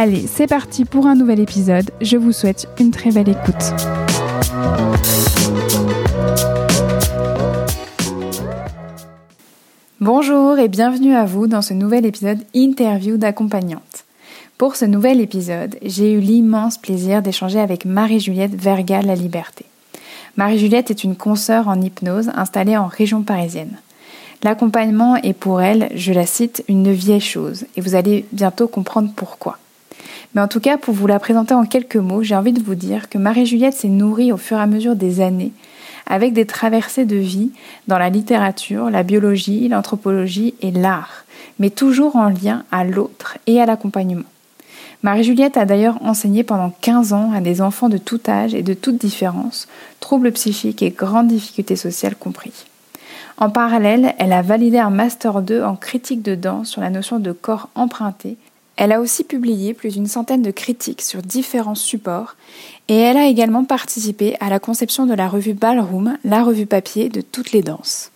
Allez, c'est parti pour un nouvel épisode. Je vous souhaite une très belle écoute. Bonjour et bienvenue à vous dans ce nouvel épisode interview d'accompagnante. Pour ce nouvel épisode, j'ai eu l'immense plaisir d'échanger avec Marie-Juliette Verga La Liberté. Marie-Juliette est une consoeur en hypnose installée en région parisienne. L'accompagnement est pour elle, je la cite, une vieille chose, et vous allez bientôt comprendre pourquoi. Mais en tout cas, pour vous la présenter en quelques mots, j'ai envie de vous dire que Marie-Juliette s'est nourrie au fur et à mesure des années avec des traversées de vie dans la littérature, la biologie, l'anthropologie et l'art, mais toujours en lien à l'autre et à l'accompagnement. Marie-Juliette a d'ailleurs enseigné pendant 15 ans à des enfants de tout âge et de toute différence, troubles psychiques et grandes difficultés sociales compris. En parallèle, elle a validé un Master 2 en critique de danse sur la notion de corps emprunté. Elle a aussi publié plus d'une centaine de critiques sur différents supports et elle a également participé à la conception de la revue Ballroom, la revue papier de toutes les danses.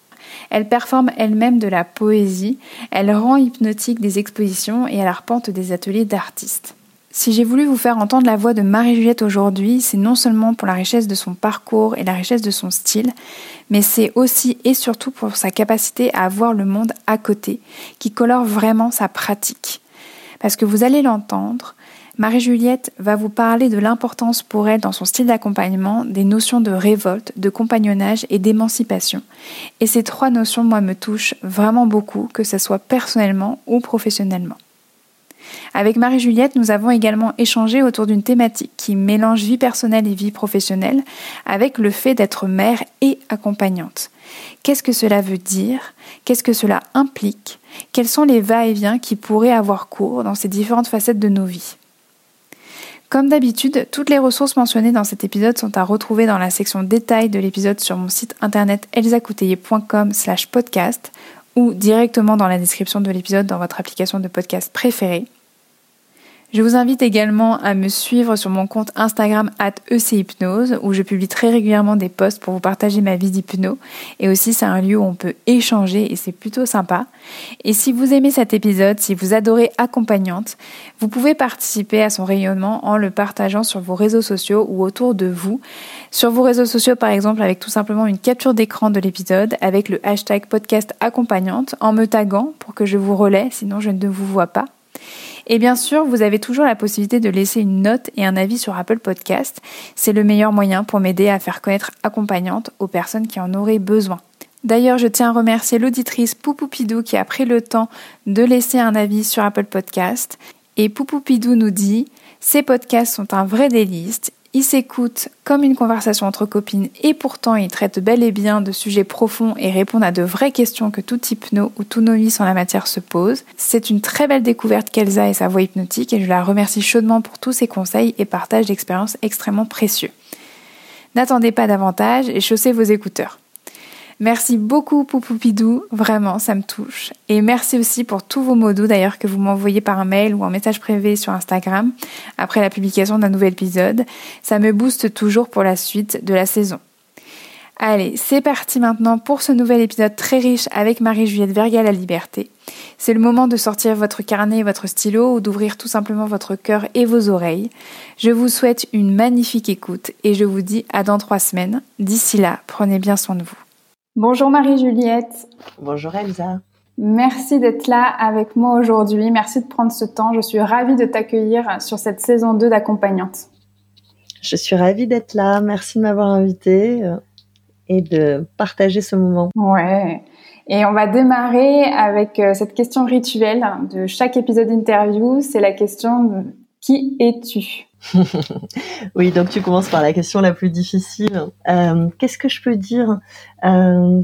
Elle performe elle-même de la poésie, elle rend hypnotique des expositions et elle arpente des ateliers d'artistes. Si j'ai voulu vous faire entendre la voix de Marie-Juliette aujourd'hui, c'est non seulement pour la richesse de son parcours et la richesse de son style, mais c'est aussi et surtout pour sa capacité à voir le monde à côté, qui colore vraiment sa pratique. Parce que vous allez l'entendre, Marie-Juliette va vous parler de l'importance pour elle dans son style d'accompagnement des notions de révolte, de compagnonnage et d'émancipation. Et ces trois notions, moi, me touchent vraiment beaucoup, que ce soit personnellement ou professionnellement. Avec Marie-Juliette, nous avons également échangé autour d'une thématique qui mélange vie personnelle et vie professionnelle avec le fait d'être mère et accompagnante. Qu'est-ce que cela veut dire? Qu'est-ce que cela implique? Quels sont les va-et-vient qui pourraient avoir cours dans ces différentes facettes de nos vies? Comme d'habitude, toutes les ressources mentionnées dans cet épisode sont à retrouver dans la section détails de l'épisode sur mon site internet elsacouteiller.com slash podcast ou directement dans la description de l'épisode dans votre application de podcast préférée. Je vous invite également à me suivre sur mon compte Instagram at ECHypnose où je publie très régulièrement des posts pour vous partager ma vie d'hypno et aussi c'est un lieu où on peut échanger et c'est plutôt sympa. Et si vous aimez cet épisode, si vous adorez Accompagnante, vous pouvez participer à son rayonnement en le partageant sur vos réseaux sociaux ou autour de vous. Sur vos réseaux sociaux par exemple avec tout simplement une capture d'écran de l'épisode avec le hashtag podcast accompagnante en me taguant pour que je vous relaie sinon je ne vous vois pas. Et bien sûr, vous avez toujours la possibilité de laisser une note et un avis sur Apple Podcast. C'est le meilleur moyen pour m'aider à faire connaître accompagnante aux personnes qui en auraient besoin. D'ailleurs, je tiens à remercier l'auditrice Poupoupidou qui a pris le temps de laisser un avis sur Apple Podcast. Et Poupoupidou nous dit Ces podcasts sont un vrai délice. Il s'écoute comme une conversation entre copines et pourtant il traite bel et bien de sujets profonds et répond à de vraies questions que tout hypno ou tout novice en la matière se pose. C'est une très belle découverte qu'Elsa et sa voix hypnotique et je la remercie chaudement pour tous ses conseils et partage d'expériences extrêmement précieux. N'attendez pas davantage et chaussez vos écouteurs. Merci beaucoup Poupoupidou, vraiment ça me touche. Et merci aussi pour tous vos mots doux d'ailleurs que vous m'envoyez par un mail ou un message privé sur Instagram après la publication d'un nouvel épisode. Ça me booste toujours pour la suite de la saison. Allez, c'est parti maintenant pour ce nouvel épisode très riche avec Marie-Juliette Verga La Liberté. C'est le moment de sortir votre carnet et votre stylo ou d'ouvrir tout simplement votre cœur et vos oreilles. Je vous souhaite une magnifique écoute et je vous dis à dans trois semaines. D'ici là, prenez bien soin de vous. Bonjour Marie-Juliette. Bonjour Elsa. Merci d'être là avec moi aujourd'hui. Merci de prendre ce temps. Je suis ravie de t'accueillir sur cette saison 2 d'accompagnante. Je suis ravie d'être là. Merci de m'avoir invitée et de partager ce moment. Ouais. Et on va démarrer avec euh, cette question rituelle de chaque épisode interview. C'est la question qui es-tu? Oui, donc tu commences par la question la plus difficile. Euh, Qu'est-ce que je peux dire? Euh,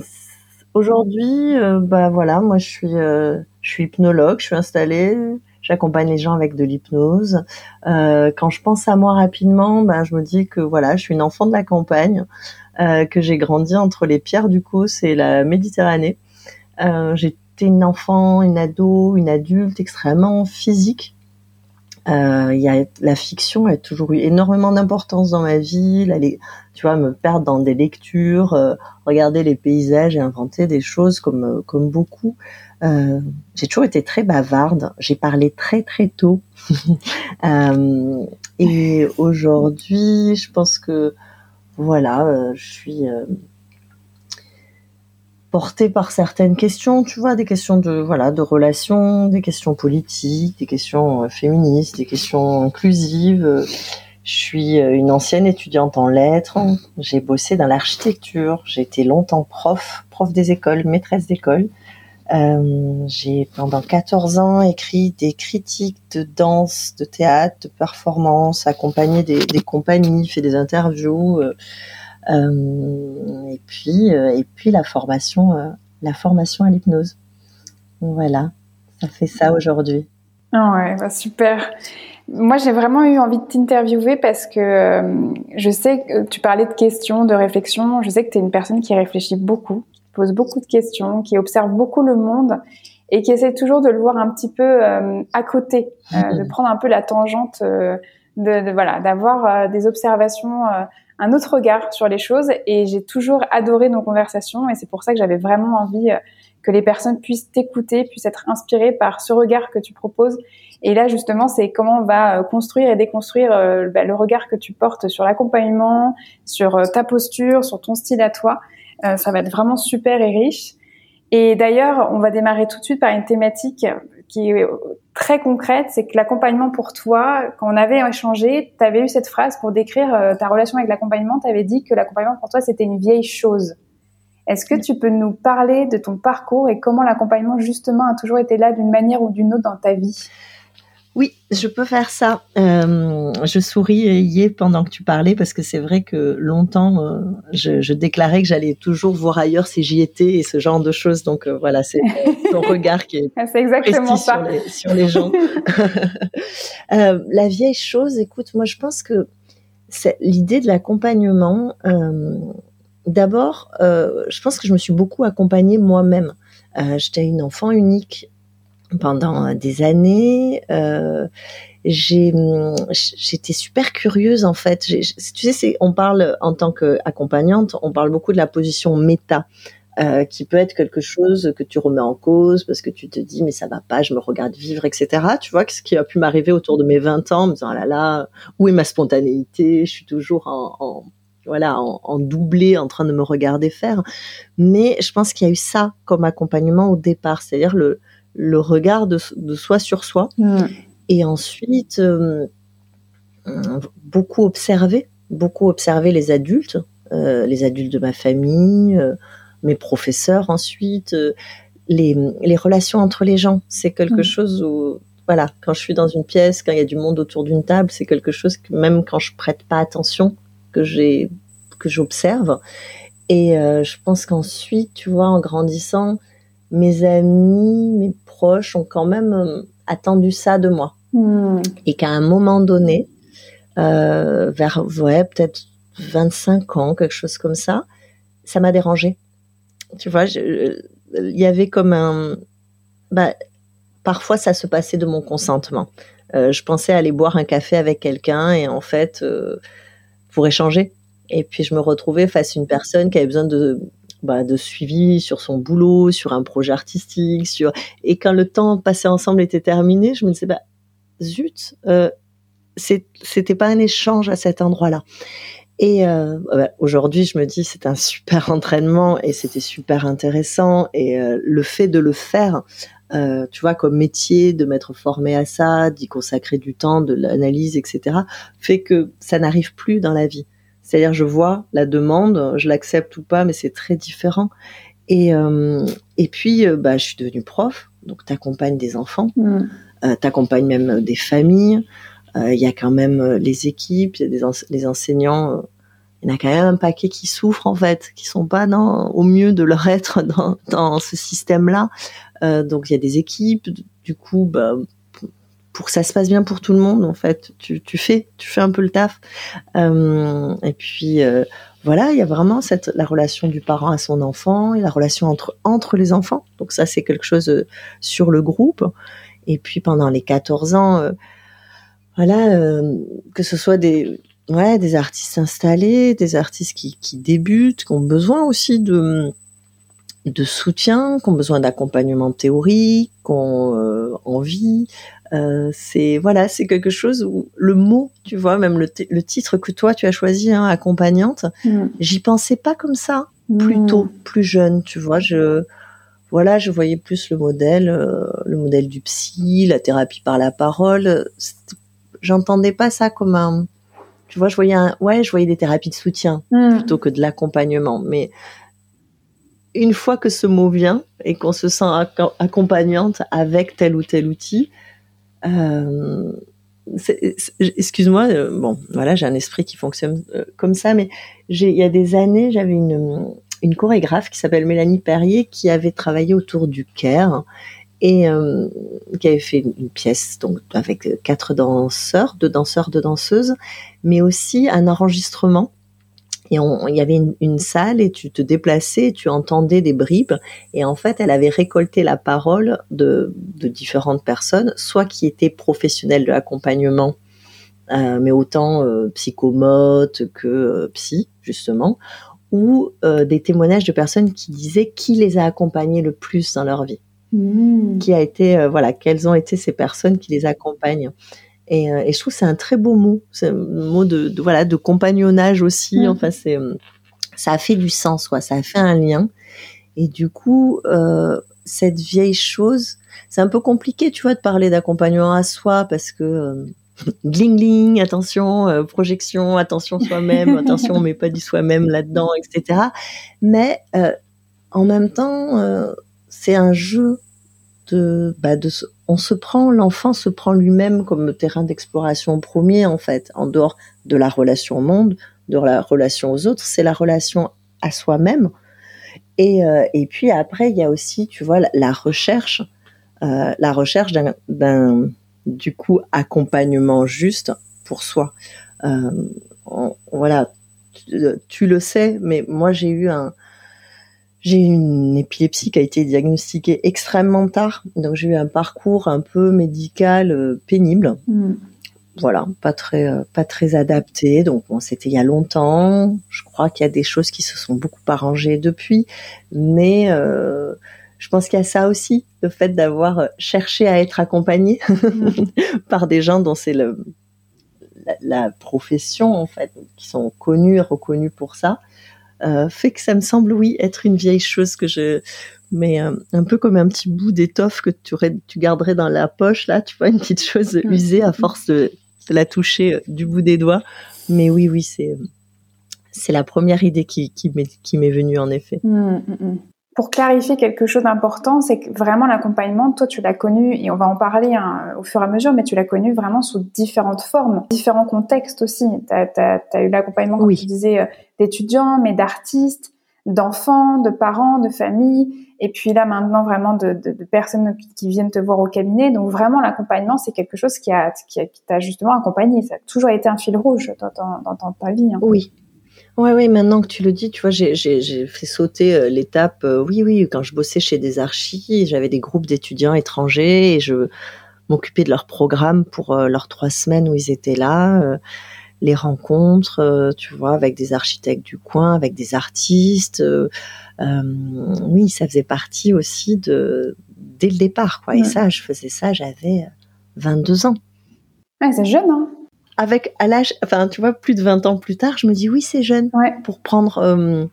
Aujourd'hui, euh, bah voilà, moi je suis, je suis hypnologue, je suis installée, j'accompagne les gens avec de l'hypnose. quand je pense à moi rapidement, bah, je me dis que voilà, je suis une enfant de la campagne. Que j'ai grandi entre les pierres du Causse et la Méditerranée. J'étais une enfant, une ado, une adulte extrêmement physique. Euh, y a, la fiction a toujours eu énormément d'importance dans ma vie. Aller, tu vois, me perdre dans des lectures, euh, regarder les paysages et inventer des choses comme euh, comme beaucoup. Euh, j'ai toujours été très bavarde. J'ai parlé très très tôt. et aujourd'hui, je pense que voilà, euh, je suis euh, portée par certaines questions, tu vois, des questions de voilà, de relations, des questions politiques, des questions euh, féministes, des questions inclusives. Je suis une ancienne étudiante en lettres. J'ai bossé dans l'architecture. J'ai été longtemps prof, prof des écoles, maîtresse d'école. Euh, j'ai pendant 14 ans écrit des critiques de danse, de théâtre, de performance, accompagné des, compagnies, fait des interviews, euh, euh, et puis euh, et puis la formation, euh, la formation à l'hypnose. Voilà, ça fait ça aujourd'hui. Ah ouais, bah super. Moi, j'ai vraiment eu envie de t'interviewer parce que je sais que tu parlais de questions, de réflexion. Je sais que tu es une personne qui réfléchit beaucoup, pose beaucoup de questions, qui observe beaucoup le monde et qui essaie toujours de le voir un petit peu euh, à côté, euh, de prendre un peu la tangente, euh, de, de, voilà, d'avoir euh, des observations, euh, un autre regard sur les choses. Et j'ai toujours adoré nos conversations et c'est pour ça que j'avais vraiment envie que les personnes puissent t'écouter, puissent être inspirées par ce regard que tu proposes. Et là, justement, c'est comment on va construire et déconstruire bah, le regard que tu portes sur l'accompagnement, sur ta posture, sur ton style à toi. Euh, ça va être vraiment super et riche. Et d'ailleurs, on va démarrer tout de suite par une thématique qui est très concrète, c'est que l'accompagnement pour toi, quand on avait échangé, tu avais eu cette phrase pour décrire euh, ta relation avec l'accompagnement, tu avais dit que l'accompagnement pour toi, c'était une vieille chose. Est-ce que tu peux nous parler de ton parcours et comment l'accompagnement justement a toujours été là d'une manière ou d'une autre dans ta vie? Oui, je peux faire ça. Euh, je souriais pendant que tu parlais parce que c'est vrai que longtemps, euh, je, je, déclarais que j'allais toujours voir ailleurs si j'y étais et ce genre de choses. Donc euh, voilà, c'est ton regard qui est, c'est exactement ça. Sur, les, sur les gens. Euh, la vieille chose, écoute, moi je pense que c'est l'idée de l'accompagnement. D'abord, je pense que je me suis beaucoup accompagnée moi-même. J'étais une enfant unique pendant des années. Euh, j'étais super curieuse en fait. tu sais, on parle en tant qu'accompagnante, on parle beaucoup de la position méta. Euh, qui peut être quelque chose que tu remets en cause parce que tu te dis mais ça va pas, je me regarde vivre, etc. Tu vois, ce qui a pu m'arriver autour de mes 20 ans, me disant ah là là, où est ma spontanéité? Je suis toujours en, voilà, en, doublé, en train de me regarder faire. Mais je pense qu'il y a eu ça comme accompagnement au départ, c'est-à-dire le, le regard de, de, soi sur soi. Mm. Et ensuite, euh, beaucoup observer, beaucoup observer les adultes, euh, les adultes de ma famille, euh, mes professeurs ensuite, euh, les, les, relations entre les gens. C'est quelque mm. chose où, voilà, quand je suis dans une pièce, quand il y a du monde autour d'une table, c'est quelque chose que même quand je prête pas attention, que j'ai, que j'observe. Et euh, je pense qu'ensuite, tu vois, en grandissant, mes amis, mes proches ont quand même euh, attendu ça de moi. Mmh. Et qu'à un moment donné, euh, vers ouais, peut-être 25 ans, quelque chose comme ça, ça m'a dérangé. Tu vois, il y avait comme un... Bah, parfois, ça se passait de mon consentement. Euh, je pensais aller boire un café avec quelqu'un et en fait, euh, pour échanger, Et puis je me retrouvais face à une personne qui avait besoin de bah, de suivi sur son boulot, sur un projet artistique, sur et quand le temps passé ensemble était terminé, je me disais bah zut, euh, c'était pas un échange à cet endroit-là. Et euh, bah, aujourd'hui, je me dis c'est un super entraînement et c'était super intéressant et euh, le fait de le faire, euh, tu vois, comme métier, de m'être formé à ça, d'y consacrer du temps, de l'analyse, etc., fait que ça n'arrive plus dans la vie. C'est-à-dire, je vois la demande, je l'accepte ou pas, mais c'est très différent. Et, euh, et puis, euh, bah, je suis devenue prof, donc tu accompagnes des enfants, mmh. euh, tu accompagnes même des familles. Il y a quand même les équipes, il y a des les enseignants. Il y en a quand même un paquet qui souffrent en fait, qui sont pas dans, au mieux de leur être dans, dans ce système-là. donc il y a des équipes. Du coup, bah, pour que ça se passe bien pour tout le monde en fait. Tu, tu fais tu fais un peu le taf. Euh, et puis euh, voilà il y a vraiment cette la relation du parent à son enfant et la relation entre entre les enfants. Donc ça c'est quelque chose euh, sur le groupe. Et puis pendant les 14 ans voilà que ce soit des ouais des artistes installés des artistes qui, qui débutent qui ont besoin aussi de de soutien, qui ont besoin d'accompagnement théorique, qui ont envie, euh, c'est voilà, c'est quelque chose où le mot, tu vois, même le, le titre que toi tu as choisi, hein, accompagnante, mm. j'y pensais pas comme ça, plus tôt, mm. plus jeune, tu vois. Je voilà, je voyais plus le modèle, euh, le modèle du psy, la thérapie par la parole. J'entendais pas ça comme un, tu vois, je voyais un, ouais, je voyais des thérapies de soutien mm. plutôt que de l'accompagnement, mais une fois que ce mot vient et qu'on se sent accompagnante avec tel ou tel outil, excuse-moi, euh, bon, voilà, j'ai un esprit qui fonctionne euh, comme ça, mais il y a des années, j'avais une, une chorégraphe qui s'appelle Mélanie Perrier qui avait travaillé autour du care et qui avait fait une pièce donc avec quatre danseurs, deux danseurs, deux danseuses, mais aussi un enregistrement et il y avait une, salle et tu te déplaçais, et tu entendais des bribes et en fait elle avait récolté la parole de, de différentes personnes, soit qui étaient professionnels de l'accompagnement, euh, mais autant euh, psychomotes que euh, psy justement, ou euh, des témoignages de personnes qui disaient qui les a accompagnés le plus dans leur vie, mmh. qui a été voilà quelles ont été ces personnes qui les accompagnent. Et, euh, et, je trouve c'est un très beau mot, c'est un mot de, de, voilà de compagnonnage aussi. Mm. Enfin, c'est euh, ça a fait du sens, quoi. Ça a fait un lien. Et du coup, euh, cette vieille chose, c'est un peu compliqué, tu vois, de parler d'accompagnement à soi parce que euh, gling gling, attention, projection, attention soi-même, attention, on met pas du soi-même là-dedans, etc. Mais en même temps, c'est un jeu de, bah, de on se prend, l'enfant se prend lui-même comme terrain d'exploration premier en fait, en dehors de la relation au monde, de la relation aux autres, c'est la relation à soi-même. Et, euh, et puis après, il y a aussi, tu vois, la, recherche, euh, la recherche d'un, du coup accompagnement juste pour soi. Euh, voilà, tu, le sais, mais moi j'ai eu un, j'ai eu une épilepsie qui a été diagnostiquée extrêmement tard, donc j'ai eu un parcours un peu médical euh, pénible. Mm. Voilà, pas très euh, pas très adapté. Donc bon, c'était il y a longtemps. Je crois qu'il y a des choses qui se sont beaucoup arrangées depuis, mais euh, je pense qu'il y a ça aussi, le fait d'avoir cherché à être accompagné mm. par des gens dont c'est la, la, profession en fait, qui sont connus, reconnus pour ça. Euh, fait que ça me semble, oui, être une vieille chose que je, mais euh, un peu comme un petit bout d'étoffe que tu, tu garderais dans la poche, là, tu vois, une petite chose usée à force de, la toucher euh, du bout des doigts. Mais oui, oui, c'est, c'est la première idée qui, qui m'est, venue, en effet. Mmh, mmh pour clarifier quelque chose d'important, c'est que vraiment l'accompagnement, toi tu l'as connu, et on va en parler hein, au fur et à mesure, mais tu l'as connu vraiment sous différentes formes, différents contextes aussi. Tu as, eu l'accompagnement, comme tu disais, euh, d'étudiants, mais d'artistes, d'enfants, de parents, de familles, et puis là maintenant vraiment de, de, de personnes qui, viennent te voir au cabinet. Donc vraiment l'accompagnement, c'est quelque chose qui a qui t'a justement accompagné. Ça a toujours été un fil rouge dans, dans, dans ta vie. Hein. Oui, Ouais, oui, maintenant que tu le dis, tu vois, j'ai fait sauter euh, l'étape. Euh, oui, oui, quand je bossais chez des archis, j'avais des groupes d'étudiants étrangers et je m'occupais de leur programme pour euh, leurs trois semaines où ils étaient là. les rencontres, tu vois, avec des architectes du coin, avec des artistes. oui, ça faisait partie aussi de dès le départ, quoi. Et ça, je faisais ça, j'avais 22 ans. Ouais, c'est jeune, hein Avec à l'âge, enfin, tu vois, plus de 20 ans plus tard, je me dis oui, c'est jeune. Ouais. Pour prendre, euh,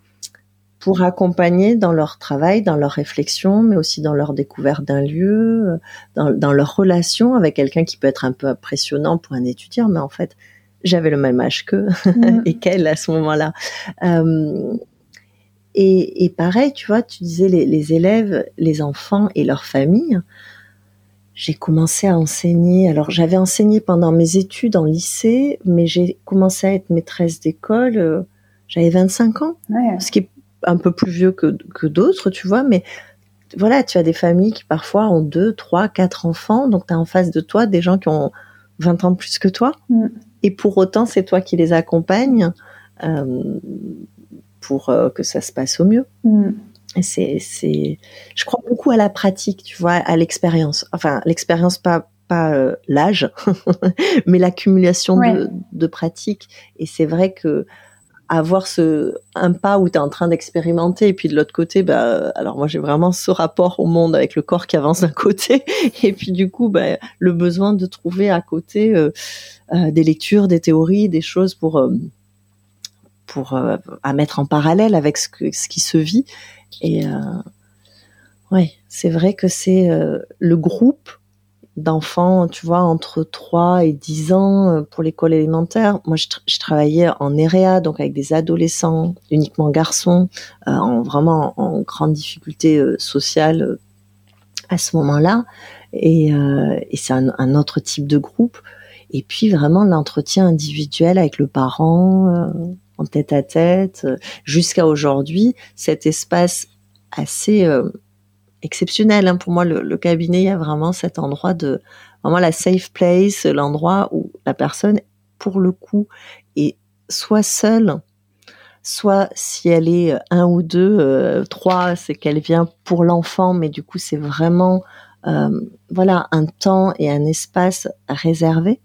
pour accompagner dans leur travail, dans leur réflexion, mais aussi dans leur découverte d'un lieu, euh, dans, dans leur relation avec quelqu'un qui peut être un peu impressionnant pour un étudiant, mais en fait, j'avais le même âge qu'eux mm. et qu'elle à ce moment-là. Euh, et, et, pareil, tu vois, tu disais les, les élèves, les enfants et leurs familles j'ai commencé à enseigner. Alors j'avais enseigné pendant mes études en lycée, mais j'ai commencé à être maîtresse d'école. Euh, j'avais 25 ans, ce qui est un peu plus vieux que, que d'autres, tu vois. Mais voilà, tu as des familles qui parfois ont deux, trois, quatre enfants, donc tu as en face de toi des gens qui ont 20 ans de plus que toi. Mm. Et pour autant, c'est toi qui les accompagnes euh, pour euh, que ça se passe au mieux. Mm c'est, c'est, je crois beaucoup à la pratique, tu vois, à l'expérience. Enfin, l'expérience pas pas euh, l'âge, mais l'accumulation de, de pratiques. Et c'est vrai que avoir ce un pas où tu es en train d'expérimenter et puis de l'autre côté bah alors moi j'ai vraiment ce rapport au monde avec le corps qui avance d'un côté et puis du coup bah, le besoin de trouver à côté euh, euh, des lectures des théories des choses pour pour à mettre en parallèle avec ce, que, ce qui se vit et euh, ouais, c'est vrai que c'est euh, le groupe d'enfants, tu vois, entre 3 et 10 ans euh, pour l'école élémentaire. Moi, je, je, travaillais en EREA, donc avec des adolescents, uniquement garçons, euh, en vraiment en grande difficulté euh, sociale à ce moment-là. Et, et c'est un, un, autre type de groupe. Et puis vraiment l'entretien individuel avec le parent, en tête à tête, jusqu'à aujourd'hui, cet espace assez euh, exceptionnel. Hein. Pour moi, le, cabinet, il y a vraiment cet endroit de vraiment la safe place, l'endroit où la personne, pour le coup, est soit seule, soit si elle est euh, un ou deux, euh, trois, c'est qu'elle vient pour l'enfant, mais du coup, c'est vraiment voilà un temps et un espace réservé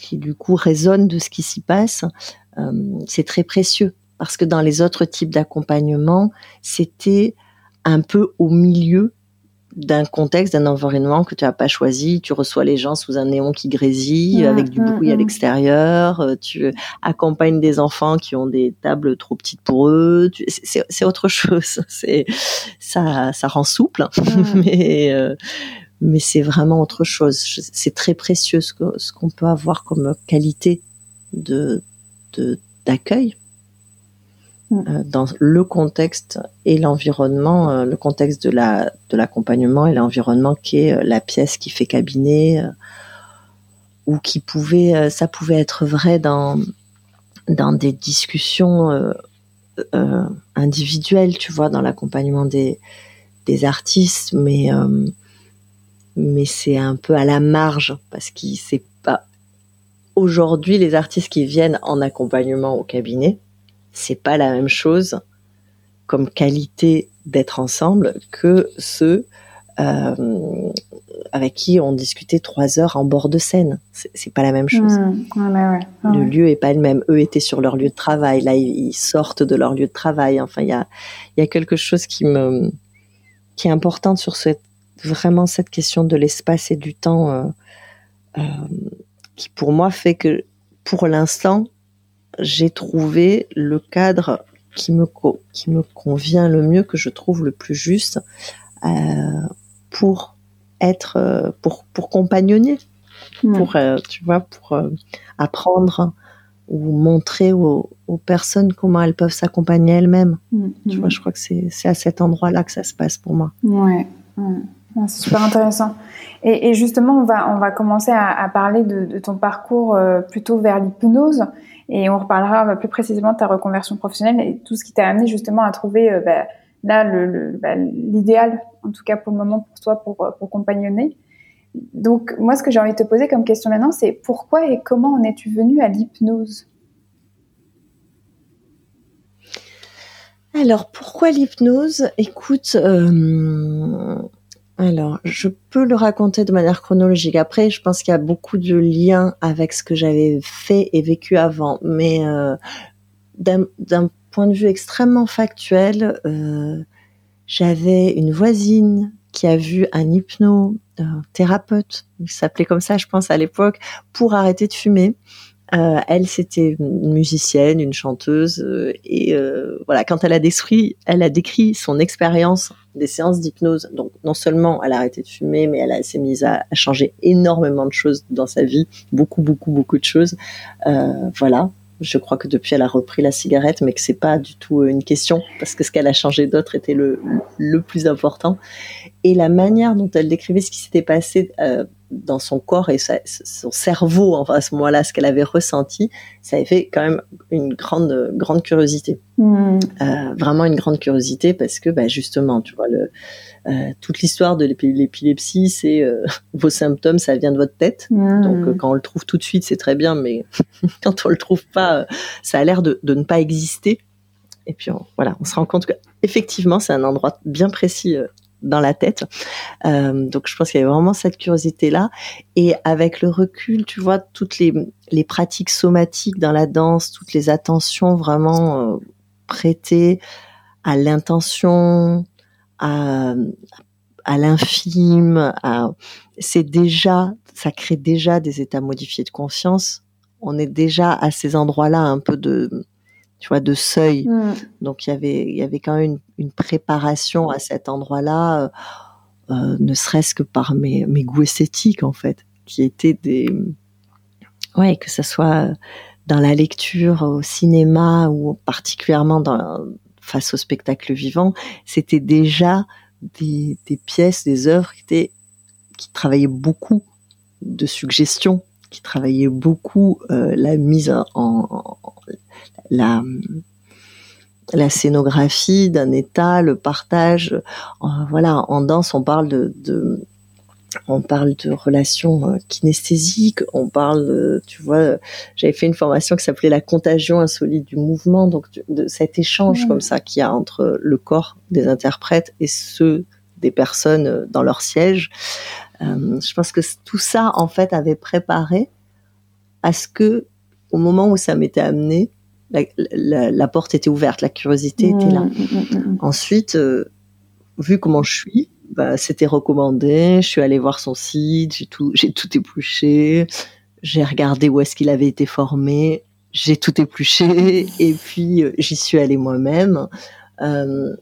qui du coup résonne de ce qui s'y passe. c'est très précieux parce que dans les autres types d'accompagnement, c'était un peu au milieu d'un contexte, d'un environnement que tu n'as pas choisi. Tu reçois les gens sous un néon qui grésille, mmh, avec du bruit mmh, à l'extérieur. Euh, tu accompagnes des enfants qui ont des tables trop petites pour eux. C'est autre chose. C'est ça, ça rend souple, mais euh, mais c'est vraiment autre chose. C'est très précieux ce qu'on peut avoir comme qualité de d'accueil Mm. Euh, dans le contexte et l'environnement, euh, le contexte de la de l'accompagnement et l'environnement qui est euh, la pièce qui fait cabinet ou qui pouvait ça pouvait être vrai dans dans des discussions euh, individuelles, tu vois, dans l'accompagnement des des artistes, mais mais c'est un peu à la marge parce qu'il c'est pas aujourd'hui les artistes qui viennent en accompagnement au cabinet c'est pas la même chose comme qualité d'être ensemble que ceux euh, avec qui on discutait trois heures en bord de scène. C'est pas la même chose. Mmh. le lieu est pas le même. Eux étaient sur leur lieu de travail. Là, ils sortent de leur lieu de travail. Enfin, il y a, y a quelque chose qui me, qui est important sur cette, vraiment cette question de l'espace et du temps, euh, euh, qui pour moi fait que, pour l'instant, j'ai trouvé le cadre qui me, qui me convient le mieux, que je trouve le plus juste euh, pour être, pour, pour compagnonner, pour, tu vois, pour apprendre ou montrer aux, aux, personnes comment elles peuvent s'accompagner elles-mêmes. Mm, tu vois, mm. je crois que c'est à cet endroit-là que ça se passe pour moi. Ouais, ouais. C'est super intéressant. Et, justement, on va, on va commencer à, parler de, ton parcours plutôt vers l'hypnose. Et on reparlera bah, plus précisément de ta reconversion professionnelle et tout ce qui t'a amené justement à trouver euh, bah, là bah, l'idéal, en tout cas pour le moment pour toi, pour, euh, pour compagnonner. Donc moi, ce que j'ai envie de te poser comme question maintenant, c'est pourquoi et comment en es-tu venu à l'hypnose? Alors pourquoi l'hypnose? Écoute, euh, alors, je peux le raconter de manière chronologique. Après, je pense qu'il y a beaucoup de liens avec ce que j'avais fait et vécu avant. Mais euh, d'un point de vue extrêmement factuel, euh, j'avais une voisine qui a vu un hypnothérapeute, il s'appelait comme ça, je pense, à l'époque, pour arrêter de fumer. Euh, elle, c'était une musicienne, une chanteuse, euh, et euh, voilà, quand elle a décrit, elle a décrit son expérience des séances d'hypnose. Donc, non seulement elle a arrêté de fumer, mais elle s'est mise à, à, changer énormément de choses dans sa vie, beaucoup, beaucoup, beaucoup de choses. voilà, je crois que depuis elle a repris la cigarette, mais que c'est pas du tout une question parce que ce qu'elle a changé d'autre était le, le plus important. Et la manière dont elle décrivait ce qui s'était passé euh, dans son corps et son cerveau, enfin à ce moment-là, ce qu'elle avait ressenti, ça avait fait quand même une grande, grande curiosité. Mmh. Euh, vraiment une grande curiosité parce que, bah, justement, tu vois, le, euh, toute l'histoire de l'épilepsie, c'est euh, vos symptômes, ça vient de votre tête. Mmh. Donc, quand on le trouve tout de suite, c'est très bien, mais quand on le trouve pas, ça a l'air de, de, ne pas exister. Et puis, voilà, on se rend compte que effectivement, c'est un endroit bien précis dans la tête. Euh, donc je pense qu'il y avait vraiment cette curiosité-là. Et avec le recul, tu vois, toutes les, les pratiques somatiques dans la danse, toutes les attentions vraiment euh, prêtées à l'intention, à, à l'infime, c'est déjà, ça crée déjà des états modifiés de conscience. On est déjà à ces endroits-là un peu de tu vois, de seuil. Mm. Donc il y avait, il y avait quand même une, une préparation à cet endroit-là, euh, euh, ne serait-ce que par mes, mes goûts esthétiques en fait, qui étaient des, ouais, que ce soit dans la lecture, au cinéma ou particulièrement dans, face au spectacle vivant, c'était déjà des, des pièces, des œuvres qui étaient, qui travaillaient beaucoup de suggestions qui travaillaient beaucoup euh, la mise en, en, la, la scénographie d'un état, le partage. Euh, voilà, en danse, on parle de, on parle de relations euh, kinesthésiques, on parle, tu vois, j'avais fait une formation qui s'appelait la contagion insolite du mouvement, donc de, cet échange comme ça qu'il y a entre le corps des interprètes et ceux des personnes euh, dans leur siège. Je pense que tout ça, en fait, avait préparé à ce que, au moment où ça m'était amené, la, porte était ouverte, la curiosité était là. Mmh, mmh, mmh, Ensuite, euh, vu comment je suis, bah, c'était recommandé. Je suis allée voir son site, j'ai tout, j'ai tout épluché, j'ai regardé où est-ce qu'il avait été formé, j'ai tout épluché, et puis euh, j'y suis allée moi-même. Euh,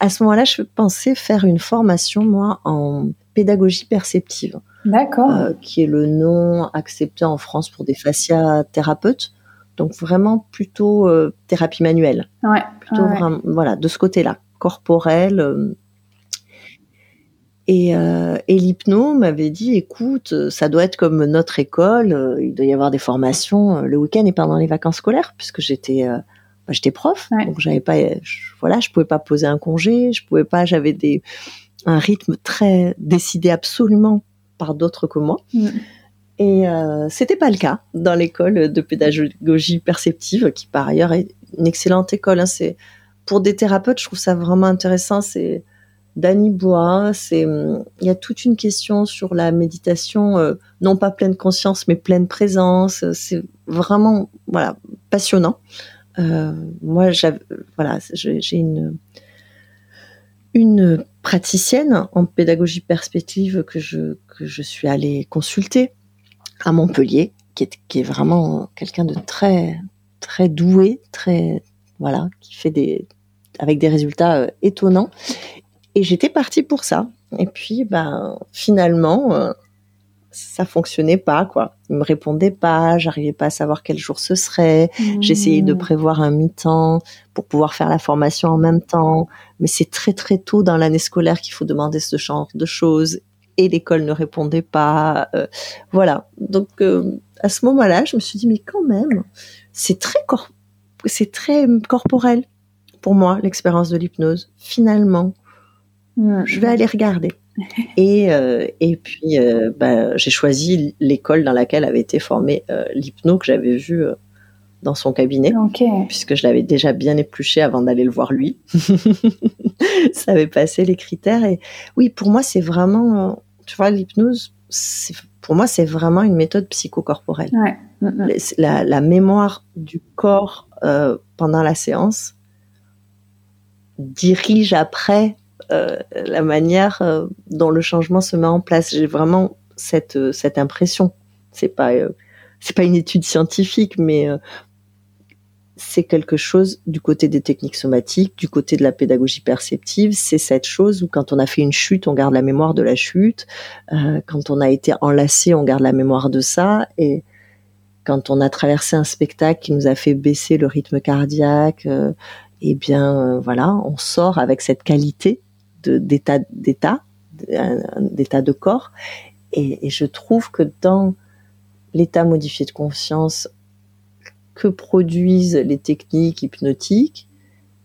à ce moment-là, je pensais faire une formation moi en pédagogie perceptive. D'accord. qui est le nom accepté en France pour des fasciathérapeutes. Donc vraiment plutôt euh, thérapie manuelle. Ouais. Plutôt Vraiment, voilà, de ce côté-là, corporel. Euh. et, euh, et l'hypno m'avait dit, écoute, ça doit être comme notre école, il doit y avoir des formations le week-end et pendant les vacances scolaires, puisque j'étais bah, j'étais prof, donc j'avais pas, je, voilà, je pouvais pas poser un congé, je pouvais pas, j'avais des un rythme très décidé absolument par d'autres que moi. Mm. Et euh, c'était pas le cas dans l'école de pédagogie perceptive, qui par ailleurs est une excellente école. Hein. C'est pour des thérapeutes, je trouve ça vraiment intéressant. C'est Danny Bois. C'est il y a toute une question sur la méditation, euh, non pas pleine conscience, mais pleine présence. C'est vraiment voilà passionnant. Euh, moi, voilà, j'ai une une praticienne en pédagogie perspective que je que je suis allée consulter à Montpellier, qui est, qui est vraiment quelqu'un de très très doué, très voilà, qui fait des avec des résultats euh, étonnants. Et j'étais partie pour ça. Et puis, ben, finalement, euh, ça fonctionnait pas, quoi. Il me répondait pas, j'arrivais pas à savoir quel jour ce serait. Mmh. J'essayais de prévoir un mi-temps pour pouvoir faire la formation en même temps. Mais c'est très, très tôt dans l'année scolaire qu'il faut demander ce genre de choses et l'école ne répondait pas. Euh, voilà. Donc euh, à ce moment-là, je me suis dit mais quand même, c'est très c'est très corporel pour moi l'expérience de l'hypnose. Finalement, je vais aller regarder. Et euh, et puis bah, j'ai choisi l'école dans laquelle avait été formée l'hypno que j'avais vu dans son cabinet, puisque je l'avais déjà bien épluché avant d'aller le voir lui. ça avait passé les critères. Et oui, pour moi, c'est vraiment, tu vois, l'hypnose, pour moi, c'est vraiment une méthode psychocorporelle. Ouais. Mm, mm. La, la, mémoire du corps euh, pendant la séance dirige après euh, la manière euh, dont le changement se met en place. J'ai vraiment cette, cette impression. C'est pas, c'est pas une étude scientifique, mais c'est quelque chose du côté des techniques somatiques, du côté de la pédagogie perceptive. C'est cette chose où quand on a fait une chute, on garde la mémoire de la chute. Euh, quand on a été enlacé, on garde la mémoire de ça. Et quand on a traversé un spectacle qui nous a fait baisser le rythme cardiaque, euh, eh bien euh, voilà, on sort avec cette qualité d'état d'état d'état de corps. Et, et je trouve que dans l'état modifié de conscience que produisent les techniques hypnotiques,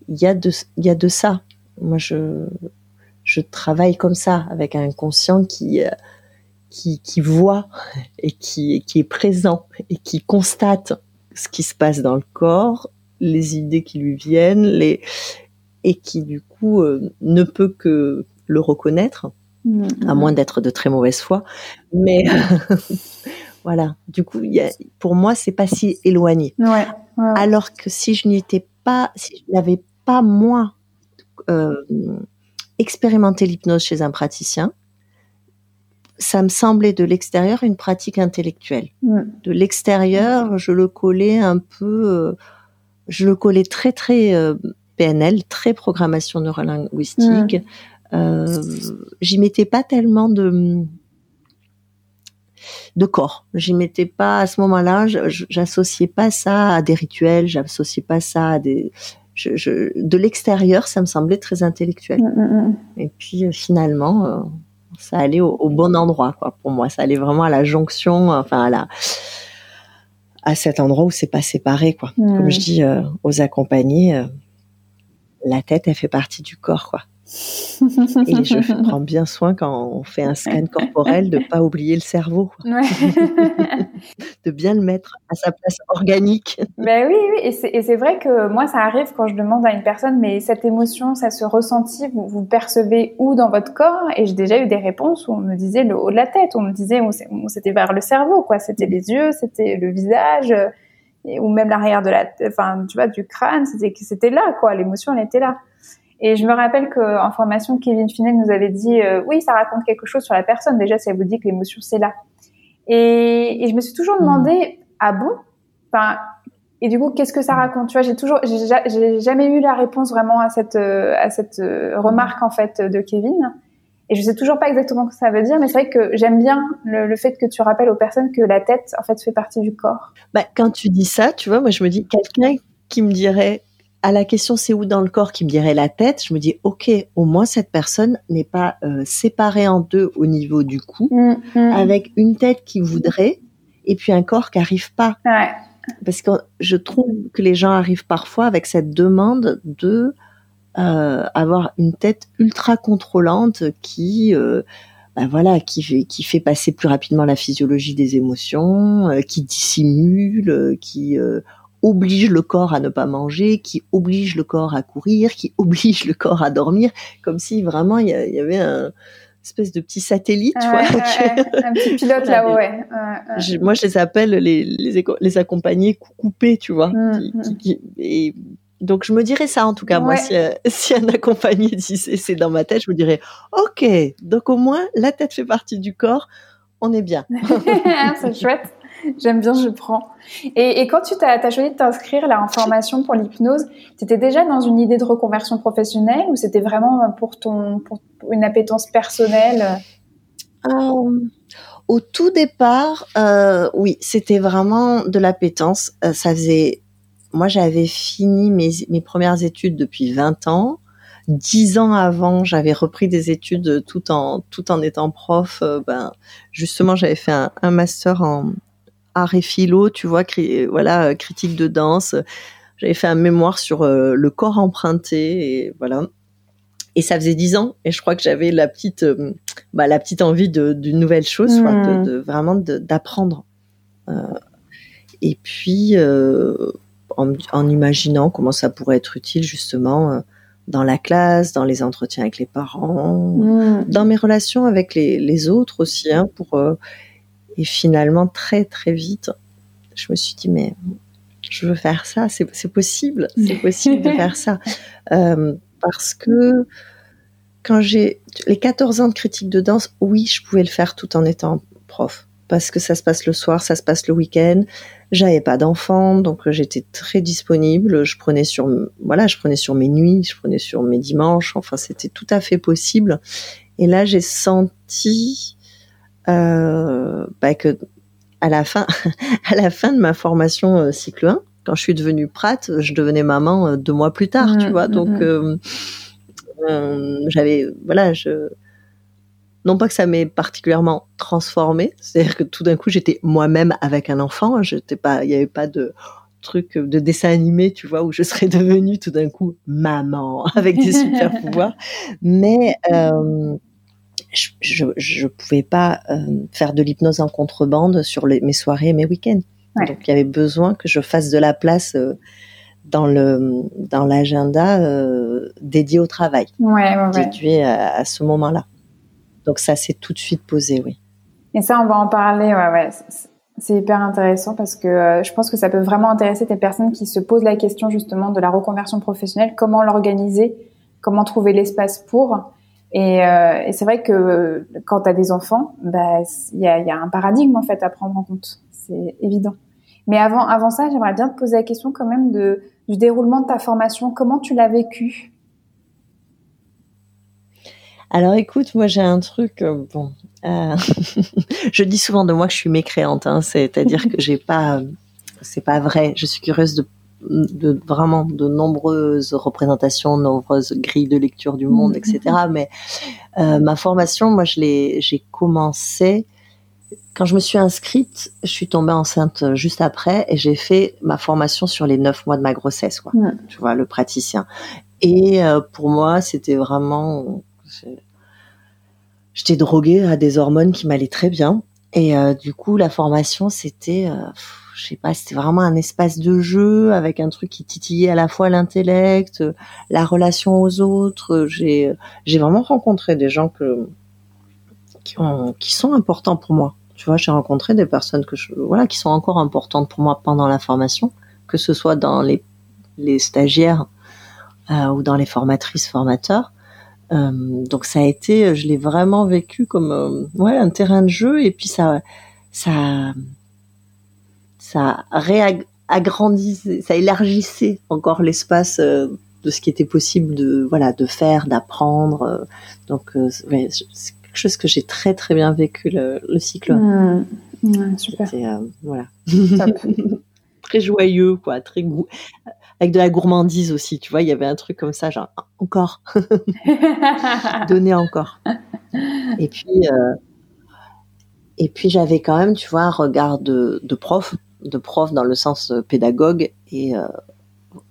il y a de, il y a de ça. Moi, je, je travaille comme ça, avec un conscient qui, euh, qui, qui voit et qui, qui est présent et qui constate ce qui se passe dans le corps, les idées qui lui viennent, les, et qui du coup euh, ne peut que le reconnaître, mmh, à moins d'être de très mauvaise foi. Mais Voilà. Du coup, pour moi, c'est pas si éloigné. Alors que si je n'étais pas, si je n'avais pas moi euh, expérimenté l'hypnose chez un praticien, ça me semblait de l'extérieur une pratique intellectuelle. De l'extérieur, je le collais un peu, euh, je le collais très très euh, PNL, très programmation neurolinguistique. J'y mettais pas tellement de de corps. J'y mettais pas à ce moment-là, j'associais pas ça à des rituels, j'associais pas ça à des je, de l'extérieur, ça me semblait très intellectuel. Mm, mm, mm. Et puis euh, finalement, euh, ça allait au, bon endroit, quoi. Pour moi, ça allait vraiment à la jonction, enfin à la à cet endroit où c'est pas séparé, quoi. Comme je dis euh, aux accompagnés, la tête, elle fait partie du corps, quoi. Et je prends bien soin quand on fait un scan corporel de pas oublier le cerveau, de bien le mettre à sa place organique. Ben oui, oui. et c'est vrai que moi ça arrive quand je demande à une personne, mais cette émotion, ça se ressentit, vous, vous percevez où dans votre corps? Et j'ai déjà eu des réponses où on me disait le haut de la tête, on me disait c'était vers le cerveau, quoi. C'était les yeux, c'était le visage. ou même l'arrière de la, enfin, tu vois, du crâne, c'était, c'était là, quoi. L'émotion, elle était là. Et je me rappelle qu'en formation, Kevin Finel nous avait dit, euh, oui, ça raconte quelque chose sur la personne. Déjà, ça vous dit que l'émotion, c'est là. Et, et, je me suis toujours demandé, hmm. ah bon? Enfin, et du coup, qu'est-ce que ça raconte? Tu vois, j'ai toujours, j'ai jamais eu la réponse vraiment à cette, euh, à cette euh, remarque en fait de Kevin. Et je sais toujours pas exactement ce que ça veut dire, mais c'est vrai que j'aime bien le, le, fait que tu rappelles aux personnes que la tête, en fait, fait partie du corps. Bah, quand tu dis ça, tu vois, moi, je me dis quelqu'un qui me dirait à la question c'est où dans le corps qui me dirait la tête, je me dis ok, au moins cette personne n'est pas euh, séparée en deux au niveau du cou, mm, mm. avec une tête qui voudrait et puis un corps qui arrive pas. Ouais. Parce que je trouve que les gens arrivent parfois avec cette demande de euh, avoir une tête ultra contrôlante qui euh, ben voilà, qui fait, qui fait passer plus rapidement la physiologie des émotions, euh, qui dissimule, qui oblige le corps à ne pas manger, qui oblige le corps à courir, qui oblige le corps à dormir, comme si vraiment il y, avait un espèce de petit satellite, tu vois, un petit pilote là-haut, ouais. moi, je les appelle les, les, les accompagnés coupés, tu vois. Mmh, mmh. et donc, je me dirais ça, en tout cas, moi, si, euh, si, un accompagné disait c'est dans ma tête, je me dirais, OK, donc au moins, la tête fait partie du corps, on est bien. c'est chouette. J'aime bien, je prends. Et, quand tu as, choisi de t'inscrire là en formation pour l'hypnose, tu étais déjà dans une idée de reconversion professionnelle ou c'était vraiment pour ton pour une appétence personnelle? Euh, Au tout départ, euh, oui, c'était vraiment de l'appétence. Euh, ça faisait, moi, j'avais fini mes, mes premières études depuis 20 ans. Dix ans avant, j'avais repris des études tout en tout en étant prof. Ben, justement, j'avais fait un master en, art et philo, tu vois, voilà, euh, critique de danse. J'avais fait un mémoire sur euh, le corps emprunté et voilà. Et ça faisait dix ans et je crois que j'avais la petite, euh, bah, la petite envie d'une nouvelle chose, de, hmm. vraiment d'apprendre. et puis en, imaginant comment ça pourrait être utile justement dans la classe, dans les entretiens avec les parents, mmh. dans mes relations avec les, autres aussi, hein, pour et finalement très très vite, je me suis dit mais je veux faire ça, c'est possible, c'est possible de faire ça. Euh, parce que quand j'ai les 14 ans de critique de danse, oui, je pouvais le faire tout en étant prof. Parce que ça se passe le soir, ça se passe le week-end. J'avais pas d'enfants, donc j'étais très disponible. Je prenais sur, voilà, je prenais sur mes nuits, je prenais sur mes dimanches. Enfin, c'était tout à fait possible. Et là, j'ai senti euh, bah, que à la fin, à la fin de ma formation euh, cycle 1, quand je suis devenue prate, je devenais maman euh, deux mois plus tard, tu mmh, vois. Mmh, Donc, mmh. euh, j'avais, voilà, je, non pas que ça m'ait particulièrement transformée, c'est-à-dire que tout d'un coup, j'étais moi-même avec un enfant. J'étais pas, il n'y avait pas de truc de dessin animé, tu vois, où je serais devenue tout d'un coup maman avec des super pouvoirs. Mais euh, je, je, pouvais pas euh, faire de l'hypnose en contrebande sur mes soirées et mes week-ends. Donc il y avait besoin que je fasse de la place euh, dans le dans l'agenda euh, dédié au travail, ouais, ouais, dédié à, à ce moment-là. Donc ça s'est tout de suite posé, oui. Et ça, on va en parler. Ouais, ouais. C'est hyper intéressant parce que je pense que ça peut vraiment intéresser des personnes qui se posent la question justement de la reconversion professionnelle, comment l'organiser, comment trouver l'espace pour? Et, euh, et c'est vrai que quand tu as des enfants, bah il y a, y a, un paradigme en fait à prendre en compte, c'est évident. Mais avant, avant ça, j'aimerais bien te poser la question quand même du déroulement de ta formation. Comment tu l'as vécu? Alors écoute, moi j'ai un truc, euh, bon, euh, je dis souvent de moi que je suis mécréante, hein, c'est-à-dire que j'ai pas, c'est pas vrai. Je suis curieuse de de vraiment de nombreuses représentations, de nombreuses grilles de lecture du monde, etc. Mm-hmm. Mais euh, ma formation, moi, je l'ai, j'ai commencé quand je me suis inscrite. Je suis tombée enceinte juste après et j'ai fait ma formation sur les neuf mois de ma grossesse, quoi. Mm. Tu vois, le praticien. Et euh, pour moi, c'était vraiment, j'étais droguée à des hormones qui m'allaient très bien. Et euh, du coup, la formation, c'était je sais pas, c'était vraiment un espace de jeu avec un truc qui titillait à la fois l'intellect, la relation aux autres. J'ai vraiment rencontré des gens qui ont qui sont importants pour moi. Tu vois, j'ai rencontré des personnes que voilà qui sont encore importantes pour moi pendant la formation, que ce soit dans les les stagiaires euh, ou dans les formatrices formateurs. Euh, donc ça a été, je l'ai vraiment vécu comme euh, ouais un terrain de jeu et puis ça ça ça réagrandissait, ça élargissait encore l'espace euh, de ce qui était possible de voilà de faire, d'apprendre. Euh. donc euh, c'est quelque chose que j'ai très très bien vécu le, cycle. Mmh. super. voilà. très joyeux quoi, très goût avec de la gourmandise aussi, tu vois, il y avait un truc comme ça, genre encore, donner encore. Et puis, et puis j'avais quand même, tu vois, un regard de, de prof de prof dans le sens euh, pédagogue et euh,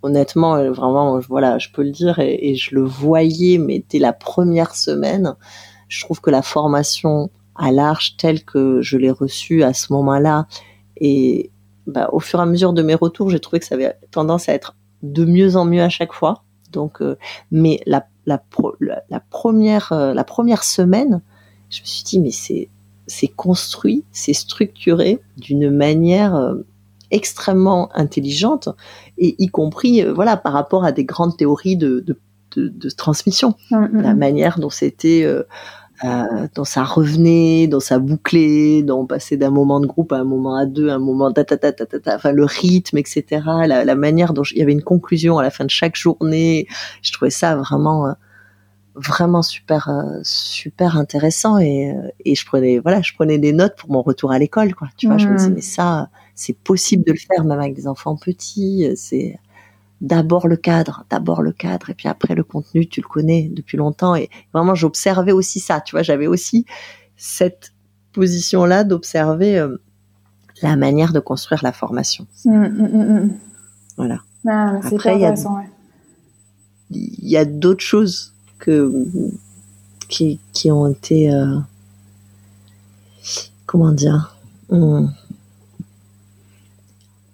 honnêtement euh, vraiment voilà je peux le dire et, je le voyais mais dès la première semaine je trouve que la formation à l'arche telle que je l'ai reçue à ce moment-là et bah, au fur et à mesure de mes retours j'ai trouvé que ça avait tendance à être de mieux en mieux à chaque fois. Donc mais la, la, la première la première semaine je me suis dit mais c'est c'est construit, c'est structuré d'une manière euh, extrêmement intelligente et y compris euh, voilà par rapport à des grandes théories de, de, de, transmission, mm, mm, la mm. manière dont c'était euh, euh, dont ça revenait, dont ça bouclait, dont on passait d'un moment de groupe à un moment à deux, à un moment ta ta ta ta ta, enfin le rythme, etc. La, la manière dont il y avait une conclusion à la fin de chaque journée, je trouvais ça vraiment vraiment super euh, super intéressant et, euh, et je prenais voilà je prenais des notes pour mon retour à l'école quoi. Tu vois je me disais mmh. mais ça c'est possible de le faire même avec des enfants petits c'est d'abord le cadre d'abord le cadre et puis après le contenu tu le connais depuis longtemps et vraiment j'observais aussi ça tu vois. J'avais aussi cette position là d'observer euh, la manière de construire la formation. Mmh, mmh, voilà. Ah, après il y a il y a d'autres choses que qui, qui ont été euh, comment dire on,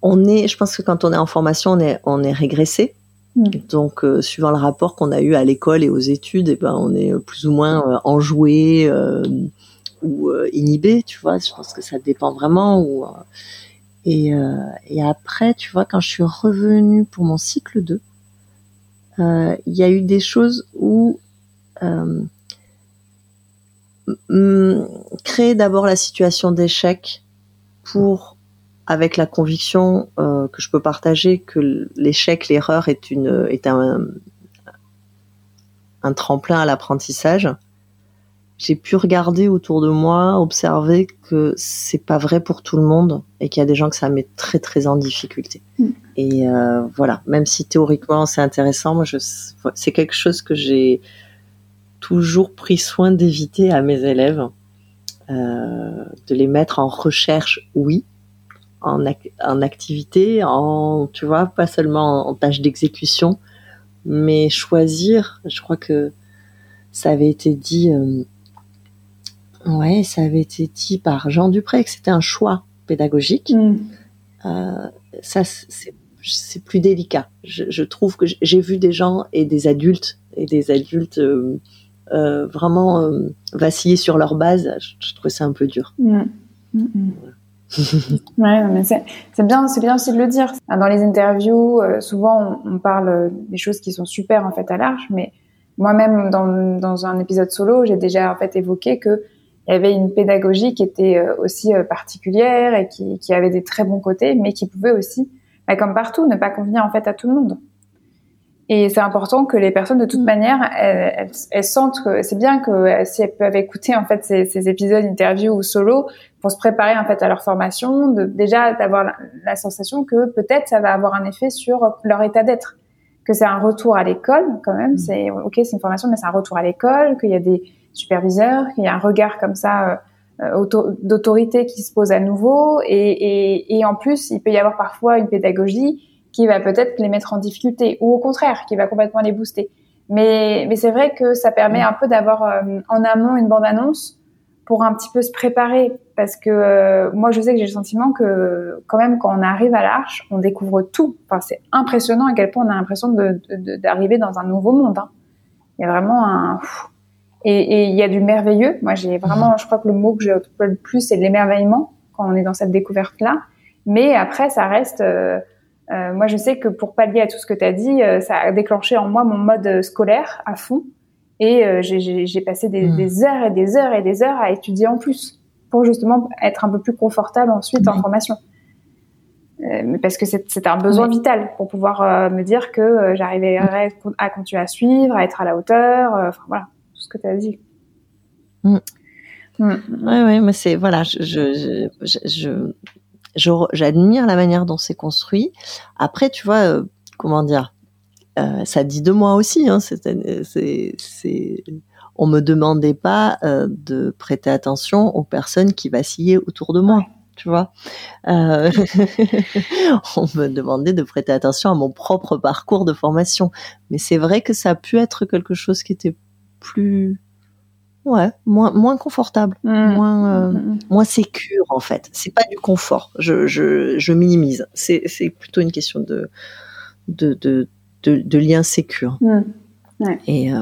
on est, je pense que quand on est en formation, on est, on est régressé. Mm. Donc, euh, suivant le rapport qu'on a eu à l'école et aux études, et eh ben, on est plus ou moins euh, enjoué ou inhibé, tu vois. Je pense que ça dépend vraiment. Ou, et, et après, tu vois, quand je suis revenue pour mon cycle 2, il y a eu des choses où créer d'abord la situation d'échec pour avec la conviction euh, que je peux partager que l'échec, l'erreur est une est un un tremplin à l'apprentissage. J'ai pu regarder autour de moi, observer que c'est pas vrai pour tout le monde et qu'il y a des gens que ça met très très en difficulté. Mm. Et euh, voilà, même si théoriquement c'est intéressant, moi je c'est quelque chose que j'ai toujours pris soin d'éviter à mes élèves, euh, de les mettre en recherche, oui, en, en, activité, en, tu vois, pas seulement en, tâche d'exécution, mais choisir, je crois que ça avait été dit, euh, ouais, ça avait été dit par Jean Dupré que c'était un choix pédagogique. Mm. Euh, ça, c'est plus délicat. Je, je trouve que j'ai vu des gens et des adultes et des adultes euh, euh, vraiment vaciller sur leur base, je, trouvais ça un peu dur. Mm. Mm, ouais, mais c'est bien, c'est bien aussi de le dire. Dans les interviews, souvent on, parle des choses qui sont super en fait à l'arche, mais moi-même dans, dans un épisode solo, j'ai déjà en fait évoqué que il y avait une pédagogie qui était aussi particulière et qui, qui avait des très bons côtés, mais qui pouvait aussi, bah, comme partout, ne pas convenir en fait à tout le monde. Et c'est important que les personnes, de toute mm. manière, elles, elles, sentent que c'est bien que euh, si elles peuvent écouter en fait ces, ces épisodes interview ou solo pour se préparer en fait à leur formation, de, déjà d'avoir la, sensation que peut-être ça va avoir un effet sur leur état d'être, que c'est un retour à l'école quand même. Mm. C'est ok, c'est une formation, mais c'est un retour à l'école, qu'il y a des superviseurs, qu'il y a un regard comme ça euh, d'autorité qui se pose à nouveau, et, et, et en plus, il peut y avoir parfois une pédagogie qui va peut-être les mettre en difficulté ou au contraire qui va complètement les booster. Mais, mais c'est vrai que ça permet un peu d'avoir euh, en amont une bande-annonce pour un petit peu se préparer. Parce que euh, moi je sais que j'ai le sentiment que quand même quand on arrive à l'arche on découvre tout. Enfin c'est impressionnant à quel point on a l'impression d'arriver de, dans un nouveau monde hein. il y a vraiment un et, et il y a du merveilleux moi j'ai vraiment je crois que le mot que j'ai le plus c'est l'émerveillement quand on est dans cette découverte là mais après ça reste euh, euh, moi, je sais que pour pallier à tout ce que tu as dit, euh, ça a déclenché en moi mon mode scolaire à fond. Et euh, j'ai passé des, hmm. des, heures et des heures et des heures à étudier en plus pour justement être un peu plus confortable ensuite en formation. parce que c'est un besoin vital pour pouvoir me dire que j'arrivais à continuer à suivre, à être à la hauteur. Enfin voilà, ce que tu as dit. Mm. Mm. Ouais, ouais, mais c'est voilà, je, je, je, je j'admire la manière dont c'est construit. Après, tu vois, euh, comment dire, euh, ça dit de moi aussi. Hein, c'est, on me demandait pas euh, de prêter attention aux personnes qui vacillaient autour de moi. Tu vois, on me demandait de prêter attention à mon propre parcours de formation. Mais c'est vrai que ça a pu être quelque chose qui était plus Ouais, moins moins confortable, mmh. moins euh, mmh, mmh. moins sécure en fait. C'est pas du confort. Je je, je minimise. C'est c'est plutôt une question de de de de, de lien sécure. Ouais. Et euh,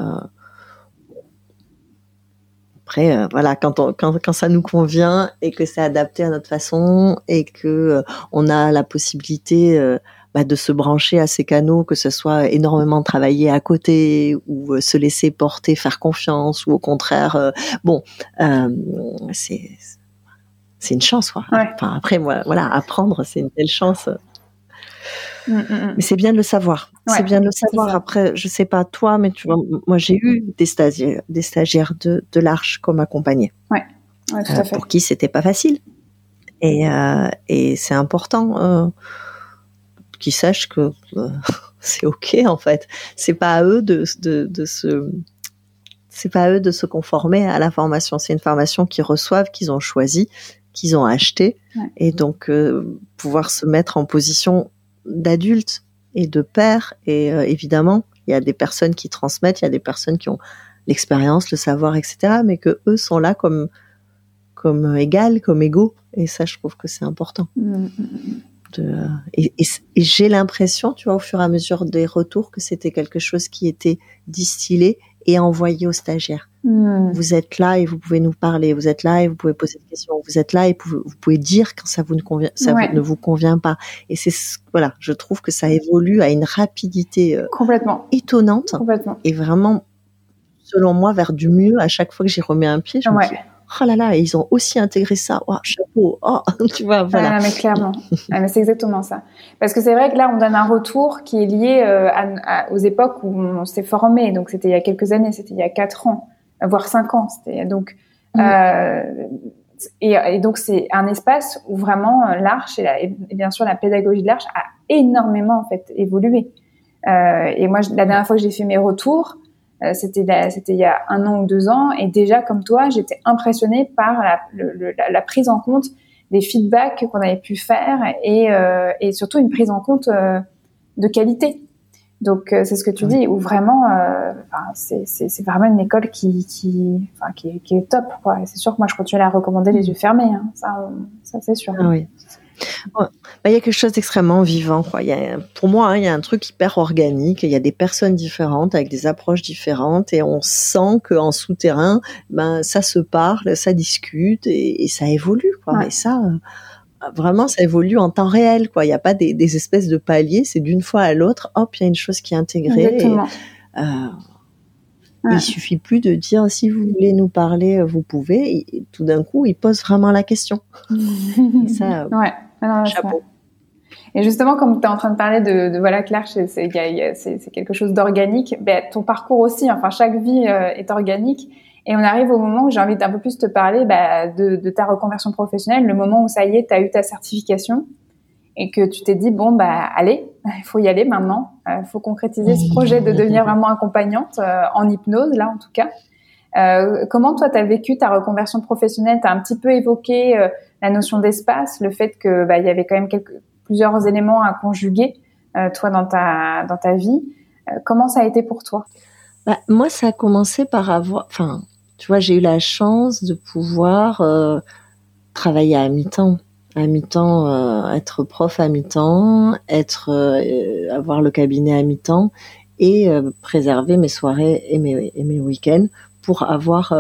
après euh, voilà quand on quand quand ça nous convient et que c'est adapté à notre façon et que euh, on a la possibilité bah, de se brancher à ces canaux, que ce soit énormément travailler à côté ou euh, se laisser porter, faire confiance, ou au contraire, euh, bon, euh, c'est c'est une chance, quoi. Enfin, après, moi, voilà, apprendre, c'est une telle chance. Mm, mm, mm. Mais c'est bien de le savoir. c'est bien de le savoir. Après, je sais pas toi, mais tu vois, moi j'ai eu des stagiaires, des stagiaires de, de l'Arche comme accompagnés. Ouais. ouais tout à fait. Pour qui c'était pas facile. Et, euh, et c'est important. Euh, qu'ils sachent que euh, c'est ok en fait. C'est pas à eux de, de, de se c'est pas à eux de se conformer à la formation. C'est une formation qu'ils reçoivent, qu'ils ont choisi, qu'ils ont acheté, et donc euh, pouvoir se mettre en position d'adulte et de père. Et euh, évidemment, il y a des personnes qui transmettent, il y a des personnes qui ont l'expérience, le savoir, etc. Mais que eux sont là comme comme égal, comme égaux. Et ça, je trouve que c'est important. Mmh, De, et, j'ai l'impression, tu vois, au fur et à mesure des retours, que c'était quelque chose qui était distillé et envoyé aux stagiaires. Hmm. Vous êtes là et vous pouvez nous parler. Vous êtes là et vous pouvez poser des questions. Vous êtes là et vous pouvez dire quand ça vous ne convient, ça ne vous convient pas. Et c'est voilà, je trouve que ça évolue à une rapidité euh, complètement étonnante. Complètement. Et vraiment, selon moi, vers du mieux. À chaque fois que j'y remets un pied, je me dis oh là là, ils ont aussi intégré ça. Oh, chapeau. Oh, tu vois, voilà. Ah, mais clairement. ah, mais c'est exactement ça. Parce que c'est vrai que là, on donne un retour qui est lié euh, aux époques où on s'est formé. Donc, c'était il y a quelques années, c'était il y a quatre ans, voire cinq ans. C'était donc. Mm. Euh, et, donc, c'est un espace où vraiment euh, l'Arche et, bien sûr la pédagogie de l'Arche a énormément en fait évolué. Euh, et moi, la dernière fois que j'ai fait mes retours, c'était c'était il y a un an ou deux ans. Et déjà comme toi j'étais impressionnée par la, la, prise en compte des feedbacks qu'on avait pu faire et, euh, et surtout une prise en compte euh, de qualité. Donc c'est ce que tu dis où vraiment c'est vraiment une école qui est top c'est sûr que moi je continue à la recommander les yeux fermés hein. ça ça c'est sûr. Ah oui bah, il y a quelque chose d'extrêmement vivant. Quoi. Y a, pour moi, hein, il y a un truc hyper organique. Il y a des personnes différentes avec des approches différentes et on sent qu'en souterrain, ben ça se parle, ça discute et, ça évolue. Quoi. Et ça, euh, vraiment, ça évolue en temps réel. Quoi. Il n'y a pas des, des, espèces de paliers. C'est d'une fois à l'autre, hop, il y a une chose qui est intégrée. Et, euh, Il suffit plus de dire si vous voulez nous parler, vous pouvez. Et, tout d'un coup, il pose vraiment la question. ça, ouais. Chapeau. Et justement, comme tu es en train de parler de, voilà, Claire, c'est quelque chose d'organique. Ben, ton parcours aussi, enfin, chaque vie euh, est organique. Et on arrive au moment où j'ai envie d'un peu plus te parler ben, de, ta reconversion professionnelle, le moment où ça y est, tu as eu ta certification et que tu t'es dit, bon, bah, allez, il faut y aller maintenant. Il euh, faut concrétiser ce projet de devenir vraiment accompagnante euh, en hypnose, là, en tout cas. comment toi, tu as vécu ta reconversion professionnelle? Tu as un petit peu évoqué la notion d'espace, le fait que bah, il y avait quand même quelques, plusieurs éléments à conjuguer euh, toi dans ta dans ta vie. Euh, comment ça a été pour toi? Bah, Moi, ça a commencé par avoir, enfin, tu vois, j'ai eu la chance de pouvoir euh, travailler à mi-temps, à mi-temps, être prof à mi-temps, être avoir le cabinet à mi-temps et préserver mes soirées et mes, et mes week-ends pour avoir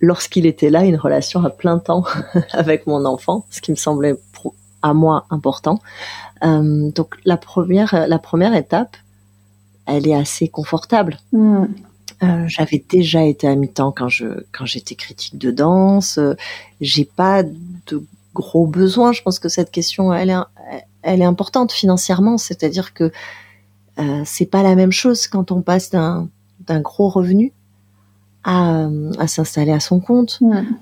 lorsqu'il était là, une relation à plein temps avec mon enfant, ce qui me semblait à moi important. Euh, donc la première, la première étape, elle est assez confortable. Hmm. Euh, j'avais déjà été à mi-temps quand je quand j'étais critique de danse. J'ai pas de gros besoins. Je pense que cette question, elle est elle est importante financièrement. C'est-à-dire que euh, c'est pas la même chose quand on passe d'un d'un gros revenu à, à s'installer à son compte.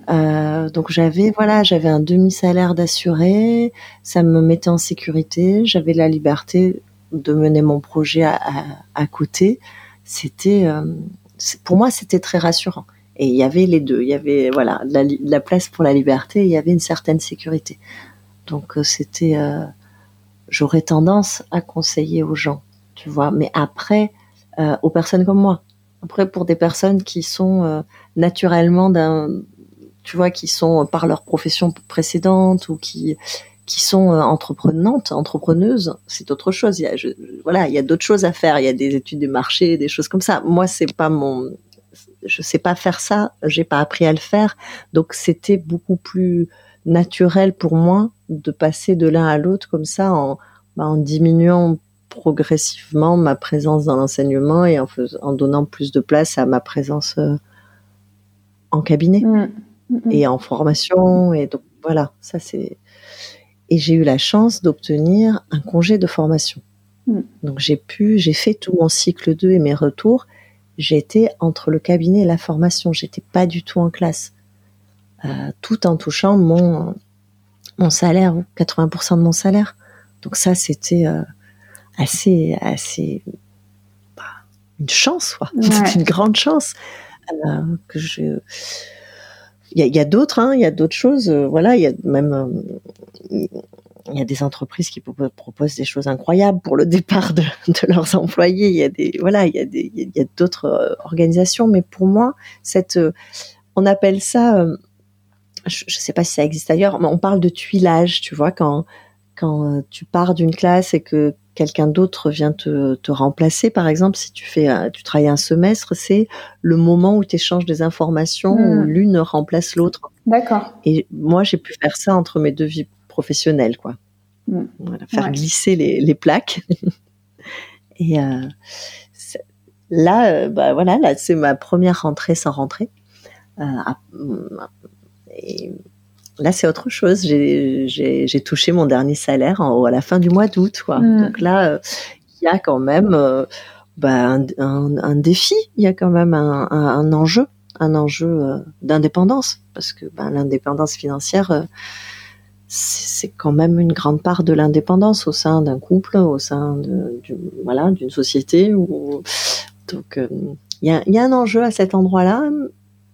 Euh, donc j'avais voilà, j'avais un demi-salaire d'assuré, ça me mettait en sécurité, j'avais la liberté de mener mon projet à, à, côté. C'était euh, pour moi c'était très rassurant. Et il y avait les deux, il y avait voilà la, la place pour la liberté, il y avait une certaine sécurité. Donc euh, c'était euh, j'aurais tendance à conseiller aux gens, tu vois, mais après euh, aux personnes comme moi après, pour des personnes qui sont euh, naturellement d'un, tu vois, qui sont euh, par leur profession précédente ou qui qui sont euh, entreprenantes, entrepreneuses, c'est autre chose. Il y a, voilà, il y a d'autres choses à faire. Il y a des études de marché, des choses comme ça. Moi, c'est pas mon, je sais pas faire ça. J'ai pas appris à le faire. Donc, c'était beaucoup plus naturel pour moi de passer de l'un à l'autre comme ça en, bah, en diminuant progressivement ma présence dans l'enseignement et en, en, donnant plus de place à ma présence euh, en cabinet mmh. Mmh. et en formation. Et donc voilà, ça c'est. Et j'ai eu la chance d'obtenir un congé de formation. Mmh. Donc j'ai pu, j'ai fait tout mon cycle 2 et mes retours. J'étais entre le cabinet et la formation. J'étais pas du tout en classe, euh, tout en touchant mon mon salaire, 80% de mon salaire. Donc ça, c'était euh, assez, assez, bah, une chance, quoi. C'est une grande chance euh, que je. Il y a, d'autres, hein, il y a d'autres choses. Euh, voilà, il y a même, euh, il y a des entreprises qui proposent des choses incroyables pour le départ de, de leurs employés. Il y a des, voilà, il y a des, il y a d'autres organisations, mais pour moi, cette, on appelle ça, je, je sais pas si ça existe ailleurs, mais on parle de tuilage, tu vois, quand quand tu pars d'une classe et que quelqu'un d'autre vient te, te, remplacer, par exemple, si tu fais, tu travailles un semestre, c'est le moment où tu échanges des informations où hmm. l'une remplace l'autre. D'accord. Et moi, j'ai pu faire ça entre mes deux vies professionnelles, quoi. Hmm. Voilà, faire glisser les, les plaques. et euh, là, euh, bah voilà, là, c'est ma première rentrée sans rentrée. Euh, et Là, c'est autre chose. J'ai touché mon dernier salaire à la fin du mois d'août. Mm. Donc là, euh, il y a quand même euh, bah, un, défi. Il y a quand même un, enjeu, un enjeu euh, d'indépendance, parce que bah, l'indépendance financière, c'est quand même une grande part de l'indépendance au sein d'un couple, au sein de, voilà d'une société. Donc, il y a, y a un enjeu à cet endroit-là.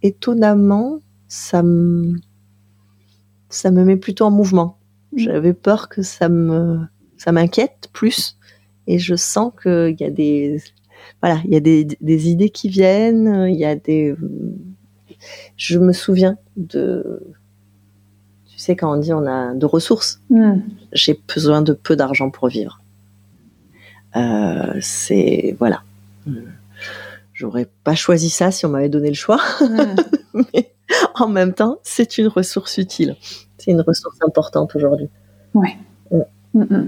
Étonnamment, ça me ça me met plutôt en mouvement. J'avais peur que ça me, ça m'inquiète plus, et je sens qu'il y a des, voilà, il y a des, des, idées qui viennent, il y a des, je me souviens de, tu sais quand on dit on a de ressources, j'ai besoin de peu d'argent pour vivre. Euh, c'est voilà. J'aurais pas choisi ça si on m'avait donné le choix. Mais en même temps, c'est une ressource utile. C'est une ressource importante aujourd'hui. Ouais. Mm, mm.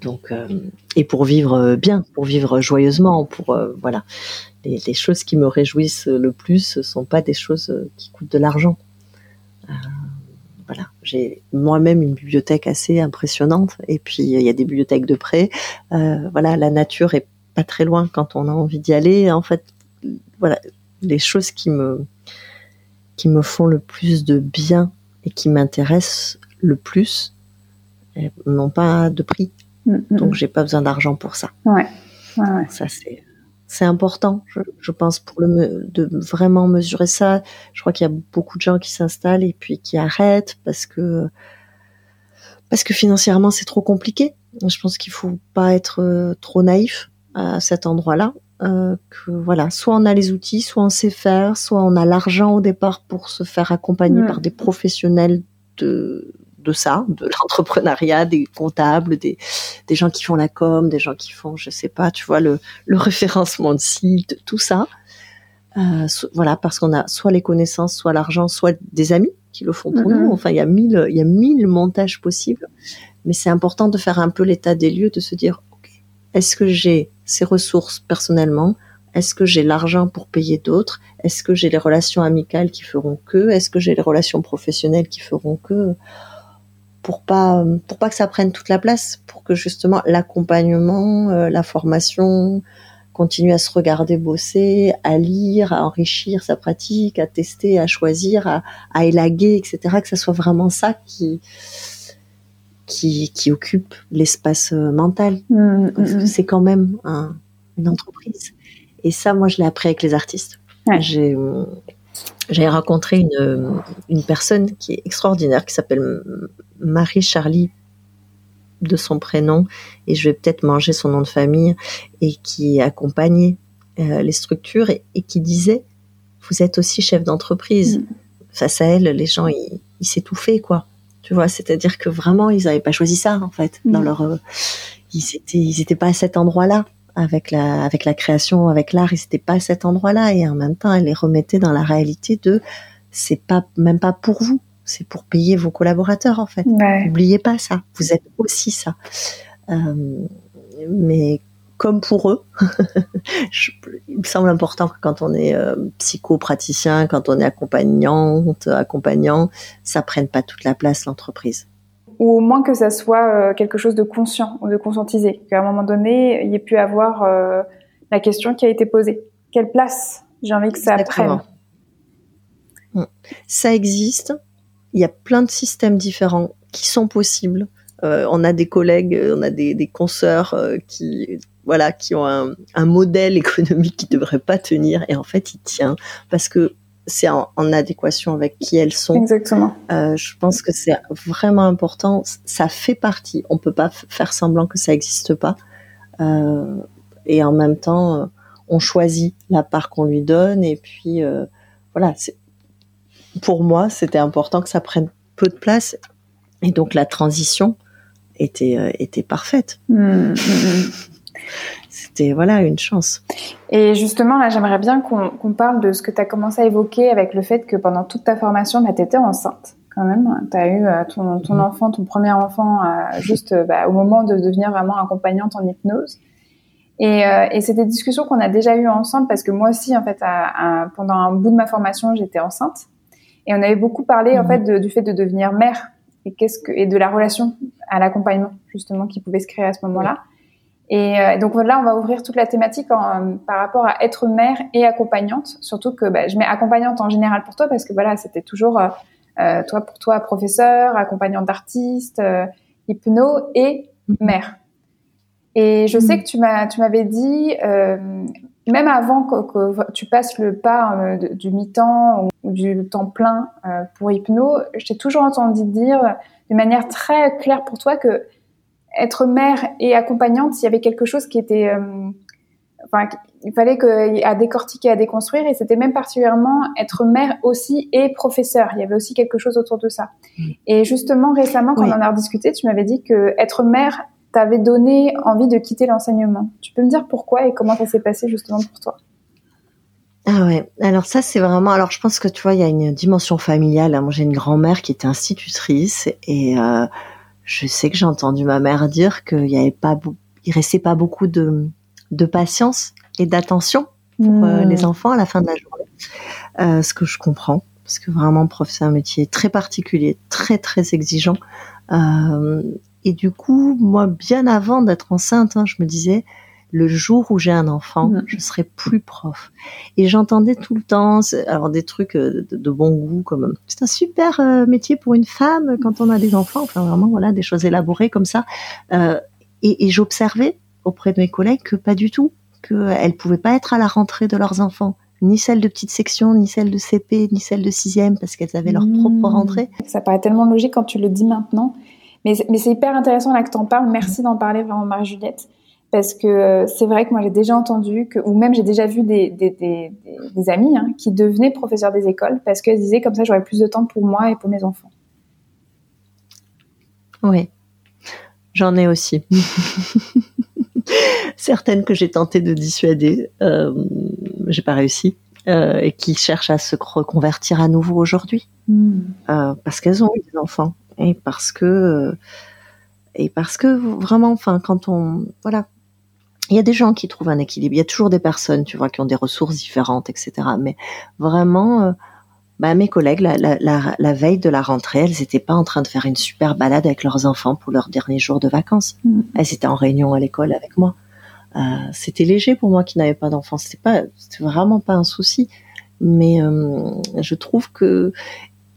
Donc, euh, et pour vivre bien, pour vivre joyeusement, pour euh, voilà, les, choses qui me réjouissent le plus, ce sont pas des choses qui coûtent de l'argent. Euh, voilà, j'ai moi-même une bibliothèque assez impressionnante, et puis il y a des bibliothèques de près. voilà, la nature est pas très loin quand on a envie d'y aller. En fait, voilà, les choses qui me qui me font le plus de bien et qui m'intéressent le plus n'ont pas de prix. Mm, mm, Donc mm. j'ai pas besoin d'argent pour ça. Ouais. Ça c'est c'est important, je, pense, pour le de vraiment mesurer ça. Je crois qu'il y a beaucoup de gens qui s'installent et puis qui arrêtent parce que parce que financièrement c'est trop compliqué. Je pense qu'il faut pas être euh, trop naïf à cet endroit-là. Euh, que voilà, soit on a les outils, soit on sait faire, soit on a l'argent au départ pour se faire accompagner par des professionnels de de ça, de l'entrepreneuriat, des comptables, des, des gens qui font la com, des gens qui font, je sais pas, tu vois, le, le référencement de site, tout ça. Euh, voilà, parce qu'on a soit les connaissances, soit l'argent, soit des amis qui le font pour nous. Enfin, il y a mille, il y a mille montages possibles. Mais c'est important de faire un peu l'état des lieux, de se dire, est-ce que j'ai ces ressources personnellement? Est-ce que j'ai l'argent pour payer d'autres? Est-ce que j'ai les relations amicales qui feront que? Est-ce que j'ai les relations professionnelles qui feront que? Pour pas pour pas que ça prenne toute la place, pour que justement l'accompagnement, euh, la formation continue à se regarder bosser, à lire, à enrichir sa pratique, à tester, à choisir, à, à élaguer, etc. Que ça soit vraiment ça qui qui, qui occupe l'espace euh, mental. Mmh, mmh, mmh. c'est quand même une entreprise. Et ça, moi, je l'ai appris avec les artistes. J'ai j'ai rencontré une, une personne qui est extraordinaire, qui s'appelle Marie-Charlie de son prénom, et je vais peut-être manger son nom de famille, et qui accompagnait euh, les structures et, qui disait, vous êtes aussi chef d'entreprise. Face à elle, les gens, ils s'étouffaient, quoi. Tu vois, c'est-à-dire que vraiment, ils n'avaient pas choisi ça en fait. Dans mm. leur, euh, ils étaient, ils étaient pas à cet endroit-là avec la, avec la création, avec l'art. Ils n'étaient pas à cet endroit-là et en même temps, elle les remettait dans la réalité de, c'est pas même pas pour vous, c'est pour payer vos collaborateurs en fait. N'oubliez pas ça. Vous êtes aussi ça. Euh, mais comme pour eux. il me semble important que quand on est euh, psychopraticien, quand on est accompagnante, accompagnant, ça prenne pas toute la place l'entreprise. Ou au moins que ça soit euh, quelque chose de conscient ou de conscientisé, qu'à un moment donné, il y ait pu avoir euh, la question qui a été posée. Quelle place j'ai envie que ça prenne? Hum. Ça existe. Il y a plein de systèmes différents qui sont possibles. on a des collègues, on a des, des consoeurs qui voilà, qui ont un, un, modèle économique qui devrait pas tenir et en fait il tient parce que c'est en, adéquation avec qui elles sont. Exactement. Euh, je pense que c'est vraiment important. Ça fait partie. On peut pas faire semblant que ça n'existe pas. Euh, et en même temps, euh, on choisit la part qu'on lui donne. Et puis euh, voilà. Pour moi, c'était important que ça prenne peu de place. Et donc la transition était était parfaite. Mmh, mmh, mmh. C'était voilà une chance. Et justement, là, j'aimerais bien qu'on parle de ce que tu as commencé à évoquer avec le fait que pendant toute ta formation, bah, tu étais enceinte quand même. Tu as eu ton, ton, enfant, ton premier enfant, juste bah, au moment de devenir vraiment accompagnante en hypnose. Et, euh, et c'est des discussions qu'on a déjà eues ensemble parce que moi aussi, en fait, à, pendant un bout de ma formation, j'étais enceinte. Et on avait beaucoup parlé, en mhm. fait, du fait de devenir mère et qu'est-ce que et de la relation à l'accompagnement justement qui pouvait se créer à ce moment-là. Et euh, donc là, on va ouvrir toute la thématique en, par rapport à être mère et accompagnante. Surtout que bah, je mets accompagnante en général pour toi parce que voilà, c'était toujours euh, euh toi pour toi professeur, accompagnante d'artiste, euh, hypno et mhm. mère. Et je sais mm. que tu m'as, tu m'avais dit, euh, même avant que, tu passes le pas euh, du mi-temps ou, du temps plein euh, pour hypno, je t'ai toujours entendu dire de manière très claire pour toi que être mère et accompagnante, il y avait quelque chose qui était, euh, enfin, il fallait que, à décortiquer, à déconstruire, et c'était même particulièrement être mère aussi et professeur. Il y avait aussi quelque chose autour de ça. Mm. Et justement, récemment, quand on en a discuté, tu m'avais dit que être mère t'avais donné envie de quitter l'enseignement. Tu peux me dire pourquoi et comment ça s'est passé justement pour toi? Ah ouais, alors ça c'est vraiment. Alors je pense que tu vois, il y a une dimension familiale. Moi j'ai une grand-mère qui était institutrice et euh, je sais que j'ai entendu ma mère dire qu'il y avait pas, il restait pas beaucoup de, de patience et d'attention pour euh, hmm. les enfants à la fin de la journée. Euh, ce que je comprends, parce que vraiment prof c'est un métier très particulier, très très exigeant. Euh, et du coup, moi, bien avant d'être enceinte, hein, je me disais, le jour où j'ai un enfant, mm. je serai plus prof. Et j'entendais tout le temps, alors des trucs euh, de, bon goût, comme c'est un super euh, métier pour une femme quand on a des enfants. Enfin, vraiment, voilà, des choses élaborées comme ça. Euh, et, et j'observais auprès de mes collègues que pas du tout, qu'elles pouvaient pas être à la rentrée de leurs enfants ni celles de petite section, ni celles de CP, ni celles de sixième, parce qu'elles avaient leur propre mm. rentrée. Ça paraît tellement logique quand tu le dis maintenant. Mais, mais c'est hyper intéressant là que tu en parles. Merci d'en parler vraiment, Marie-Juliette. Parce que euh, c'est vrai que moi j'ai déjà entendu, que, ou même j'ai déjà vu des, des, des, des amis hein, qui devenaient professeurs des écoles parce qu'elles disaient comme ça j'aurais plus de temps pour moi et pour mes enfants. Oui, j'en ai aussi. Certaines que j'ai tenté de dissuader, euh, j'ai pas réussi, euh, et qui cherchent à se reconvertir à nouveau aujourd'hui, hmm. euh, parce qu'elles ont eu des enfants et parce que et parce que vraiment, enfin, quand on voilà, il y a des gens qui trouvent un équilibre. Il y a toujours des personnes, tu vois, qui ont des ressources différentes, etc. Mais vraiment, euh, bah, mes collègues, la, la, la, la, veille de la rentrée, elles n'étaient pas en train de faire une super balade avec leurs enfants pour leur dernier jour de vacances. Mm. Elles étaient en réunion à l'école avec moi. Euh, c'était léger pour moi qui n'avais pas d'enfants. C'était pas, c'était vraiment pas un souci. Mais euh, je trouve que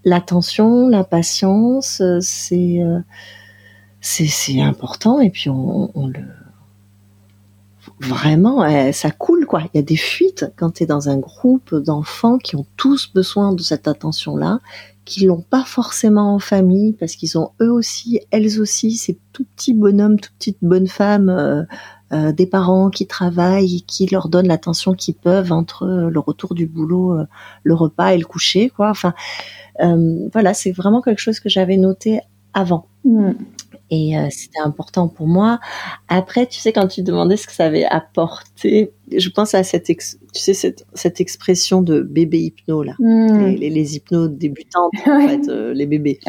l'attention, la patience, c'est euh, c'est important et puis on, on le vraiment eh, ça coule quoi. Il y a des fuites quand tu es dans un groupe d'enfants qui ont tous besoin de cette attention là, qui l'ont pas forcément en famille parce qu'ils ont eux aussi, elles aussi, ces tout petits bonhommes, tout petites bonnes femmes. Euh, euh, des parents qui travaillent, qui leur donnent l'attention qu'ils peuvent entre le retour du boulot, le repas et le coucher, quoi. Enfin, euh, voilà, c'est vraiment quelque chose que j'avais noté avant. Mm. Et euh, c'était important pour moi. Après, tu sais, quand tu demandais ce que ça avait apporté, je pense à cette, tu sais, cette, cette expression de bébé hypno là, mm. les, les, hypnos débutantes en fait, euh, les bébés.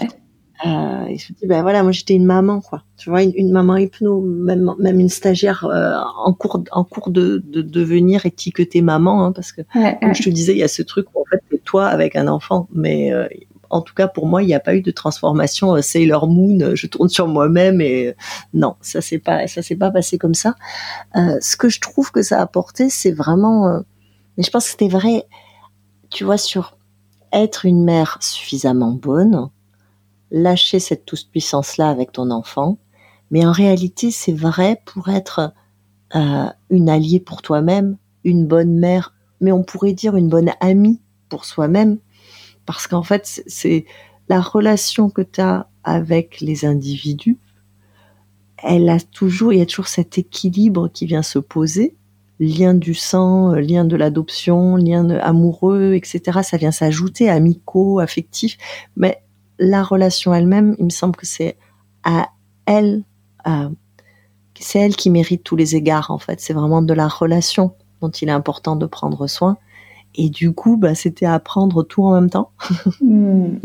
Euh, et je me dis, ben voilà, moi j'étais une maman, quoi. Tu vois, une, maman hypno, même, même une stagiaire euh, en cours, en cours de, de devenir étiquetée maman, hein, parce que comme je te disais, il y a ce truc où en fait c'est toi avec un enfant, mais euh, en tout cas pour moi, il n'y a pas eu de transformation Sailor Moon. Je tourne sur moi-même et non, ça c'est pas, ça s'est pas passé comme ça. ce que je trouve que ça a apporté, c'est vraiment, mais je pense que c'était vrai, tu vois, sur être une mère suffisamment bonne lâcher cette toute-puissance-là avec ton enfant, mais en réalité, c'est vrai pour être euh, une alliée pour toi-même, une bonne mère, mais on pourrait dire une bonne amie pour soi-même, parce qu'en fait, c'est la relation que tu as avec les individus, elle a toujours, il y a toujours cet équilibre qui vient se poser, lien du sang, lien de l'adoption, lien amoureux, etc. Ça vient s'ajouter, amicaux, affectifs, mais la relation elle-même, il me semble que c'est à elle c'est elle qui mérite tous les égards en fait. C'est vraiment de la relation dont il est important de prendre soin. Et du coup, bah, c'était apprendre tout en même temps. Hmm.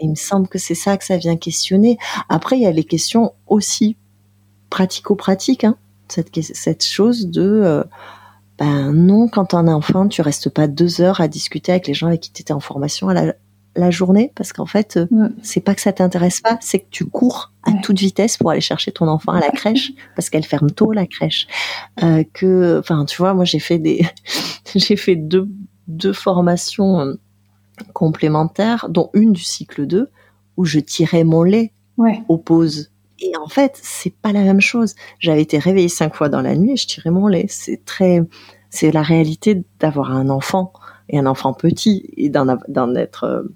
il me semble que c'est ça que ça vient questionner. Après, il y a les questions aussi pratico-pratiques. Hein. Cette, cette chose de, euh, ben non, quand t'es un enfant, tu restes pas deux heures à discuter avec les gens avec qui tu étais en formation à la, la journée parce qu'en fait, euh, mm. c'est pas que ça t'intéresse pas, c'est que tu cours à toute vitesse pour aller chercher ton enfant à la crèche parce qu'elle ferme tôt la crèche. Euh, que, enfin, tu vois, moi j'ai fait des, j'ai fait deux deux formations euh, complémentaires, dont une du cycle 2 où je tirais mon lait ouais. aux pauses. Et en fait, c'est pas la même chose. J'avais été réveillée cinq fois dans la nuit et je tirais mon lait. C'est très, c'est la réalité d'avoir un enfant et un enfant petit et d'en être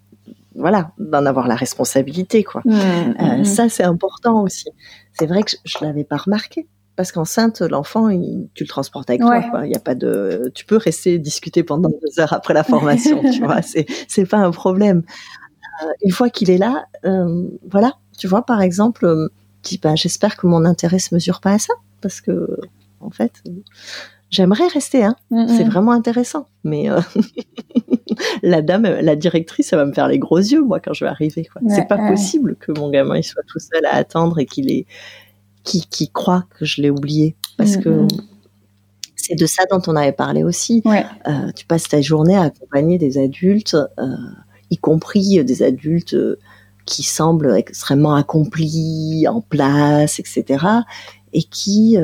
voilà, d'en avoir la responsabilité, quoi. Euh, mmh. ça, c'est important aussi. C'est vrai que je, ne l'avais pas remarqué parce qu'enceinte, l'enfant, tu le transportes avec toi. Il y a pas de, tu peux rester discuter pendant deux heures après la formation, tu vois. C'est c'est pas un problème. Euh, une fois qu'il est là, euh, voilà, tu vois, par exemple, dis, bah, j'espère que mon intérêt se mesure pas à ça parce que en fait, j'aimerais rester. Hein. Mm, c'est vraiment intéressant. Mais euh, la dame, la directrice, ça va me faire les gros yeux, moi, quand je vais arriver. Quoi. c'est pas possible que mon gamin il soit tout seul à attendre et qu'il est, qui, qui croit que je l'ai oublié. Parce mm, que c'est de ça dont on avait parlé aussi. Euh, tu passes ta journée à accompagner des adultes, euh, y compris des adultes qui semblent extrêmement accomplis, en place, etc. Et qui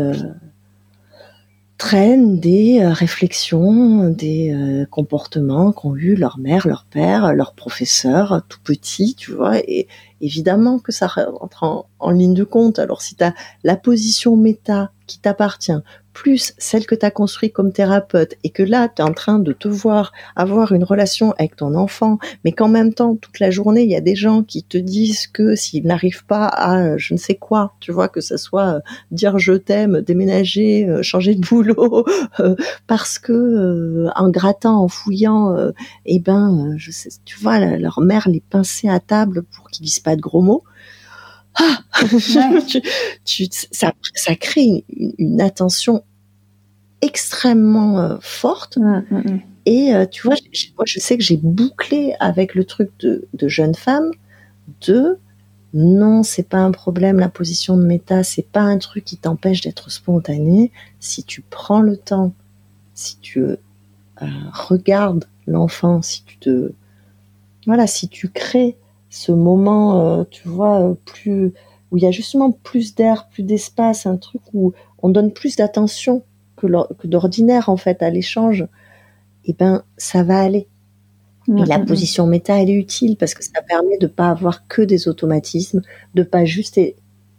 traînent des euh, réflexions, des euh, comportements qu'ont eu leur mère, leur père, leur professeur tout petit, tu vois, et évidemment que ça rentre en, ligne de compte. Alors si tu as la position méta qui t'appartient, plus celle que tu as construite comme thérapeute et que là, tu es en train de te voir avoir une relation avec ton enfant, mais qu'en même temps, toute la journée, il y a des gens qui te disent que s'ils n'arrivent pas à euh, je ne sais quoi, tu vois, que ce soit euh, dire je t'aime, déménager, euh, changer de boulot, parce que en grattant, en fouillant, eh ben, je sais, tu vois, leur mère les pinçait à table pour qu'ils disent pas de gros mots. Ah tu, ça, ça crée une, attention extrêmement euh, forte. Mmh, mmh, mmh. Et euh, tu vois, je, moi, je sais que j'ai bouclé avec le truc de, de jeune femme de non, c'est pas un problème, la position de méta, c'est pas un truc qui t'empêche d'être spontané. Si tu prends le temps, si tu euh, regardes l'enfant, si tu te, voilà, si tu crées ce moment, euh, tu vois, euh, plus où il y a justement plus d'air, plus d'espace, un truc où on donne plus d'attention que d'ordinaire en fait à l'échange, et eh ben ça va aller. Et la position méta, elle est utile parce que ça permet de pas avoir que des automatismes, de pas juste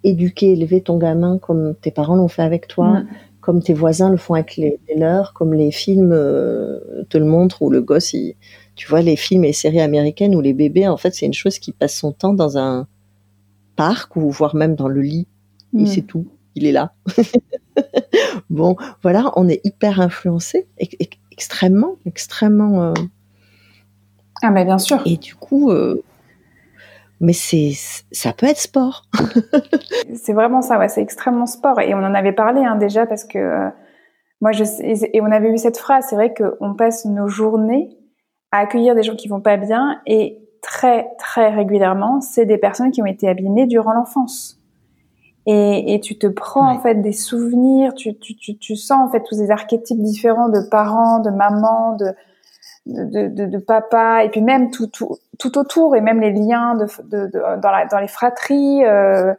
éduquer, élever ton gamin comme tes parents l'ont fait avec toi, comme tes voisins le font avec les, leurs, comme les films euh, te le montrent où le gosse il, tu vois, les films et séries américaines où les bébés, en fait, c'est une chose qui passe son temps dans un parc ou voire même dans le lit. Et mm. c'est tout. Il est là. bon, voilà, on est hyper influencé, extrêmement, extrêmement. Euh, ah, mais bien sûr. Et du coup, euh, mais c'est, ça peut être sport. c'est vraiment ça, ouais, c'est extrêmement sport. Et on en avait parlé hein, déjà parce que euh, moi, je et on avait eu cette phrase. C'est vrai qu'on passe nos journées à accueillir des gens qui vont pas bien et très très régulièrement, c'est des personnes qui ont été abîmées durant l'enfance. Et, et, tu te prends en fait des souvenirs, tu, tu, tu, tu, sens en fait tous ces archétypes différents de parents, de mamans, de, de, de, de papa, et puis même tout, tout, tout, autour, et même les liens de, de, dans, la, dans les fratries. Euh,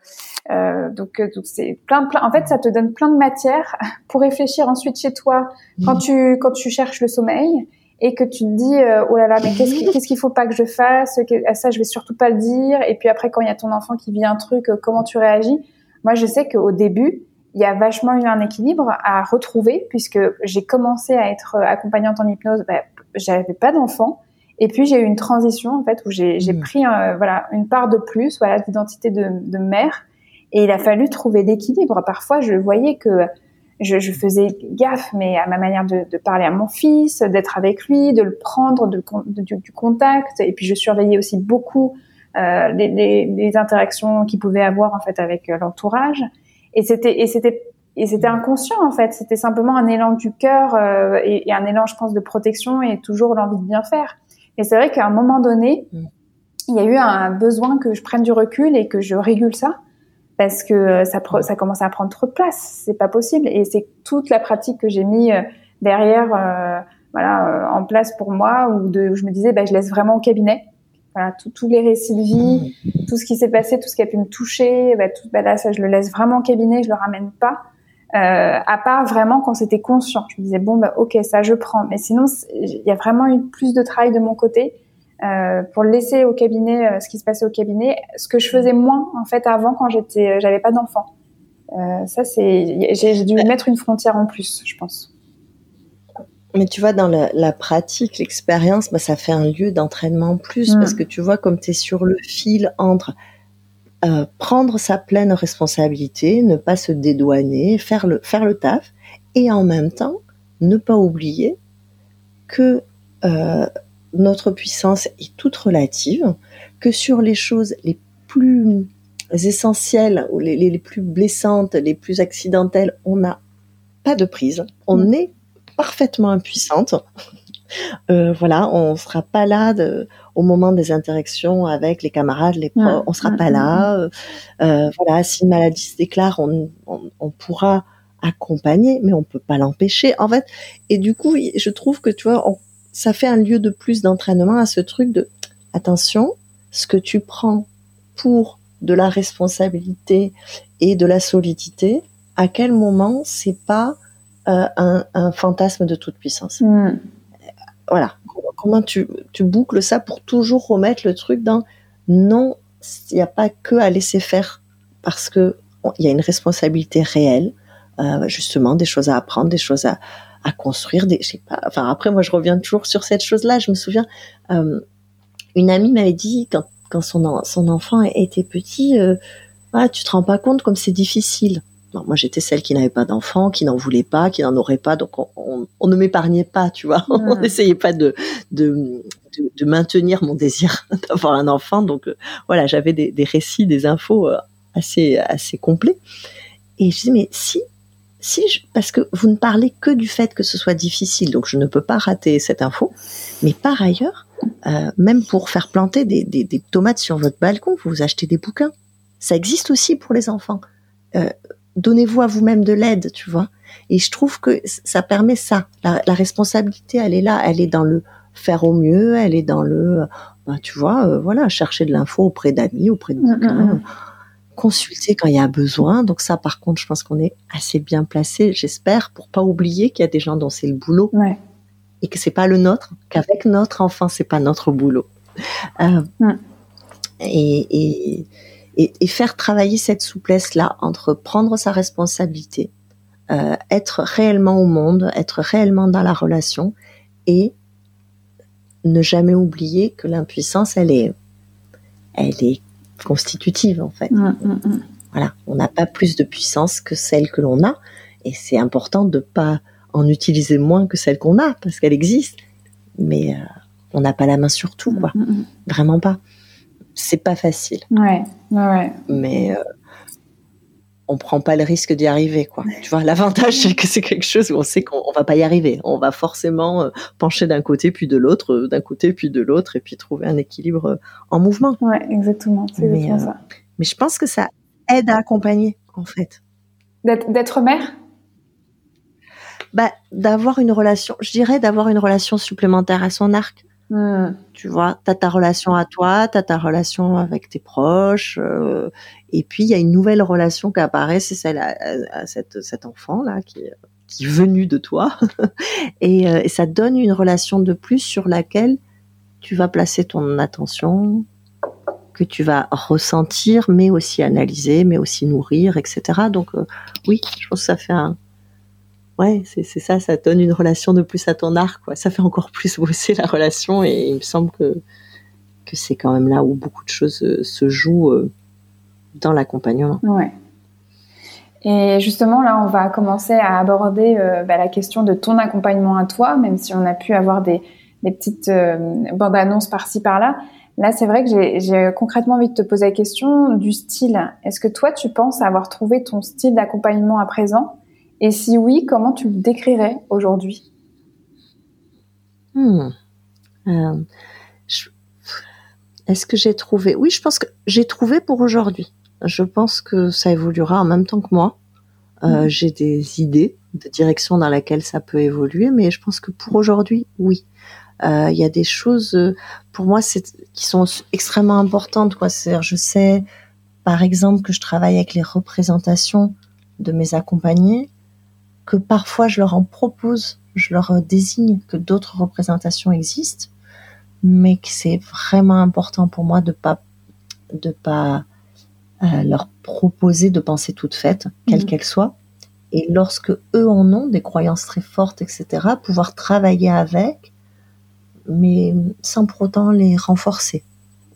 euh, donc donc c'est plein plein. En fait, ça te donne plein de matière pour réfléchir ensuite chez toi quand tu quand tu cherches le sommeil et que tu te dis euh, oh là là mais qu'est-ce qu'il faut pas que je fasse ça je vais surtout pas le dire. Et puis après quand il y a ton enfant qui vit un truc euh, comment tu réagis? Moi je sais qu'au début il y a vachement eu un équilibre à retrouver puisque j'ai commencé à être euh, accompagnante en hypnose bah, j'avais pas d'enfant. Et puis j'ai eu une transition en fait où j'ai mmh. pris voilà une part de plus voilà d'identité de, de mère. Et il a fallu trouver l'équilibre. Parfois je voyais que je, je, faisais gaffe, mais à ma manière de, de parler à mon fils, d'être avec lui, de le prendre, de, du, contact. Et puis je surveillais aussi beaucoup euh, les, les, les, interactions qu'il pouvait avoir en fait avec l'entourage. Et c'était et c'était et c'était inconscient en fait. C'était simplement un élan du cœur et, et, un élan, je pense, de protection et toujours l'envie de bien faire. Et c'est vrai qu'à un moment donné, mm. il y a eu un besoin que je prenne du recul et que je régule ça parce que ça, ça commence à prendre trop de place. C'est pas possible. Et c'est toute la pratique que j'ai mis derrière, euh, voilà, euh, en place pour moi, où, de, je me disais, bah, je laisse vraiment au cabinet. Voilà, tous les récits de vie, tout ce qui s'est passé, tout ce qui a pu me toucher, bah, tout, bah, là, ça, je le laisse vraiment au cabinet, je le ramène pas. Euh, à part vraiment quand c'était conscient. Je me disais bon bah ok ça je prends, mais sinon il y a vraiment eu plus de travail de mon côté euh, pour laisser au cabinet euh, ce qui se passait au cabinet, ce que je faisais moins en fait avant quand j'étais j'avais pas d'enfant. Euh, ça c'est j'ai dû mettre une frontière en plus, je pense. Mais tu vois, dans la, pratique, l'expérience, bah, ça fait un lieu d'entraînement en plus, parce mm. que tu vois, comme tu es sur le fil entre euh, prendre sa pleine responsabilité, ne pas se dédouaner, faire le, faire le taf, et en même temps, ne pas oublier que euh, notre puissance est toute relative, que sur les choses les plus essentielles ou les, les plus blessantes, les plus accidentelles, on n'a pas de prise. On mm. est parfaitement impuissante. Euh, voilà, on sera pas là de, au moment des interactions avec les camarades, les profs, on sera pas là. Euh, euh, voilà, si une maladie se déclare, on, on, pourra accompagner, mais on peut pas l'empêcher. En fait, et du coup, je trouve que tu vois, ça fait un lieu de plus d'entraînement à ce truc de attention, ce que tu prends pour de la responsabilité et de la solidité, à quel moment c'est pas euh, un, fantasme de toute puissance? Voilà. Comment tu, tu boucles ça pour toujours remettre le truc dans non, il n'y a pas que à laisser faire parce que il y a une responsabilité réelle, euh, justement, des choses à apprendre, des choses à, à construire, des, je sais pas. Enfin, après, moi, je reviens toujours sur cette chose-là. Je me souviens, euh, une amie m'avait dit quand, quand son, son enfant était petit, euh, ah, tu te rends pas compte comme c'est difficile moi, j'étais celle qui n'avait pas d'enfant, qui n'en voulait pas, qui n'en aurait pas, donc on, ne m'épargnait pas, tu vois. On n'essayait pas de, de, de, maintenir mon désir d'avoir un enfant. Donc euh, voilà, j'avais des, des, récits, des infos euh, assez, assez complets. Et je dis, mais si, si, parce que vous ne parlez que du fait que ce soit difficile, donc je ne peux pas rater cette info. Mais par ailleurs, euh, même pour faire planter des, des, des, tomates sur votre balcon, vous achetez des bouquins. Ça existe aussi pour les enfants. Euh, donnez-vous à vous-même de l'aide, tu vois. Et je trouve que ça permet ça. La, responsabilité, elle est là, elle est dans le faire au mieux, elle est dans le, bah, tu vois, euh, voilà, chercher de l'info auprès d'amis, auprès de bouquins, mm, mm. Consulter quand il y a besoin. Donc ça, par contre, je pense qu'on est assez bien placé, j'espère, pour pas oublier qu'il y a des gens dont c'est le boulot et que c'est pas le nôtre, qu'avec notre enfant, c'est pas notre boulot. Euh, et, et et, et faire travailler cette souplesse-là entre prendre sa responsabilité, euh, être réellement au monde, être réellement dans la relation et ne jamais oublier que l'impuissance, elle est, elle est constitutive en fait. Mmh, mmh, mmh. Voilà, on n'a pas plus de puissance que celle que l'on a, et c'est important de pas en utiliser moins que celle qu'on a parce qu'elle existe, mais euh, on n'a pas la main sur tout, quoi. Vraiment pas c'est pas facile. Ouais, ouais. Mais euh, on prend pas le risque d'y arriver, quoi. Tu vois, l'avantage c'est que c'est quelque chose où on sait qu'on va pas y arriver. On va forcément euh, pencher d'un côté puis de l'autre, euh, d'un côté puis de l'autre, et puis trouver un équilibre euh, en mouvement. Ouais, exactement. C'est mais, ça. Mais je pense que ça aide à accompagner, en fait. D'être mère? Bah, d'avoir une relation, je dirais d'avoir une relation supplémentaire à son arc. Hmm. Tu vois, tu as ta relation à toi, tu as ta relation avec tes proches, euh, et puis il y a une nouvelle relation qui apparaît, c'est celle à, cette, cet enfant-là qui, qui est venu de toi, et, euh, et, ça donne une relation de plus sur laquelle tu vas placer ton attention, que tu vas ressentir, mais aussi analyser, mais aussi nourrir, etc. Donc euh, oui, je pense que ça fait un, ouais, c'est ça, ça donne une relation de plus à ton arc, quoi. Ça fait encore plus bosser la relation et il me semble que, c'est quand même là où beaucoup de choses euh, se jouent euh, dans l'accompagnement. Ouais. Et justement, là, on va commencer à aborder euh, bah, la question de ton accompagnement à toi, même si on a pu avoir des, des petites bandes annonces par-ci par-là. Là, c'est vrai que j'ai concrètement envie de te poser la question du style. Est-ce que toi, tu penses avoir trouvé ton style d'accompagnement à présent? Et si oui, comment tu le décrirais aujourd'hui? Hmm. euh, Est-ce que j'ai trouvé? Oui, je pense que j'ai trouvé pour aujourd'hui. Je pense que ça évoluera en même temps que moi. Euh, hmm. J'ai des idées de direction dans laquelle ça peut évoluer, mais je pense que pour aujourd'hui, oui. Euh, il y a des choses pour moi qui sont extrêmement importantes. Quoi. je sais, par exemple, que je travaille avec les représentations de mes accompagnés, que parfois je leur en propose, je leur désigne que d'autres représentations existent, mais que c'est vraiment important pour moi de pas de pas euh, leur proposer de pensées toutes faites, quelles mmh. qu'elles soient. Et lorsque eux en ont des croyances très fortes, etc., pouvoir travailler avec mais sans pour autant les renforcer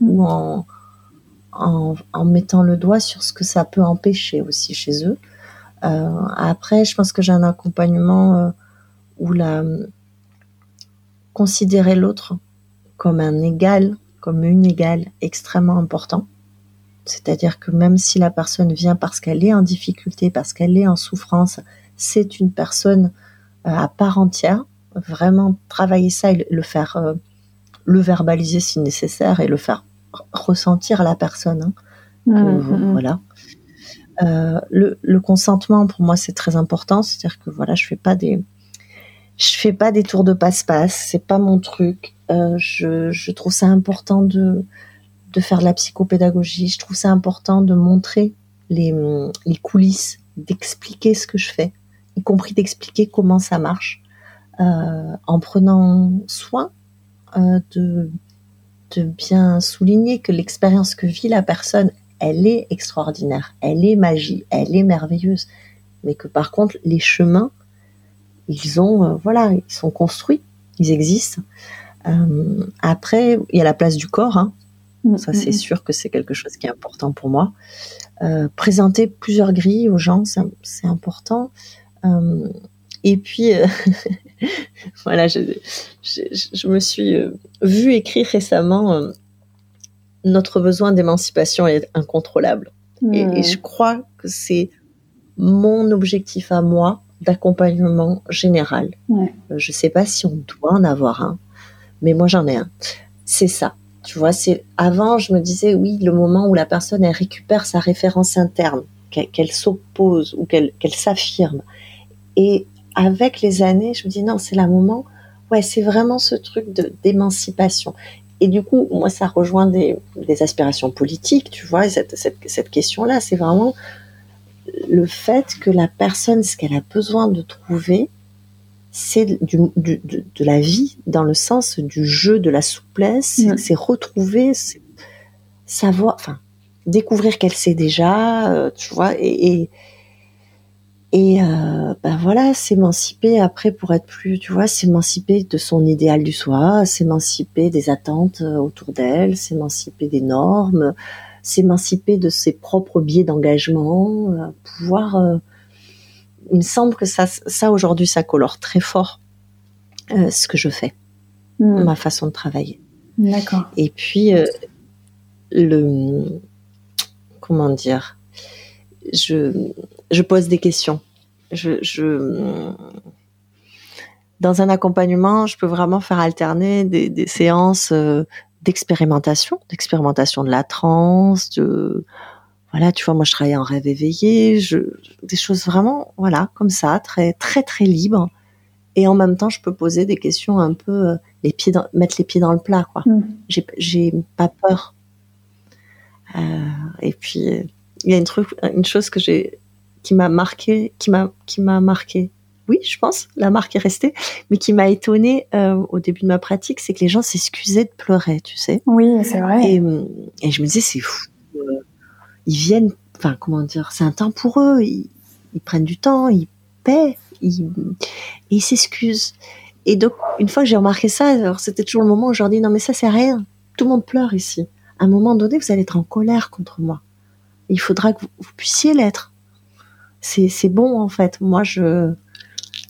ou en, en, mettant le doigt sur ce que ça peut empêcher aussi chez eux. Euh, après, je pense que j'ai un accompagnement euh, où la considérer l'autre comme un égal, comme une égale, extrêmement important. C'est-à-dire que même si la personne vient parce qu'elle est en difficulté, parce qu'elle est en souffrance, c'est une personne euh, à part entière vraiment travailler ça et le faire, euh, le verbaliser si nécessaire et le faire ressentir à la personne. Hein. Mmh, euh, mmh. Voilà. Euh, le, consentement pour moi c'est très important, c'est-à-dire que voilà, je fais pas des, je fais pas des tours de passe-passe, c'est pas mon truc. je, je trouve ça important de de faire de la psychopédagogie. Je trouve ça important de montrer les, les coulisses, d'expliquer ce que je fais, y compris d'expliquer comment ça marche. Euh, en prenant soin euh, de, de bien souligner que l'expérience que vit la personne, elle est extraordinaire, elle est magie, elle est merveilleuse, mais que par contre les chemins, ils ont, euh, voilà, ils sont construits, ils existent. après, il y a la place du corps. Hein. Mm, Ça, c'est mm, mm. sûr que c'est quelque chose qui est important pour moi. présenter plusieurs grilles aux gens, c'est important. et puis, voilà, je, je, me suis euh, vu écrire récemment euh, Notre besoin d'émancipation est incontrôlable. Et, hmm. je crois que c'est mon objectif à moi d'accompagnement général. Euh, je ne sais pas si on doit en avoir un, mais moi j'en ai un. C'est ça. Tu vois, c'est avant je me disais oui, le moment où la personne elle récupère sa référence interne, qu'elle s'oppose ou qu'elle s'affirme. Et avec les années, je me dis non, c'est le moment. Ouais, c'est vraiment ce truc d'émancipation. Et du coup, moi, ça rejoint des, des aspirations politiques, tu vois, cette, cette, cette question-là, c'est vraiment le fait que la personne, ce qu'elle a besoin de trouver, c'est du, du, de, de, la vie dans le sens du jeu, de la souplesse, c'est retrouver, savoir, enfin, découvrir qu'elle sait déjà, euh, tu vois, et, et, et euh, ben voilà, s'émanciper après pour être plus, tu vois, s'émanciper de son idéal du soi, s'émanciper des attentes euh, autour d'elle, s'émanciper des normes, s'émanciper de ses propres biais d'engagement, euh, pouvoir. Euh, il me semble que ça, ça aujourd'hui, ça colore très fort ce que je fais, hmm. ma façon de travailler. D'accord. Et puis le, comment dire, je je pose des questions. Je, je, dans un accompagnement, je peux vraiment faire alterner des, des séances euh, d'expérimentation, d'expérimentation de la transe, de voilà, tu vois, moi je travaille en rêve éveillé, je, des choses vraiment, voilà, comme ça, très très très libres. Et en même temps, je peux poser des questions un peu euh, les pieds dans, mettre les pieds dans le plat, quoi. Mm. J'ai j'ai pas peur. Euh, et puis il y a une truc, une chose que j'ai qui m'a marqué, qui m'a qui m'a marqué. Oui, je pense, la marque est restée, mais qui m'a étonnée euh, au début de ma pratique, c'est que les gens s'excusaient de pleurer, tu sais. Oui, c'est vrai. Et, et, je me disais, c'est fou. Euh, ils viennent, enfin, comment dire, c'est un temps pour eux. Ils, ils prennent du temps, ils paient, ils, ils s'excusent. Et donc, une fois que j'ai remarqué ça, alors c'était toujours le moment où je leur dis, non, mais ça, c'est rien. Tout le monde pleure ici. À un moment donné, vous allez être en colère contre moi. Il faudra que vous puissiez l'être c'est bon en fait. Moi je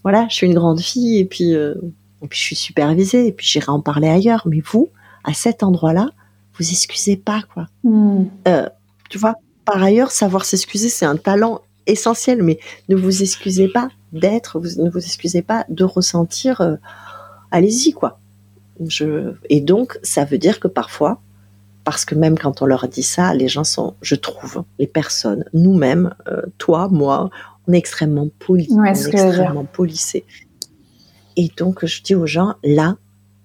voilà, je suis une grande fille et puis euh, Et puis je suis supervisée, et puis j'irai en parler ailleurs. Mais vous, à cet endroit-là, vous excusez pas, quoi. Hmm. Euh, tu vois, par ailleurs, savoir s'excuser, c'est un talent essentiel, mais ne vous excusez pas d'être, ne vous excusez pas de ressentir. Euh, allez-y, quoi. Je... Et donc, ça veut dire que parfois, parce que même quand on leur dit ça, les gens sont, je trouve, les personnes, nous-mêmes, euh, toi, moi, on est extrêmement polis, on est extrêmement polissés. Et donc, je dis aux gens, là,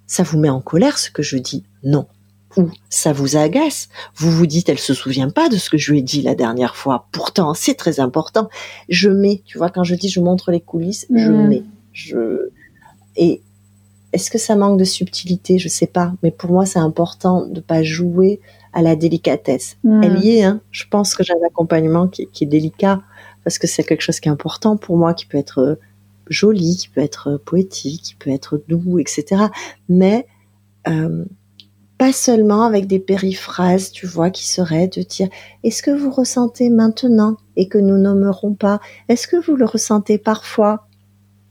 ça vous met en colère ce que je dis Non. Ou ça vous agace. Vous vous dites, elle se souvient pas de ce que je lui ai dit la dernière fois. Pourtant, c'est très important. Je mets, tu vois, quand je dis je montre les coulisses, je mm. mets. Je... Et est-ce que ça manque de subtilité? Je sais pas. Mais pour moi, c'est important de pas jouer à la délicatesse. Mm. Elle y est, hein. Je pense que j'ai un accompagnement qui, qui est délicat parce que c'est quelque chose qui est important pour moi, qui peut être joli, qui peut être poétique, qui peut être doux, etc. Mais euh, pas seulement avec des périphrases, tu vois, qui seraient de dire est-ce que vous ressentez maintenant et que nous nommerons pas? Est-ce que vous le ressentez parfois?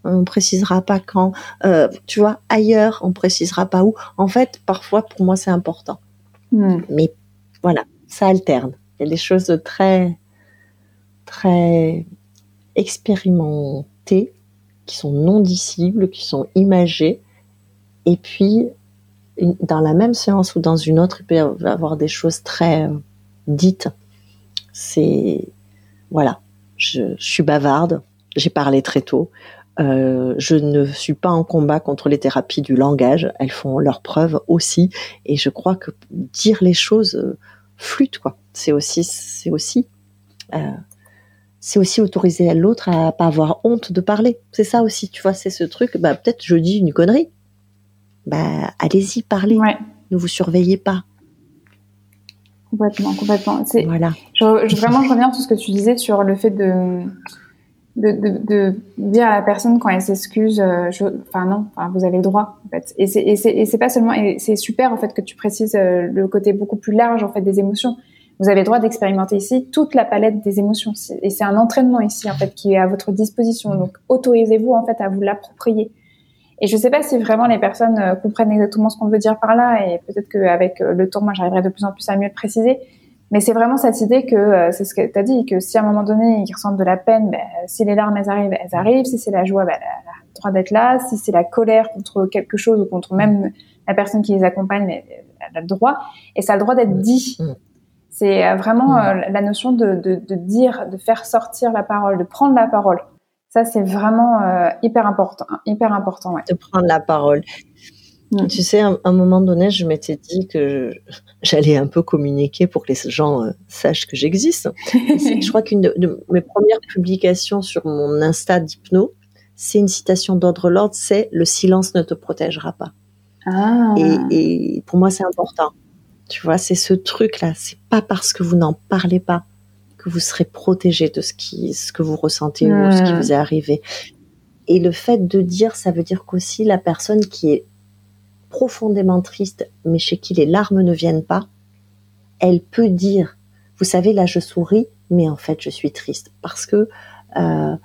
On précisera pas quand. Euh, tu vois, ailleurs, on précisera pas où. En fait, parfois, pour moi, c'est important. Hmm. Mais voilà, ça alterne. Il y a des choses très, très expérimentées qui sont non dissibles, qui sont imagés. Et puis, dans la même séance ou dans une autre, il peut y avoir des choses très euh, dites. C'est voilà, je, suis bavarde, j'ai parlé très tôt. Euh, je ne suis pas en combat contre les thérapies du langage, elles font leur preuve aussi, et je crois que dire les choses euh, flûte quoi. C'est aussi, c'est aussi c'est aussi autoriser l'autre à pas avoir honte de parler. C'est ça aussi, tu vois, c'est ce truc. Bah peut-être je dis une connerie. Bah allez-y, parlez. Ne vous surveillez pas. Complètement, complètement. Voilà. Je, vraiment, je reviens sur ce que tu disais sur le fait de de, dire à la personne quand elle s'excuse, euh, enfin non, vous avez le droit en fait. Et c'est pas seulement, et c'est super en fait que tu précises euh, le côté beaucoup plus large en fait des émotions vous avez le droit d'expérimenter ici toute la palette des émotions. Et c'est un entraînement ici, en fait, qui est à votre disposition. Donc, autorisez-vous, en fait, à vous l'approprier. Et je sais pas si vraiment les personnes euh, comprennent exactement ce qu'on veut dire par là. Et peut-être qu'avec euh, le temps, moi, j'arriverai de plus en plus à mieux le préciser. Mais c'est vraiment cette idée que, euh, c'est ce que tu as dit, que si à un moment donné, ils ressentent de la peine, ben, si les larmes, elles arrivent, elles arrivent. Si c'est la joie, ben, elle a le droit d'être là. Si c'est la colère contre quelque chose ou contre même la personne qui les accompagne, elle a le droit. Et ça a le droit d'être dit. Mm. C'est euh, vraiment mm. euh, la notion de, de, dire, de faire sortir la parole, de prendre la parole. Ça, c'est vraiment euh, hyper important, hyper important. Ouais. De prendre la parole. Tu sais, à un moment donné, je m'étais dit que j'allais un peu communiquer pour que les gens sachent que j'existe. je crois qu'une de, mes premières publications sur mon Insta d'hypno, c'est une citation d'ordre l'ordre, c'est le silence ne te protégera pas. Ah. et pour moi, c'est important. Tu vois, c'est ce truc-là. C'est pas parce que vous n'en parlez pas que vous serez protégé de ce qui, ce que vous ressentez ou ce qui vous est arrivé. Et le fait de dire, ça veut dire qu'aussi la personne qui est profondément triste, mais chez qui les larmes ne viennent pas, elle peut dire, vous savez, là je souris, mais en fait je suis triste parce que euh,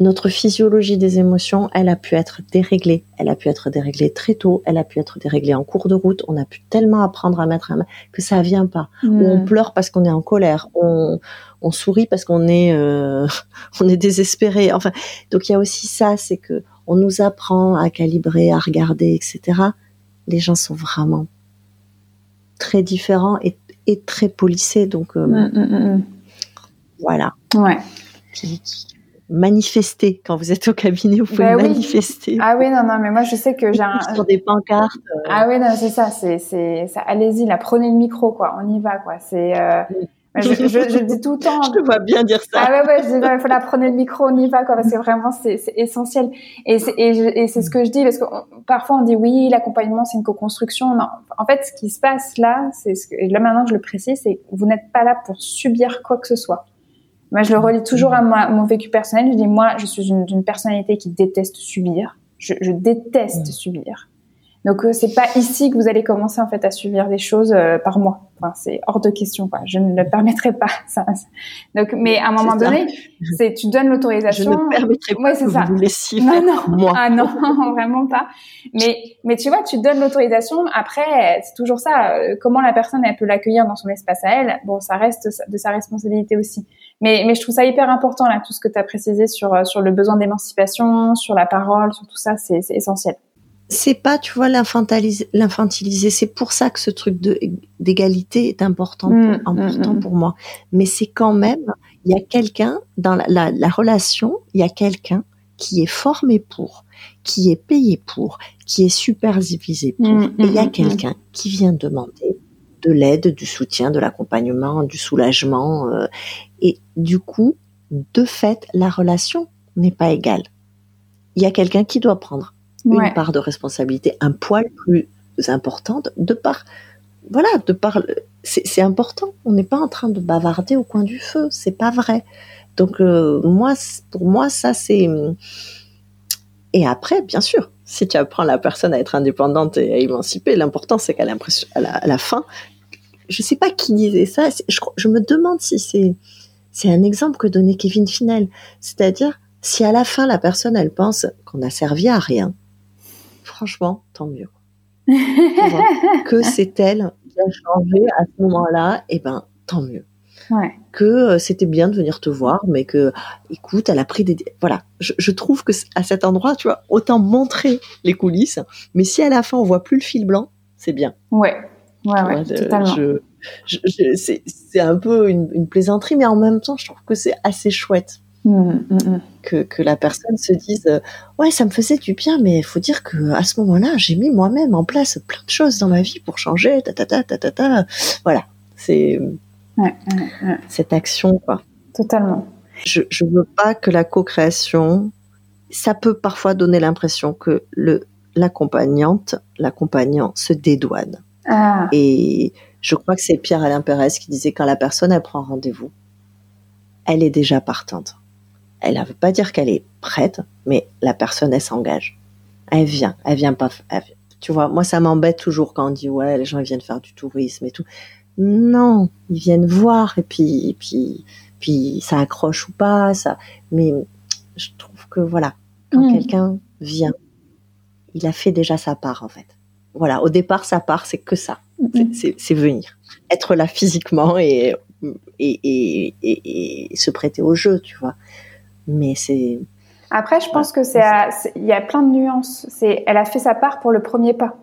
notre physiologie des émotions, elle a pu être déréglée. Elle a pu être déréglée très tôt. Elle a pu être déréglée en cours de route. On a pu tellement apprendre à mettre un que ça vient pas. Ou on pleure parce qu'on est en colère. On, on sourit parce qu'on est, euh, on est désespéré. Enfin, donc il y a aussi ça, c'est que on nous apprend à calibrer, à regarder, etc. Les gens sont vraiment très différents et, et très polissés. Donc euh, mm, mm, mm, voilà. Ouais manifester quand vous êtes au cabinet, vous pouvez bah manifester. Ah oui, non, non, mais moi je sais que j'ai un sur des pancartes. Euh. Ah oui, non, c'est ça, c'est. Allez-y, là, prenez le micro, quoi, on y va, quoi. C'est, euh... je, je, je, dis tout le temps. je te vois bien dire ça. Ah ouais, ouais, je dis, il faut la prendre le micro, on y va, quoi, parce que vraiment c'est, c'est essentiel. Et c'est, et, et c'est ce que je dis, parce que parfois on dit oui, l'accompagnement c'est une co-construction. Non, en fait, ce qui se passe là, c'est ce que, et là maintenant je le précise, c'est vous n'êtes pas là pour subir quoi que ce soit. Moi, je le relis toujours à mon vécu personnel. Je dis, moi, je suis une, personnalité qui déteste subir. Je, je déteste subir. Donc euh, c'est pas ici que vous allez commencer en fait à subir des choses euh, par mois. Enfin, c'est hors de question quoi. Je ne le permettrai pas. Ça, Donc mais à un moment donné, c'est tu donnes l'autorisation. Je ne permettrai pas que ça. vous laissiez non, non. moi. Ah non, vraiment pas. Mais mais tu vois, tu donnes l'autorisation. Après, c'est toujours ça. Euh, comment la personne elle peut l'accueillir dans son espace à elle? Bon, ça reste de sa responsabilité aussi. Mais mais je trouve ça hyper important là tout ce que tu as précisé sur sur le besoin d'émancipation, sur la parole, sur tout ça, c'est essentiel c'est pas, tu vois, l'infantiliser. C'est pour ça que ce truc d'égalité est important, mmh, pour, mmh, important mmh. pour moi. Mais c'est quand même, il y a quelqu'un dans la, la, relation, il y a quelqu'un qui est formé pour, qui est payé pour, qui est supervisé pour, et il y a quelqu'un qui vient demander de l'aide, du soutien, de l'accompagnement, du soulagement, euh, et du coup, de fait, la relation n'est pas égale. Il y a quelqu'un qui doit prendre une part de responsabilité, un poil plus importante, de par, voilà, de par, c'est important. On n'est pas en train de bavarder au coin du feu, c'est pas vrai. Donc euh, moi, pour moi, ça c'est. Et après, bien sûr, si tu apprends la personne à être indépendante et à émanciper, l'important c'est qu'à l'impression, à la, à la fin, je sais pas qui disait ça. Je, je me demande si c'est c'est un exemple que donnait Kevin Finel, c'est-à-dire si à la fin la personne elle pense qu'on a servi à rien, franchement, tant mieux. que c'est elle qui a changé à ce moment-là, et eh ben tant mieux. Que euh, c'était bien de venir te voir, mais que, écoute, elle a pris des, voilà. Je, trouve que à cet endroit, tu vois, autant montrer les coulisses, mais si à la fin on voit plus le fil blanc, c'est bien. Ouais, ouais, ouais, totalement. c'est un peu une, une, plaisanterie, mais en même temps, je trouve que c'est assez chouette. Mmh, mmh, mmh. Que, que, la personne se dise euh, ouais ça me faisait du bien mais il faut dire que à ce moment-là j'ai mis moi-même en place plein de choses dans ma vie pour changer ta ta ta ta ta, ta. voilà c'est ouais, cette action quoi totalement je je veux pas que la co-création ça peut parfois donner l'impression que le l'accompagnante l'accompagnant se dédouane ah. et je crois que c'est Pierre Alain Pérez qui disait quand la personne elle prend rendez-vous elle est déjà partante elle ne veut pas dire qu'elle est prête, mais la personne, elle s'engage. Elle vient, elle vient pas. Tu vois, moi, ça m'embête toujours quand on dit ouais, les gens viennent faire du tourisme et tout. Non, ils viennent voir et puis, puis, puis ça accroche ou pas, ça. Mais je trouve que voilà, quand mm. quelqu'un vient, il a fait déjà sa part en fait. Voilà, au départ, sa part, c'est que ça, mm-hmm. c'est venir, être là physiquement et et, et, et, se prêter au jeu, tu vois mais c'est. Après, je pense que c'est, il y a plein de nuances. C'est, elle a fait sa part pour le premier pas.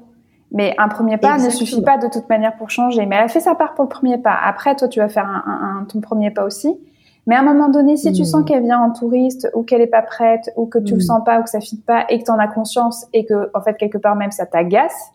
Mais un premier pas ne suffit pas de toute manière pour changer. Mais elle a fait sa part pour le premier pas. Après, toi, tu vas faire un, ton premier pas aussi. Mais à un moment donné, si tu sens hmm. qu'elle vient en touriste ou qu'elle est pas prête ou que tu le hmm. sens pas ou que ça fit pas et que tu en as conscience et que en fait quelque part même ça t'agace,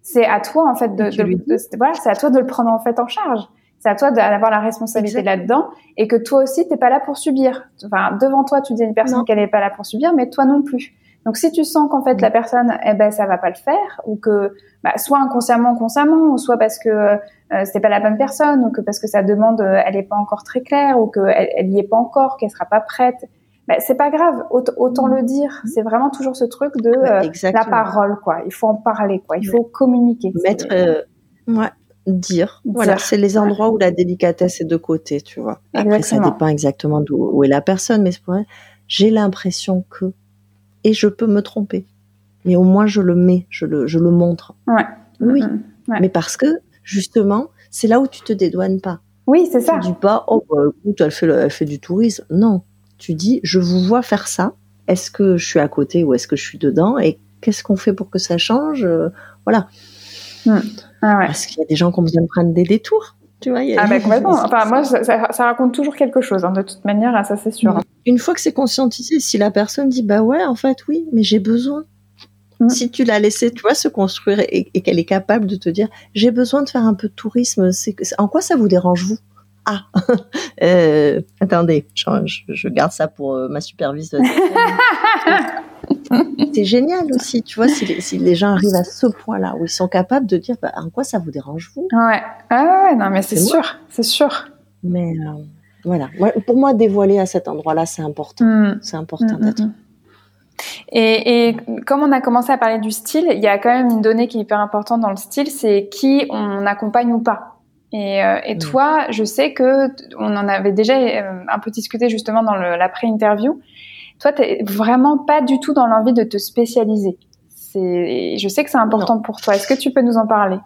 c'est à toi en fait de, de voilà, c'est à toi de le prendre en fait en charge. C'est à toi d'avoir la responsabilité là-dedans et que toi aussi t'es pas là pour subir. Enfin, devant toi, tu dis à une personne qu'elle est pas là pour subir, mais toi non plus. Donc si tu sens qu'en fait la personne, eh ben ça va pas le faire, ou que bah, soit inconsciemment, consciemment, ou soit parce que euh, c'était pas la bonne personne, ou que parce que sa demande euh, elle est pas encore très claire, ou qu'elle elle y est pas encore, qu'elle sera pas prête, bah, c'est pas grave, autant, le dire. C'est vraiment toujours ce truc de euh, la parole, quoi. Il faut en parler, quoi. Il faut communiquer. Mettre, euh, ouais, dire. Voilà, c'est les endroits où la délicatesse est de côté, tu vois. Après, ça dépend exactement d'où est la personne, mais j'ai l'impression que, et je peux me tromper, mais au moins je le mets, je le, je le montre. Ouais. Oui, mm-hmm. mais parce que justement, c'est là où tu te dédouanes pas. Oui, c'est ça. Tu dis pas, oh, bah, écoute, elle fait, elle fait du tourisme. Non, tu dis, je vous vois faire ça. Est-ce que je suis à côté ou est-ce que je suis dedans? Et qu'est-ce qu'on fait pour que ça change? Voilà. Mm. Ah Parce qu'il y a des gens qui ont besoin de prendre des détours. Tu vois, ah bah complètement. Enfin, moi, ça, raconte toujours quelque chose, hein, de toute manière, ça c'est sûr. Mm. Une fois que c'est conscientisé, si la personne dit bah ouais, en fait, oui, mais j'ai besoin. Mm. Si tu l'as laissé, tu vois, se construire et, qu'elle est capable de te dire j'ai besoin de faire un peu de tourisme, c'est en quoi ça vous dérange vous? Ah, euh, attendez, je, garde ça pour euh, ma supervise. c'est génial aussi, tu vois, si les, gens arrivent à ce point-là où ils sont capables de dire, bah, en quoi ça vous dérange vous? Ouais, ah ouais, non, mais c'est sûr, c'est sûr. Mais euh, voilà, pour moi, dévoiler à cet endroit-là, c'est important. Mm. C'est important mm, mm, d'être. Et, comme on a commencé à parler du style, il y a quand même une donnée qui est hyper importante dans le style, c'est qui on accompagne ou pas. Et, euh, et, mm. toi, je sais que on en avait déjà euh, un peu discuté justement dans l'après-interview. Toi, t'es vraiment pas du tout dans l'envie de te spécialiser. C'est, je sais que c'est important pour toi. Est-ce que tu peux nous en parler?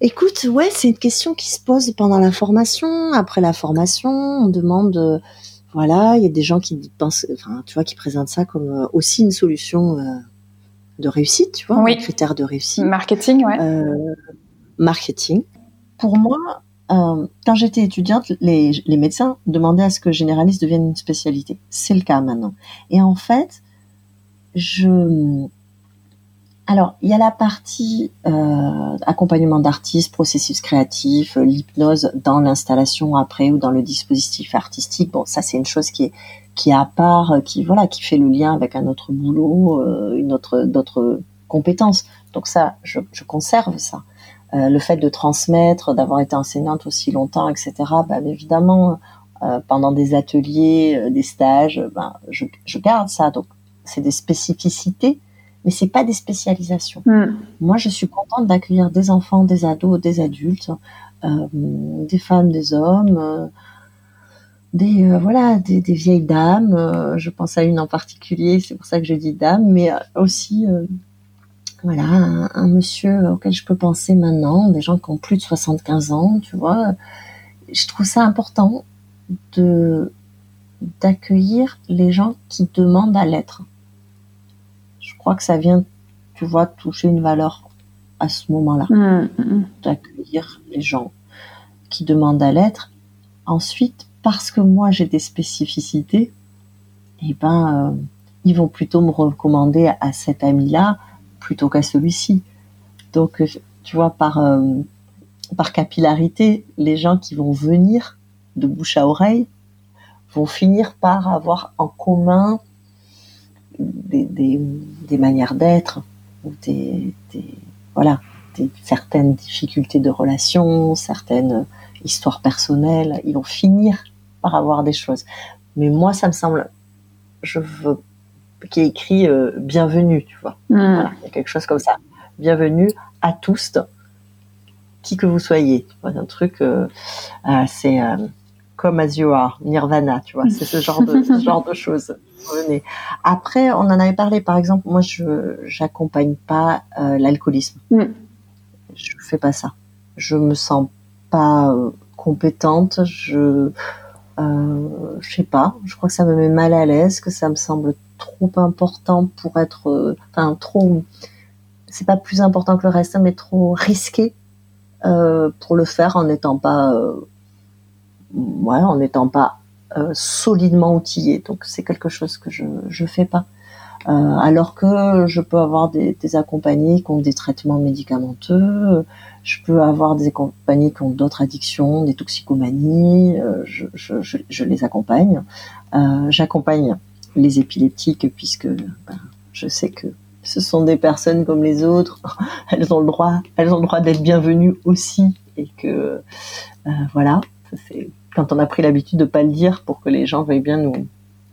Écoute, ouais, c'est une question qui se pose pendant la formation. Après la formation, on demande, euh, voilà, il y a des gens qui pensent, enfin, tu vois, qui présentent ça comme aussi une solution de réussite, tu vois, un critère de réussite. Marketing, ouais marketing. Pour moi, euh, quand j'étais étudiante, les, médecins demandaient à ce que généraliste devienne une spécialité. C'est le cas maintenant. Et en fait, je... Alors, il y a la partie euh, accompagnement d'artistes, processus créatif, euh, l'hypnose dans l'installation après ou dans le dispositif artistique. Bon, ça c'est une chose qui est qui à part, qui voilà, qui fait le lien avec un autre boulot, une autre d'autres compétences. Donc ça, je conserve ça. Euh, le fait de transmettre, d'avoir été enseignante aussi longtemps, etc. Ben, évidemment, euh, pendant des ateliers, euh, des stages, ben, je, je, garde ça. Donc, c'est des spécificités, mais c'est pas des spécialisations. Hmm. Moi, je suis contente d'accueillir des enfants, des ados, des adultes, des femmes, des hommes. des voilà des, des, vieilles dames je pense à une en particulier c'est pour ça que je dis dame mais aussi voilà, un, monsieur auquel je peux penser maintenant, des gens qui ont plus de 75 ans, tu vois. Je trouve ça important de d'accueillir les gens qui demandent à l'être. Je crois que ça vient, tu vois, toucher une valeur à ce moment-là, mmh, mmh. d'accueillir les gens qui demandent à l'être. Ensuite, parce que moi j'ai des spécificités, eh ben, euh, ils vont plutôt me recommander à cet ami-là plutôt qu'à celui-ci. Donc, euh, tu vois, par, euh, par capillarité, les gens qui vont venir de bouche à oreille vont finir par avoir en commun des, manières d'être, des, des, voilà, des, certaines difficultés de relation, certaines histoires personnelles. Ils vont finir par avoir des choses. Mais moi, ça me semble, je veux qui est écrit euh, bienvenue, tu vois. Hmm. il y a quelque chose comme ça. Bienvenue à tous, qui que vous soyez. un truc, euh, euh, c'est comme as you are, Nirvana, tu vois. C'est ce genre de ce genre de choses. Venez. Après, on en avait parlé. Par exemple, moi, je j'accompagne pas l'alcoolisme. Mm. Je fais pas ça. Je me sens pas compétente. Je euh, je sais pas. Je crois que ça me met mal à l'aise, que ça me semble trop important pour être, euh, enfin trop, c'est pas plus important que le reste, mais trop risqué euh, pour le faire en n'étant pas, euh, ouais, en n'étant pas solidement outillé. Donc c'est quelque chose que je je fais pas. alors que je peux avoir des, accompagnés qui ont des traitements médicamenteux, je peux avoir des accompagnés qui ont d'autres addictions, des toxicomanies, je, je les accompagne. J'accompagne les épileptiques, puisque ben, je sais que ce sont des personnes comme les autres, elles ont le droit, elles ont le droit d'être bienvenues aussi, et que euh, voilà, c'est quand on a pris l'habitude de pas le dire pour que les gens veuillent bien nous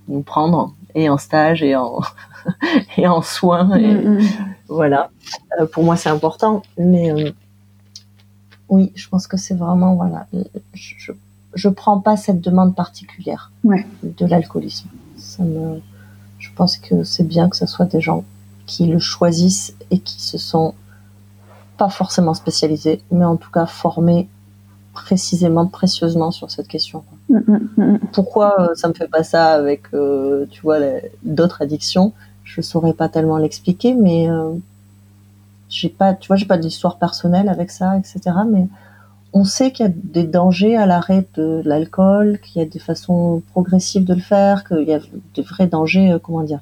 nous prendre et en stage et en et en soins et mm, mm. voilà. Euh, pour moi c'est important, mais euh, oui, je pense que c'est vraiment voilà, je, je prends pas cette demande particulière de l'alcoolisme je pense que c'est bien que ce soit des gens qui le choisissent et qui se sont pas forcément spécialisés, mais en tout cas formés précisément, précieusement sur cette question. Mm, mm, mm, Pourquoi euh, ça me fait pas ça avec, euh, tu vois, d'autres addictions? Je saurais pas tellement l'expliquer, mais euh, j'ai pas, tu vois, j'ai pas d'histoire personnelle avec ça, etc. Mais on sait qu'il y a des dangers à l'arrêt de l'alcool, qu'il y a des façons progressives de le faire, qu'il y a des vrais dangers, euh, comment dire.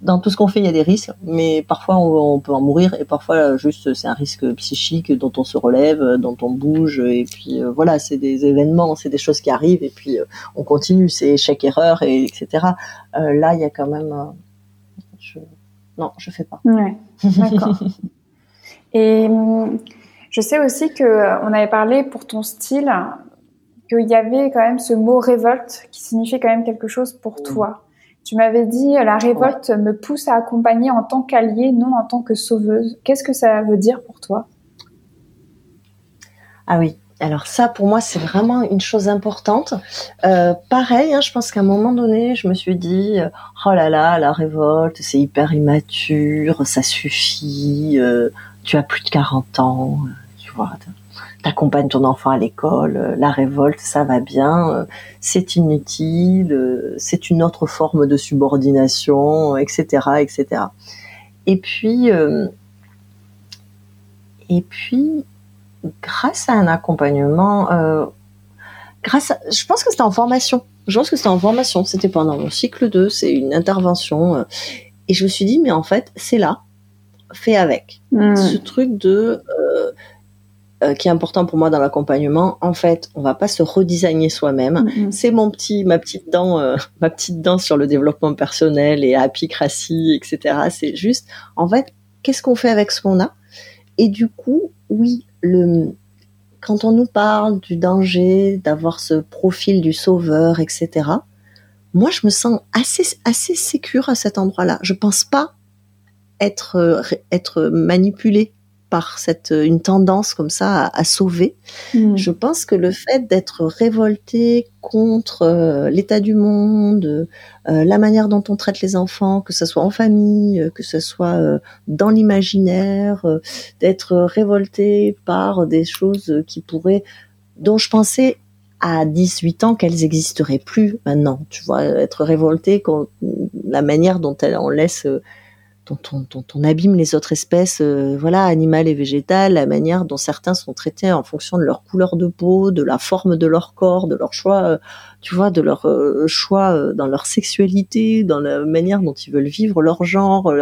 Dans tout ce qu'on fait, il y a des risques, mais parfois on, peut en mourir et parfois juste c'est un risque psychique dont on se relève, dont on bouge et puis euh, voilà, c'est des événements, c'est des choses qui arrivent et puis euh, on continue, c'est échec erreur et etc. là, il y a quand même, je... non, je fais pas. Ouais, d'accord. et je sais aussi que euh, on avait parlé pour ton style qu'il y avait quand même ce mot révolte qui signifiait quand même quelque chose pour toi. Tu m'avais dit la révolte me pousse à accompagner en tant qu'alliée, non en tant que sauveuse. Qu'est-ce que ça veut dire pour toi? Ah oui, alors ça, pour moi, c'est vraiment une chose importante. Euh, pareil, hein, je pense qu'à un moment donné, je me suis dit, euh, oh là là, la révolte, c'est hyper immature, ça suffit, euh, tu as plus de 40 ans, vois, t'accompagnes ton enfant à l'école, la révolte, ça va bien, c'est inutile, c'est une autre forme de subordination, etc., etc. Et puis, et puis, grâce à un accompagnement, euh, grâce à, je pense que c'était en formation. Je pense que c'était en formation. C'était pendant mon cycle 2, c'est une intervention. Euh, et je me suis dit, mais en fait, c'est là, fait avec. Hmm. Ce truc de euh, euh, qui est important pour moi dans l'accompagnement. En fait, on va pas se redesigner soi-même. Hmm, hmm. C'est mon petit, ma petite dent, euh, ma petite dent sur le développement personnel et apicratie, etc. C'est juste, en fait, qu'est-ce qu'on fait avec ce qu'on a? Et du coup, oui, le, quand on nous parle du danger, d'avoir ce profil du sauveur, etc., moi, je me sens assez, assez sécure à cet endroit-là. Je pense pas être, être manipulée par cette une tendance comme ça à, sauver. Hmm. Je pense que le fait d'être révolté contre euh, l'état du monde, euh, la manière dont on traite les enfants, que ce soit en famille, euh, que ce soit dans l'imaginaire, d'être révolté par des choses qui pourraient dont je pensais à 18 ans qu'elles n'existeraient plus maintenant. Tu vois, être révolté contre la manière dont on laisse dont on, abîme les autres espèces, euh, voilà, animales et végétales, la manière dont certains sont traités en fonction de leur couleur de peau, de la forme de leur corps, de leur choix, euh, tu vois, de leur euh, choix dans leur sexualité, dans la manière dont ils veulent vivre leur genre.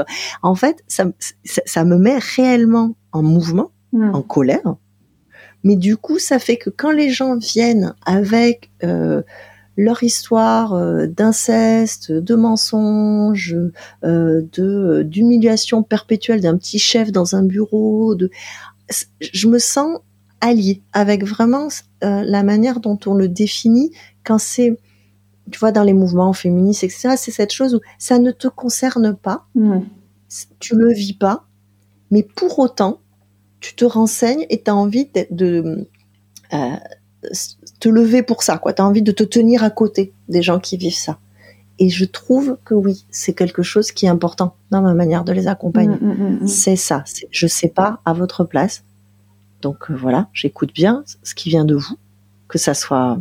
En fait, ça, ça, me met réellement en mouvement, mmh. en colère. Mais du coup, ça fait que quand les gens viennent avec leur histoire euh, d'inceste, de mensonges, euh, de d'humiliation perpétuelle d'un petit chef dans un bureau. De, je me sens alliée avec vraiment euh, la manière dont on le définit quand c'est, tu vois, dans les mouvements féministes, etc. C'est cette chose où ça ne te concerne pas, mmh. tu le vis pas, mais pour autant, tu te renseignes et tu as envie de, de te lever pour ça, quoi. T'as envie de te tenir à côté des gens qui vivent ça. Et je trouve que oui, c'est quelque chose qui est important dans ma manière de les accompagner. Mm, mm, mm, c'est ça. Je sais pas à votre place. Donc euh, voilà, j'écoute bien ce qui vient de vous, que ça soit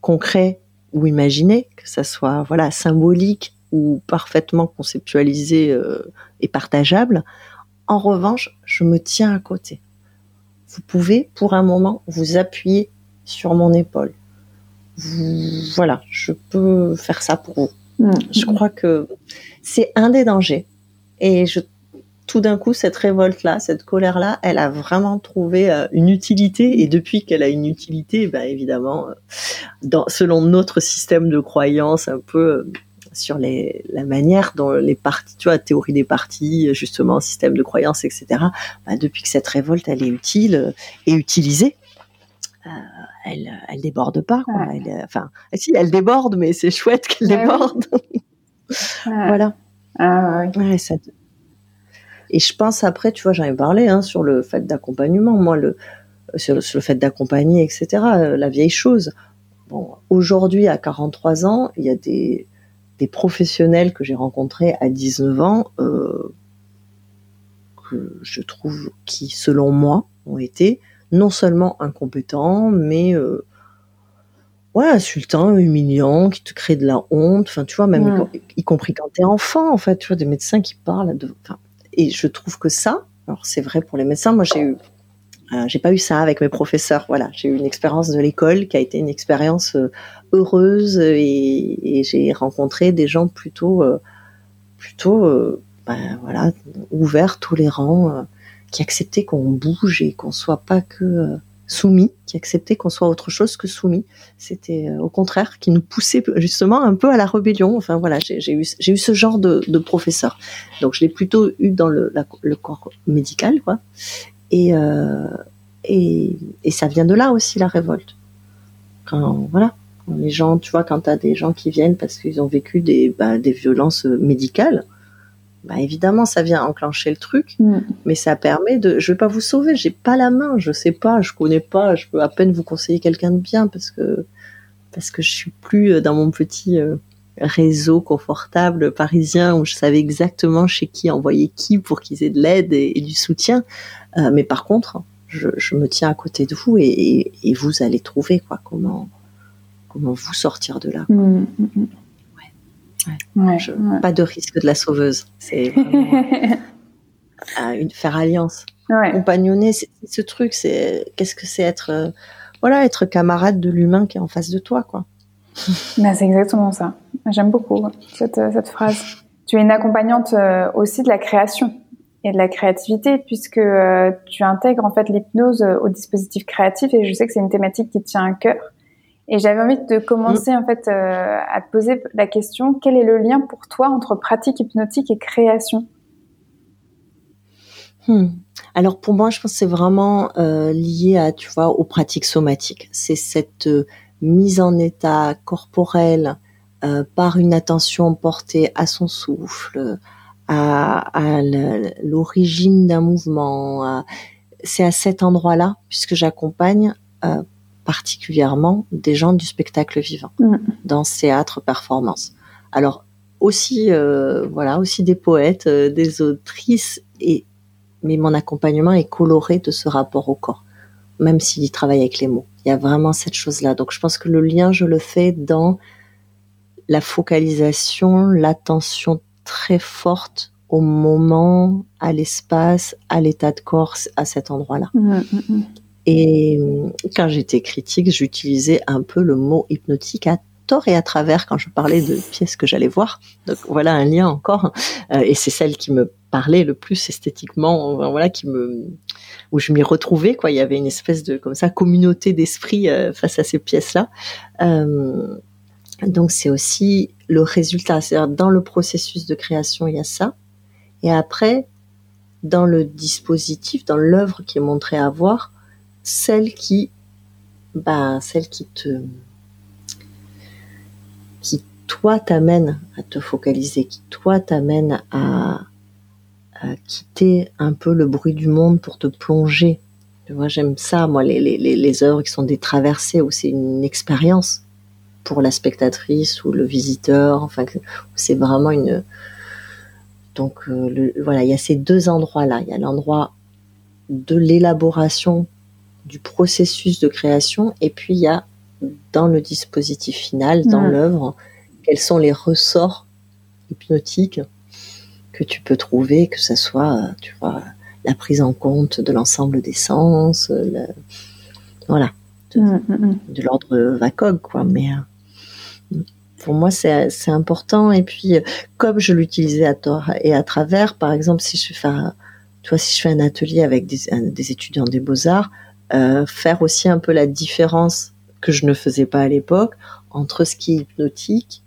concret ou imaginé, que ça soit voilà symbolique ou parfaitement conceptualisé euh, et partageable. En revanche, je me tiens à côté. Vous pouvez, pour un moment, vous appuyer sur mon épaule. Voilà, je peux faire ça pour vous. Mm. Je crois que c'est un des dangers. Et je, tout d'un coup, cette révolte-là, cette colère-là, elle a vraiment trouvé euh, une utilité. Et depuis qu'elle a une utilité, ben évidemment, euh, dans, selon notre système de croyance, un peu euh, sur les, la manière dont les partis, tu vois, théorie des partis, justement, système de croyance, etc. Ben, depuis que cette révolte, elle est utile et utilisée, euh, elle, elle déborde pas. Quoi. Elle, enfin, si, elle déborde, mais c'est chouette qu'elle déborde. voilà. Ah, ouais. ça... Et je pense après, tu vois, j'en ai parlé hein, sur le fait d'accompagnement, moi, le, sur, le, sur le fait d'accompagner, etc. Euh, la vieille chose. Bon, aujourd'hui, à 43 ans, il y a des, des professionnels que j'ai rencontrés à 19 ans euh, que je trouve qui, selon moi, ont été non seulement incompétent, mais euh, ouais, insultant, humiliant, qui te crée de la honte. Enfin, tu vois, même y, compris quand t'es enfant, en fait, tu vois, des médecins qui parlent. De, et je trouve que ça, alors c'est vrai pour les médecins. Moi, j'ai eu, euh, j'ai pas eu ça avec mes professeurs. Voilà, j'ai eu une expérience de l'école qui a été une expérience euh, heureuse et, j'ai rencontré des gens plutôt, plutôt, ben, voilà, ouverts, tolérants qui acceptait qu'on bouge et qu'on soit pas que euh, soumis, qui acceptait qu'on soit autre chose que soumis. C'était euh, au contraire qui nous poussait justement un peu à la rébellion. Enfin voilà, j'ai eu eu ce genre de, de, professeur. Donc je l'ai plutôt eu dans le, le corps médical, quoi. Et, euh, et et ça vient de là aussi la révolte. Quand voilà, Les gens, tu vois, quand tu as des gens qui viennent parce qu'ils ont vécu des, bah, des violences médicales, bah évidemment ça vient enclencher le truc, Mm. mais ça permet de. Je vais pas vous sauver, j'ai pas la main, je sais pas, je connais pas, je peux à peine vous conseiller quelqu'un de bien parce que parce que je suis plus dans mon petit euh, réseau confortable parisien où je savais exactement chez qui envoyer qui pour qu'ils aient de l'aide et, et, du soutien. Euh, mais par contre, je, je, me tiens à côté de vous et, et, et, vous allez trouver quoi comment comment vous sortir de là. Mmh, mmh. Ouais. Je. Pas de risque de la sauveuse. C'est une, faire alliance. Compagnonner, c'est ce truc. C'est qu'est-ce que c'est être euh, voilà être camarade de l'humain qui est en face de toi quoi. Ben, c'est exactement ça. J'aime beaucoup cette, cette phrase. Tu es une accompagnante euh, aussi de la création et de la créativité puisque euh, tu intègres en fait l'hypnose au dispositif créatif et je sais que c'est une thématique qui te tient à cœur. Et j'avais envie de commencer mmh. en fait euh, à te poser la question quel est le lien pour toi entre pratique hypnotique et création? Hmm. Alors pour moi, je pense que c'est vraiment euh, lié à tu vois aux pratiques somatiques. C'est cette euh, mise en état corporel par une attention portée à son souffle, à, à l'origine d'un mouvement. C'est à cet endroit-là, puisque j'accompagne particulièrement des gens du spectacle vivant, mmh. danse, théâtre, performance. Alors aussi, euh, voilà, aussi des poètes, euh, des autrices, et mais mon accompagnement est coloré de ce rapport au corps, même s'il travaille avec les mots. Il y a vraiment cette chose-là. Donc je pense que le lien, je le fais dans la focalisation, l'attention très forte au moment, à l'espace, à l'état de corps, à cet endroit-là. Mmh, mmh. Et quand j'étais critique, j'utilisais un peu le mot hypnotique à tort et à travers quand je parlais de pièces que j'allais voir. Donc voilà un lien encore. Euh, et c'est celle qui me parlait le plus esthétiquement, voilà, qui me, où je m'y retrouvais, quoi. Il y avait une espèce de, comme ça, communauté d'esprit euh, face à ces pièces-là. Euh, donc c'est aussi le résultat. C'est-à-dire dans le processus de création, il y a ça. Et après, dans le dispositif, dans l'œuvre qui est montrée à voir, celle qui, bah, celle qui te, qui toi t'amène à te focaliser, qui toi t'amène à, à, quitter un peu le bruit du monde pour te plonger. Vois, j'aime ça, moi, les, les, les œuvres qui sont des traversées où c'est une expérience pour la spectatrice ou le visiteur, enfin, c'est vraiment une, donc euh, voilà, il y a ces deux endroits-là. Il y a l'endroit de l'élaboration du processus de création et puis il y a dans le dispositif final, dans Ouais. l'œuvre, quels sont les ressorts hypnotiques que tu peux trouver, que ce soit, tu vois, la prise en compte de l'ensemble des sens, le- voilà, de, Mm, mm, mm. de l'ordre VACOG, quoi. Mais euh, pour moi, c'est c'est important. Et puis, euh, comme je l'utilisais à tort et à travers, par exemple, si je fais, un, tu vois, si je fais un atelier avec des, un- des étudiants des beaux-arts, euh, faire aussi un peu la différence que je ne faisais pas à l'époque entre ce qui est hypnotique,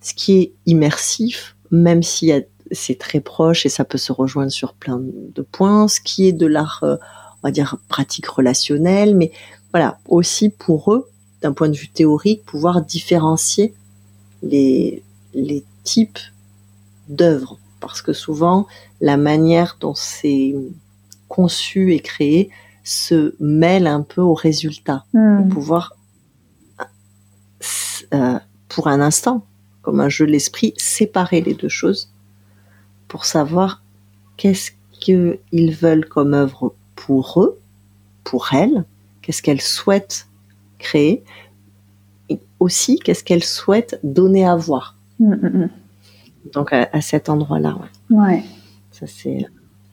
ce qui est immersif, même si c'est très proche et ça peut se rejoindre sur plein de points, ce qui est de l'art, euh, on va dire, pratique relationnelle, mais voilà, aussi pour eux, d'un point de vue théorique, pouvoir différencier les, les types d'œuvres. Parce que souvent, la manière dont c'est conçu et créé se mêle un peu au résultat. Mm. Pouvoir, euh, pour un instant, comme un jeu de l'esprit, séparer les deux choses pour savoir qu'est-ce qu'ils veulent comme œuvre pour eux, pour elles, qu'est-ce qu'elles souhaitent créer, et aussi qu'est-ce qu'elles souhaitent donner à voir. Mm, mm, mm. Donc à, à cet endroit-là, ouais. Ouais. ça c'est.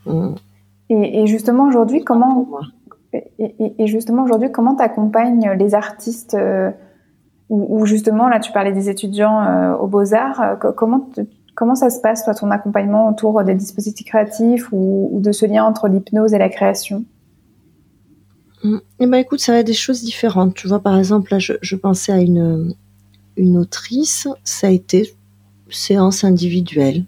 mm, Et, et justement aujourd'hui, comment pour. Et, justement aujourd'hui, comment t'accompagnes les artistes euh, ou, justement là, tu parlais des étudiants euh, aux beaux arts. euh, co- comment comment ça se passe toi, ton accompagnement autour des dispositifs créatifs ou, de ce lien entre l'hypnose et la création? Mm. Eh ben écoute, ça va être des choses différentes. Tu vois, par exemple, là, je, pensais à une, une autrice, ça a été séance individuelle.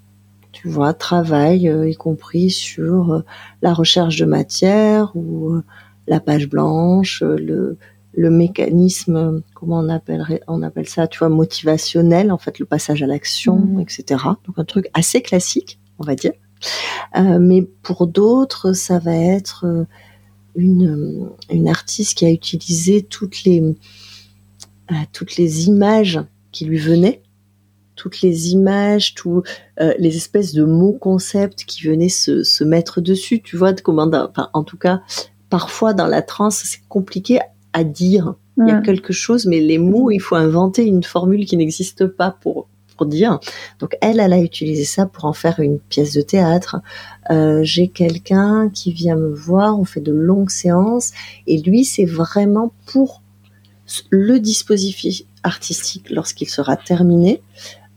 Tu vois, travail, y compris sur la recherche de matière ou la page blanche, euh, le, le mécanisme, comment on appellerait, on appelle ça, tu vois, motivationnel, en fait, le passage à l'action, mmh. etc. Donc un truc assez classique, on va dire. Euh, mais pour d'autres, ça va être euh, une, une artiste qui a utilisé toutes les, euh, toutes les images qui lui venaient, toutes les images, tous les espèces de mots concepts qui venaient se, se mettre dessus. Tu vois, de comment, enfin, en tout cas, parfois dans la transe, c'est compliqué à dire. Il y a quelque chose, mais les mots, il faut inventer une formule qui n'existe pas pour pour dire. Donc elle, elle a utilisé ça pour en faire une pièce de théâtre. Euh, J'ai quelqu'un qui vient me voir, on fait de longues séances, et lui, c'est vraiment pour le dispositif artistique lorsqu'il sera terminé,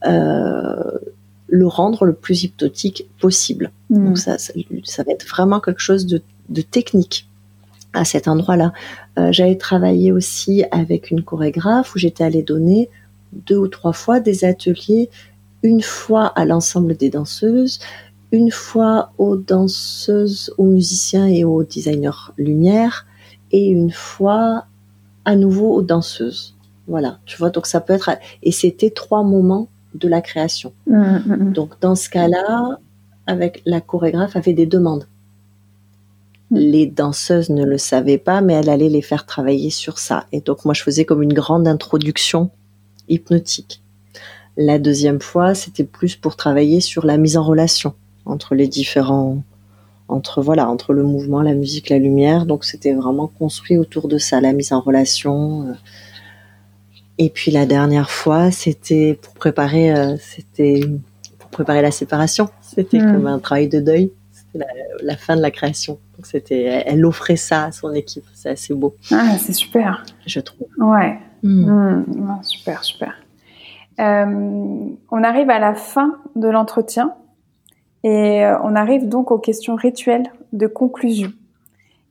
euh, le rendre le plus hypnotique possible. Mm. Donc ça, ça, ça, va être vraiment quelque chose de, de technique à cet endroit-là. Euh, J'avais travaillé aussi avec une chorégraphe où j'étais allée donner deux ou trois fois des ateliers, une fois à l'ensemble des danseuses, une fois aux danseuses, aux musiciens et aux designers lumière, et une fois à nouveau aux danseuses. Voilà, tu vois, donc ça peut être... Et c'était trois moments de la création. Mmh, mmh, mmh. Donc dans ce cas-là, avec la chorégraphe avait des demandes. Les danseuses ne le savaient pas, mais elle allait les faire travailler sur ça. Et donc moi, je faisais comme une grande introduction hypnotique. La deuxième fois, c'était plus pour travailler sur la mise en relation entre les différents, entre voilà, entre le mouvement, la musique, la lumière. Donc c'était vraiment construit autour de ça, la mise en relation. Euh. Et puis la dernière fois, c'était pour préparer, euh, c'était pour préparer la séparation. C'était hmm. comme un travail de deuil. La, fin de la création. Donc c'était, elle offrait ça à son équipe. C'est assez beau. Ah, c'est super. Je trouve. Ouais. Hmm. Hmm. super, super. Euh, on arrive à la fin de l'entretien et euh, on arrive donc aux questions rituelles de conclusion.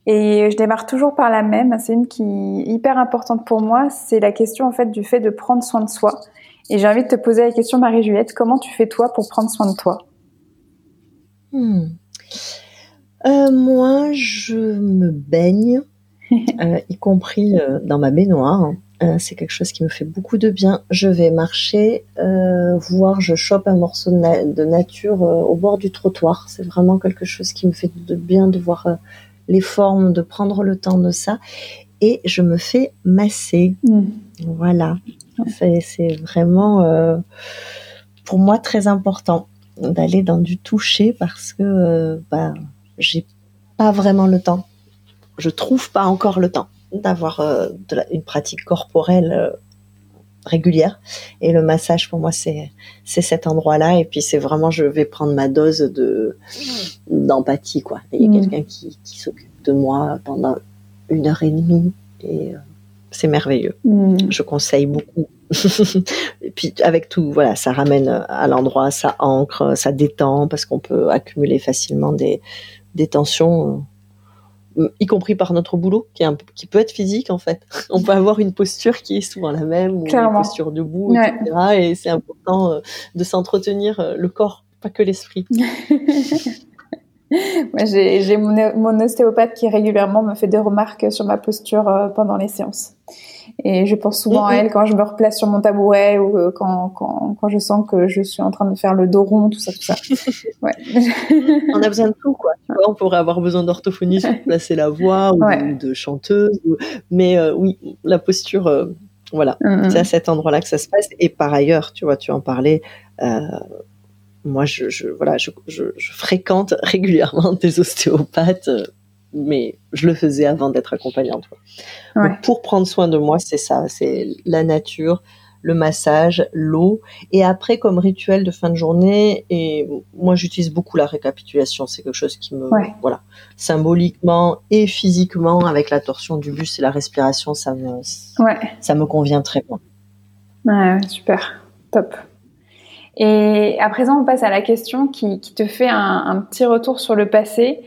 Et je démarre toujours par la même, c'est une qui est hyper importante pour moi, c'est la question en fait du fait de prendre soin de soi. Et j'ai envie de te poser la question, Marie-Juliette, comment tu fais toi pour prendre soin de toi? Hmm. Euh, Moi, je me baigne, y compris dans ma baignoire. Euh, c'est quelque chose qui me fait beaucoup de bien. Je vais marcher, euh, voir, je chope un morceau de, nature euh, au bord du trottoir. C'est vraiment quelque chose qui me fait de bien de voir euh, les formes, de prendre le temps de ça. Et je me fais masser. Mm. Voilà. C'est vraiment pour moi très important d'aller dans du toucher parce que bah, j'ai pas vraiment le temps. Je trouve pas encore le temps d'avoir euh, une pratique corporelle euh, régulière. Et le massage, pour moi, c'est c'est cet endroit-là. Et puis, c'est vraiment, je vais prendre ma dose de d'empathie, quoi. Il y a mm. quelqu'un qui, qui s'occupe de moi pendant une heure et demie. Et euh, c'est merveilleux. Mm. Je conseille beaucoup. Et puis, avec tout, voilà, ça ramène à l'endroit, ça ancre, ça détend, parce qu'on peut accumuler facilement des, des tensions y compris par notre boulot, qui, est qui peut être physique en fait. On peut avoir une posture qui est souvent la même, ou une posture debout, etc. Et c'est important euh, de s'entretenir euh, le corps, pas que l'esprit. j'ai mon, mon, ostéopathe qui régulièrement me fait des remarques sur ma posture euh, pendant les séances. Et je pense souvent à elle quand je me replace sur mon tabouret ou euh, quand, quand, quand, je sens que je suis en train de faire le dos rond, tout ça, tout ça. Ouais. on a besoin de tout, quoi. on pourrait avoir besoin d'orthophonie pour placer la voix ou de, chanteuse. Mais euh, oui, la posture, euh, voilà, c'est à cet endroit-là que ça se passe. Et par ailleurs, tu vois, tu en parlais. Moi, je, je voilà, je, je, je, fréquente régulièrement des ostéopathes mais je le faisais avant d'être accompagnante. pour prendre soin de moi, c'est ça, c'est la nature, le massage, l'eau, et après comme rituel de fin de journée, et moi j'utilise beaucoup la récapitulation, c'est quelque chose qui me, voilà, symboliquement et physiquement avec la torsion du buste et la respiration, ça me, ça me convient très bien. Ouais, super, top. Et à présent, on passe à la question qui, te fait un petit retour sur le passé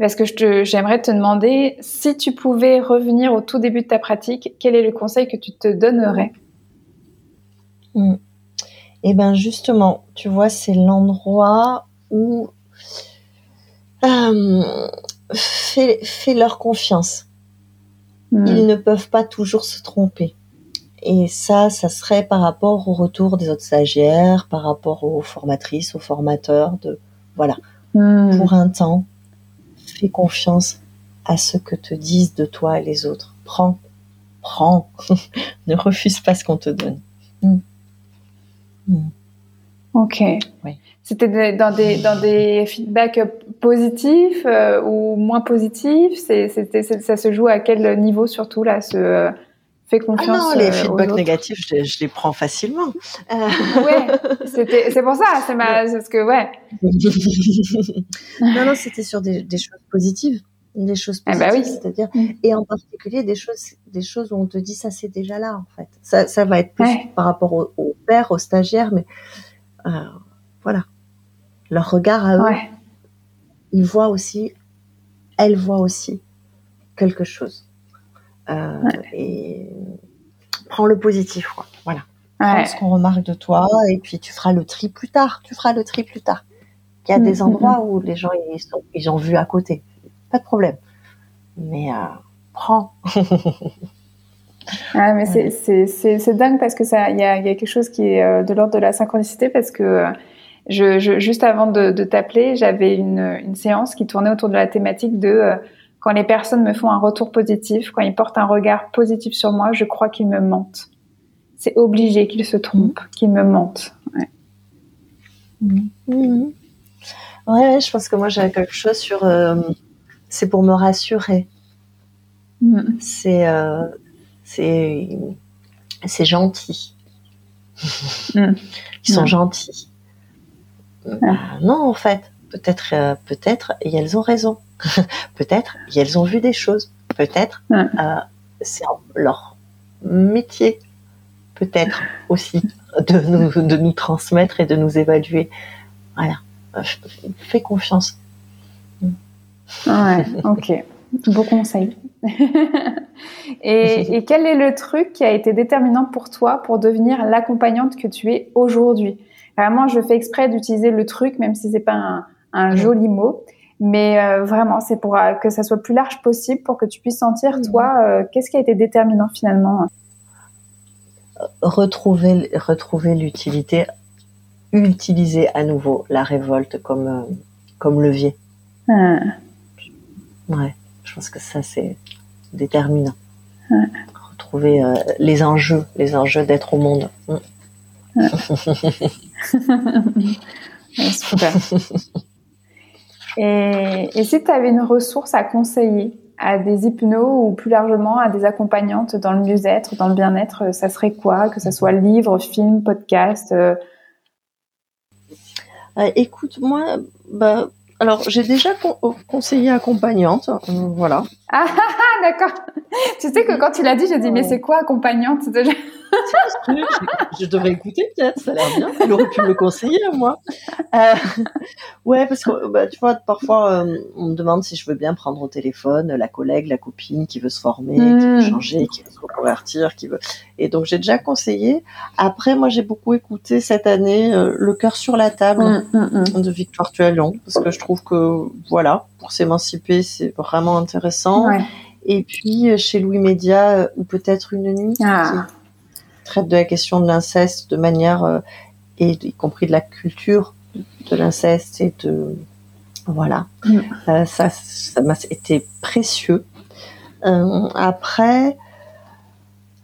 parce que j'aimerais te demander si tu pouvais revenir au tout début de ta pratique, quel est le conseil que tu te donnerais? Hmm. Eh bien justement, tu vois, c'est l'endroit où euh, fais, leur confiance. mm. ils ne peuvent pas toujours se tromper. Et ça, ça serait par rapport au retour des autres stagiaires, par rapport aux formatrices, aux formateurs, de voilà. Mm. Pour un temps, fais confiance à ce que te disent de toi et les autres. Prends, prends. ne refuse pas ce qu'on te donne. Mm. Ok. Oui. C'était dans des dans des feedbacks positifs euh, ou moins positifs? C'est ça se joue à quel niveau surtout là ce euh, fait confiance. Ah non, les euh, feedbacks négatifs, je, je, les prends facilement. ouais, c'était c'est pour ça. C'est ma parce que ouais. non non, c'était sur des, des choses positives des choses ah bah positives, c'est-à-dire mm. et en particulier des choses des choses où on te dit ça c'est déjà là en fait. Ça, ça va être plus par rapport au, au père, aux stagiaires, mais euh, voilà leur regard à eux, ils voient aussi, elles voient aussi quelque chose. Euh, et prends le positif, quoi. Voilà. Prends ce qu'on remarque de toi et puis tu feras le tri plus tard. Tu feras le tri plus tard. Il y a des mm, mm, endroits mm. où les gens ils, sont, ils ont vu à côté. Pas de problème. Mais euh, prends. Ah, mais c'est dingue parce que ça, il y a, y a, quelque chose qui est euh, de l'ordre de la synchronicité parce que je, je, juste avant de, de t'appeler, j'avais une, une, séance qui tournait autour de la thématique de euh, quand les personnes me font un retour positif, quand ils portent un regard positif sur moi, je crois qu'ils me mentent. C'est obligé qu'ils se trompent, mmh. qu'ils me mentent. Ouais. Mmh. ouais. je pense que moi j'avais quelque chose sur. Euh, c'est pour me rassurer. Mmh. C'est euh, c'est c'est gentil. Ils sont gentils. Ah. non, en fait, peut-être, euh, peut-être, et elles ont raison. peut-être, et elles ont vu des choses. Peut-être, euh, c'est leur métier, peut-être aussi, de nous, de nous transmettre et de nous évaluer. Voilà. Fais confiance. Ouais, ok. Beau conseil. et, et, quel est le truc qui a été déterminant pour toi pour devenir l'accompagnante que tu es aujourd'hui? Vraiment, je fais exprès d'utiliser le truc, même si c'est pas un, joli mot. Mais euh, vraiment, c'est pour euh, que ça soit plus large possible, pour que tu puisses sentir, toi, euh, qu'est-ce qui a été déterminant finalement? Retrouver, retrouver l'utilité, utiliser à nouveau la révolte comme, comme levier. Ah. Ouais, je pense que ça, c'est déterminant. Retrouver les enjeux, les enjeux d'être au monde. Super. Et, et si tu avais une ressource à conseiller à des hypnos ou plus largement à des accompagnantes dans le mieux-être, dans le bien-être, ça serait quoi Que ce soit livre, film, podcast euh? Euh, Écoute, moi, bah, alors, j'ai déjà conseillé accompagnante, euh, voilà. Ah, ah, ah, d'accord. Tu sais que quand tu l'as dit, j'ai dit, mais c'est quoi accompagnante déjà? Je, devrais écouter peut-être, ça a l'air bien. Il aurait pu me conseiller, moi. Euh, ouais, parce que bah, tu vois, parfois, euh, on me demande si je veux bien prendre au téléphone la collègue, la copine qui veut se former, qui veut hmm. changer, qui veut se reconvertir, qui veut. Et donc, j'ai déjà conseillé. Après, moi, j'ai beaucoup écouté cette année Le cœur sur la table hmm, hmm, de Victoire Tualion, parce que je trouve que, voilà, pour s'émanciper, c'est vraiment intéressant. Et puis, euh, chez Louis Média, ou peut-être une nuit. Ah traite de la question de l'inceste de manière, euh, et y compris de la culture de l'inceste et de voilà, mm. euh, ça, ça m'a été précieux. Euh, après,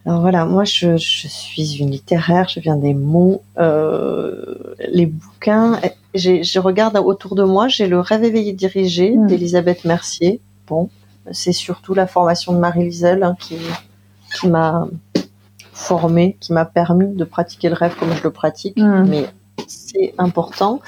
alors voilà, moi je, je, suis une littéraire, je viens des mots, euh, les bouquins. Je regarde autour de moi, j'ai le Rêve éveillé dirigé mm. d'Elisabeth Mercier. Bon, c'est surtout la formation de Marie Lisel hein, qui, qui m'a formé, qui m'a permis de pratiquer le rêve comme je le pratique, mm. mais c'est important.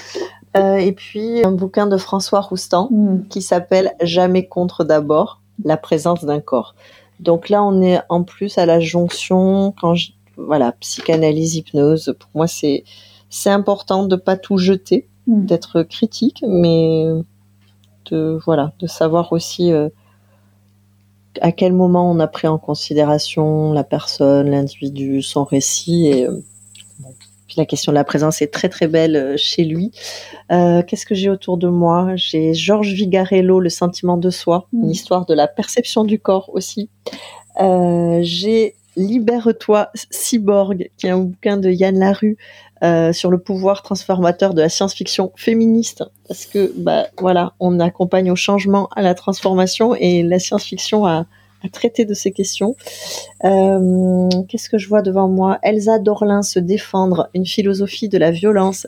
Euh, et puis un bouquin de François Roustan mm. qui s'appelle Jamais contre d'abord, la présence d'un corps. Donc là, on est en plus à la jonction quand je, voilà, psychanalyse, hypnose. Pour moi, c'est c'est important de pas tout jeter, mm. d'être critique, mais de voilà, de savoir aussi euh, à quel moment on a pris en considération la personne, l'individu, son récit et euh, puis la question de la présence est très très belle euh, chez lui. Euh, Qu'est-ce que j'ai autour de moi? J'ai Georges Vigarello, Le sentiment de soi, une mm. histoire de la perception du corps aussi. j'ai Libère-toi, Cyborg, qui est un bouquin de Yann Larue euh, sur le pouvoir transformateur de la science-fiction féministe, parce que bah voilà, on accompagne au changement, à la transformation, et la science-fiction a, a, traité de ces questions. Euh, Qu'est-ce que je vois devant moi? Elsa Dorlin se défendre, une philosophie de la violence.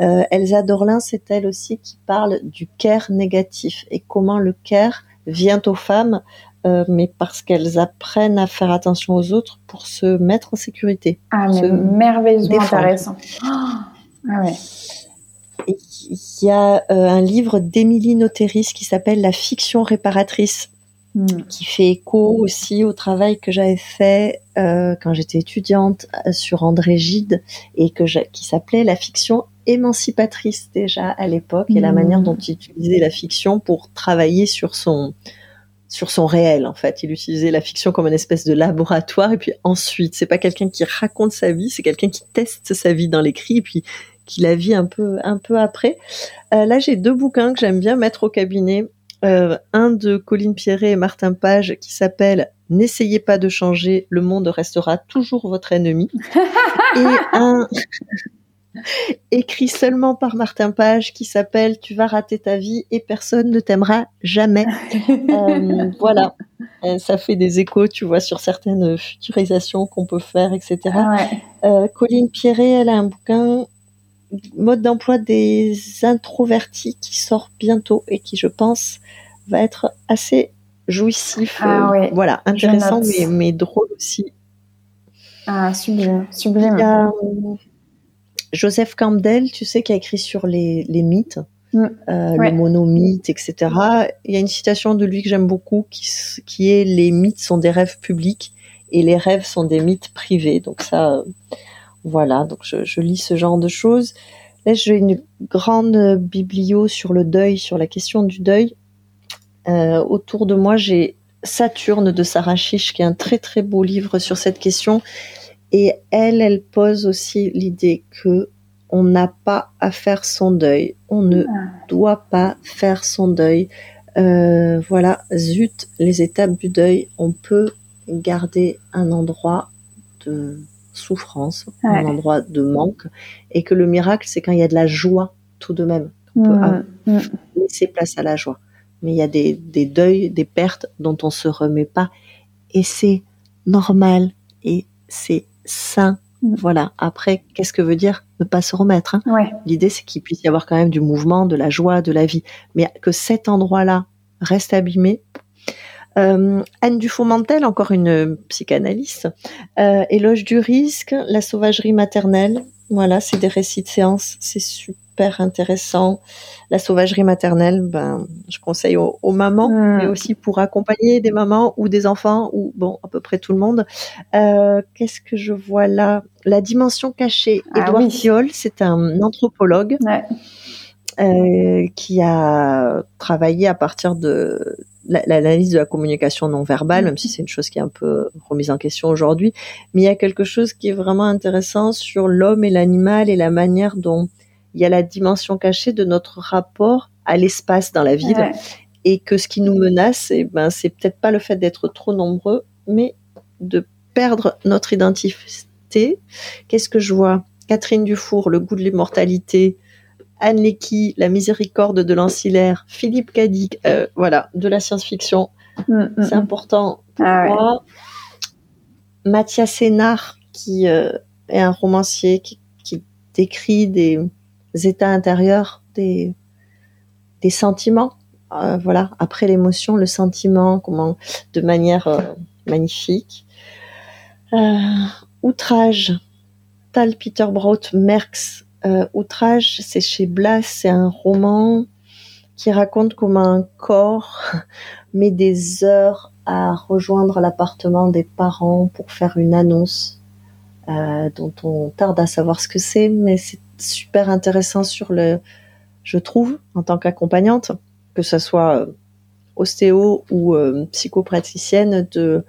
Euh, Elsa Dorlin, c'est elle aussi qui parle du care négatif et comment le care vient aux femmes euh, mais parce qu'elles apprennent à faire attention aux autres pour se mettre en sécurité. Ah, mais merveilleusement intéressant. ah ouais. Il y a euh, un livre d'Émilie Noteris qui s'appelle La fiction réparatrice. Qui fait écho aussi au travail que j'avais fait euh, quand j'étais étudiante sur André Gide et que qui s'appelait La fiction émancipatrice déjà à l'époque et la hmm. manière dont il utilisait la fiction pour travailler sur son sur son réel en fait. Il utilisait la fiction comme une espèce de laboratoire et puis ensuite, c'est pas quelqu'un qui raconte sa vie, c'est quelqu'un qui teste sa vie dans l'écrit et puis qui la vit un peu un peu après. Euh, là, j'ai deux bouquins que j'aime bien mettre au cabinet. Euh, un de Colline Pierret et Martin Page qui s'appelle N'essayez pas de changer, le monde restera toujours votre ennemi. et un écrit seulement par Martin Page qui s'appelle Tu vas rater ta vie et personne ne t'aimera jamais. Euh, voilà, euh, ça fait des échos, tu vois, sur certaines futurisations qu'on peut faire, etc. Colline Pierret, elle a un bouquin mode d'emploi des introvertis qui sort bientôt et qui, je pense, va être assez jouissif. Ah voilà, intéressant mais, drôle aussi. Ah, sublime, sublime. Joseph Campbell, tu sais, qui a écrit sur les, mythes, mm. euh, le monomythe, etc. Il y a une citation de lui que j'aime beaucoup qui, est Les mythes sont des rêves publics et les rêves sont des mythes privés. Donc ça, euh, voilà, donc je, lis ce genre de choses. Là, j'ai une grande biblio sur le deuil, sur la question du deuil. Euh, autour de moi, j'ai Saturne de Sarah Chiche, qui est un très très beau livre sur cette question et elle, elle pose aussi l'idée que on n'a pas à faire son deuil. On ne ah. doit pas faire son deuil. Euh, voilà, zut, les étapes du deuil, on peut garder un endroit de souffrance, un endroit de manque, et que le miracle, c'est quand il y a de la joie tout de même. On peut mmh, laisser place à la joie. Mais il y a des, des deuils, des pertes dont on se remet pas, et c'est normal, et c'est sain. Mm. Voilà. Après, qu'est-ce que veut dire ne pas se remettre hein? L'idée, c'est qu'il puisse y avoir quand même du mouvement, de la joie, de la vie, mais que cet endroit-là reste abîmé. Euh, Anne Dufourmentel, encore une psychanalyste, euh, éloge du risque, la sauvagerie maternelle. Voilà, c'est des récits de séance, c'est super intéressant. La sauvagerie maternelle, ben, je conseille aux, mamans, hmm. mais aussi pour accompagner des mamans ou des enfants, ou bon, à peu près tout le monde. Euh, qu'est-ce que je vois là? La dimension cachée. Edouard ah, c'est un anthropologue. Euh, qui a travaillé à partir de l'analyse de la communication non verbale, hmm. même si c'est une chose qui est un peu remise en question aujourd'hui, mais il y a quelque chose qui est vraiment intéressant sur l'homme et l'animal et la manière dont il y a la dimension cachée de notre rapport à l'espace dans la ville. Et que ce qui nous menace, eh ben, c'est peut-être pas le fait d'être trop nombreux, mais de perdre notre identité. Qu'est-ce que je vois? Catherine Dufour, Le goût de l'immortalité. Anne Lecky, La miséricorde de l'ancillaire. Philippe Cadic, euh, voilà, de la science-fiction. Mm, mm, c'est mm. important pour ah moi. Mathias Sénard, qui euh, est un romancier qui, qui décrit des, états intérieurs, des, des sentiments. Euh, voilà, après l'émotion, le sentiment, comment, de manière euh, magnifique. Euh, outrage, Tal Peter Brout, Merx. Outrage, c'est chez Blas, c'est un roman qui raconte comment un corps met des heures à rejoindre l'appartement des parents pour faire une annonce dont on tarde à savoir ce que c'est, mais c'est super intéressant sur le, je trouve, en tant qu'accompagnante, que ce soit euh, ostéo ou euh, psychopraticienne, de,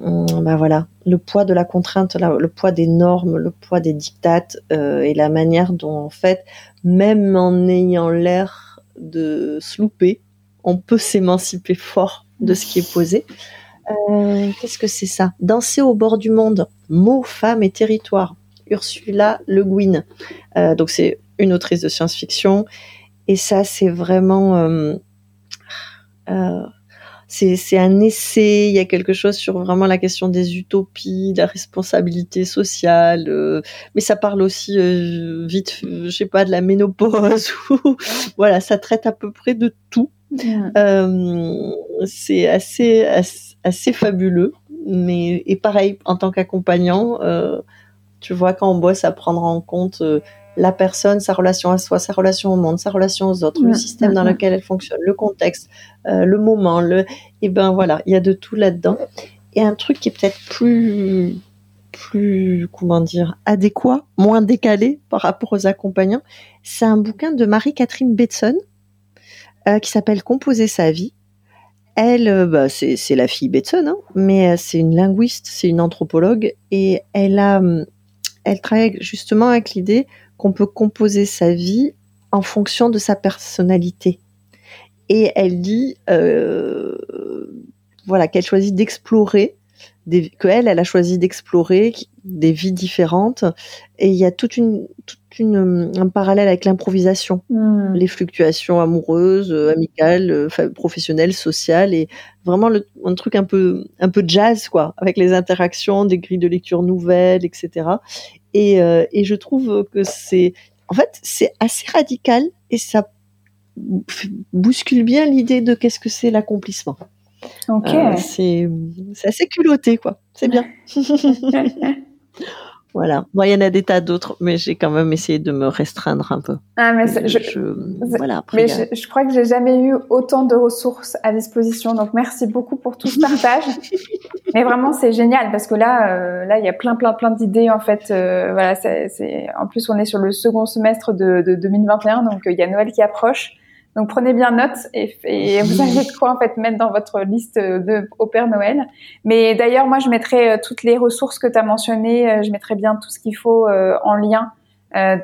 ben voilà, le poids de la contrainte, le poids des normes, le poids des dictates euh, et la manière dont, en fait, même en ayant l'air de se louper, on peut s'émanciper fort de ce qui est posé. Qu'est-ce que c'est ça? Danser au bord du monde, mots, femmes et territoire. Ursula Le Guin. donc c'est une autrice de science-fiction. Et ça, c'est vraiment... Euh, euh, c'est un essai, il y a quelque chose sur vraiment la question des utopies, de la responsabilité sociale, euh, mais ça parle aussi vite, je sais pas, de la ménopause, voilà, ça traite à peu près de tout. c'est assez, assez, assez fabuleux, mais et pareil en tant qu'accompagnant, tu vois quand on bosse à prendre en compte la personne, sa relation à soi, sa relation au monde, sa relation aux autres, le système dans lequel elle fonctionne, le contexte, euh, le moment, le, et ben voilà, il y a de tout là-dedans. Et un truc qui est peut-être plus, plus, comment dire, adéquat, moins décalé par rapport aux accompagnants, c'est un bouquin de Marie-Catherine Betson euh, qui s'appelle Composer sa vie. Elle, euh, bah, c'est la fille Betson, hein, mais c'est une linguiste, c'est une anthropologue, et elle a, elle travaille justement avec l'idée qu'on peut composer sa vie en fonction de sa personnalité. Et elle dit, euh, voilà, qu'elle choisit d'explorer, que elle, elle a choisi d'explorer des vies différentes. Et il y a toute une, toute une un parallèle avec l'improvisation, hmm. les fluctuations amoureuses, euh, amicales, euh, professionnelles, sociales, et vraiment le, un truc un peu, un peu jazz, quoi, avec les interactions, des grilles de lecture nouvelles, etc. Et, euh, et je trouve que c'est, en fait, c'est assez radical et ça bouscule bien l'idée de qu'est-ce que c'est l'accomplissement. Ok. Euh, c'est assez culotté, quoi. C'est bien. Voilà. Bon, il y en a des tas d'autres, mais j'ai quand même essayé de me restreindre un peu. Ah, mais je, je, voilà, mais je, je, crois que j'ai jamais eu autant de ressources à disposition. Donc, merci beaucoup pour tout ce partage. mais vraiment, c'est génial parce que là, euh, là, il y a plein, plein, plein d'idées en fait. Euh, voilà, c'est, en plus, on est sur le second semestre de, de 2021, donc euh, il y a Noël qui approche. Donc prenez bien note et, et, vous avez de quoi en fait mettre dans votre liste de au Père Noël. Mais d'ailleurs, moi, je mettrai euh, toutes les ressources que tu as mentionnées. Euh, je mettrai bien tout ce qu'il faut euh, en lien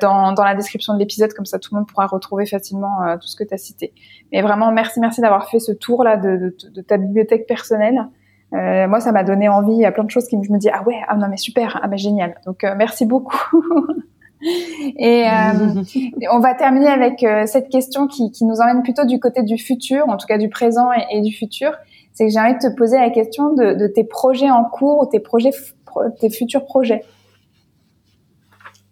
dans, dans la description de l'épisode, comme ça tout le monde pourra retrouver facilement tout ce que tu as cité. Mais vraiment, merci, merci d'avoir fait ce tour là de, de, de ta bibliothèque personnelle. Euh, moi, ça m'a donné envie. A plein de choses qui me, je me dis ah ouais, ah non mais super, ah mais génial. Donc merci beaucoup. Et euh, on va terminer avec euh, cette question qui, nous emmène plutôt du côté du futur, en tout cas du présent et, du futur. C'est que j'ai envie de te poser la question de, de, tes projets en cours ou tes projets, tes futurs projets.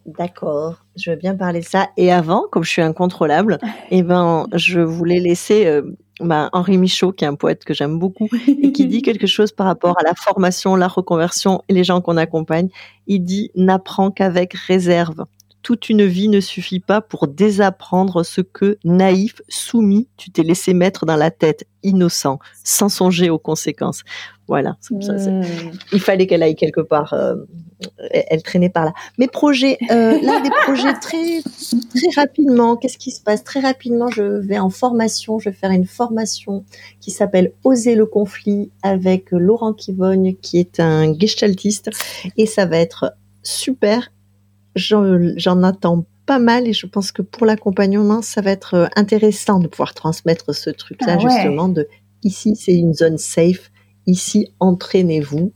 D'accord, je veux bien parler de ça. Et avant, comme je suis incontrôlable, eh ben, je voulais laisser euh, bah, Henri Michaud, qui est un poète que j'aime beaucoup, et qui dit quelque chose par rapport à la formation, la reconversion et les gens qu'on accompagne. Il dit n'apprends qu'avec réserve toute une vie ne suffit pas pour désapprendre ce que, naïf, soumis, tu t'es laissé mettre dans la tête, innocent, sans songer aux conséquences. Voilà, hmm. il fallait qu'elle aille quelque part. Euh, elle traînait par là. Mes projets, euh, l'un des projets très très rapidement. Qu'est-ce qui se passe? Très rapidement Je vais en formation. Je vais faire une formation qui s'appelle Oser le conflit avec Laurent Kivogne, qui est un gestaltiste, et ça va être super j'en attends pas mal et je pense que pour l'accompagnement, ça va être euh, intéressant de pouvoir transmettre ce truc-là, ah justement, de ici, c'est une zone safe, ici, entraînez-vous,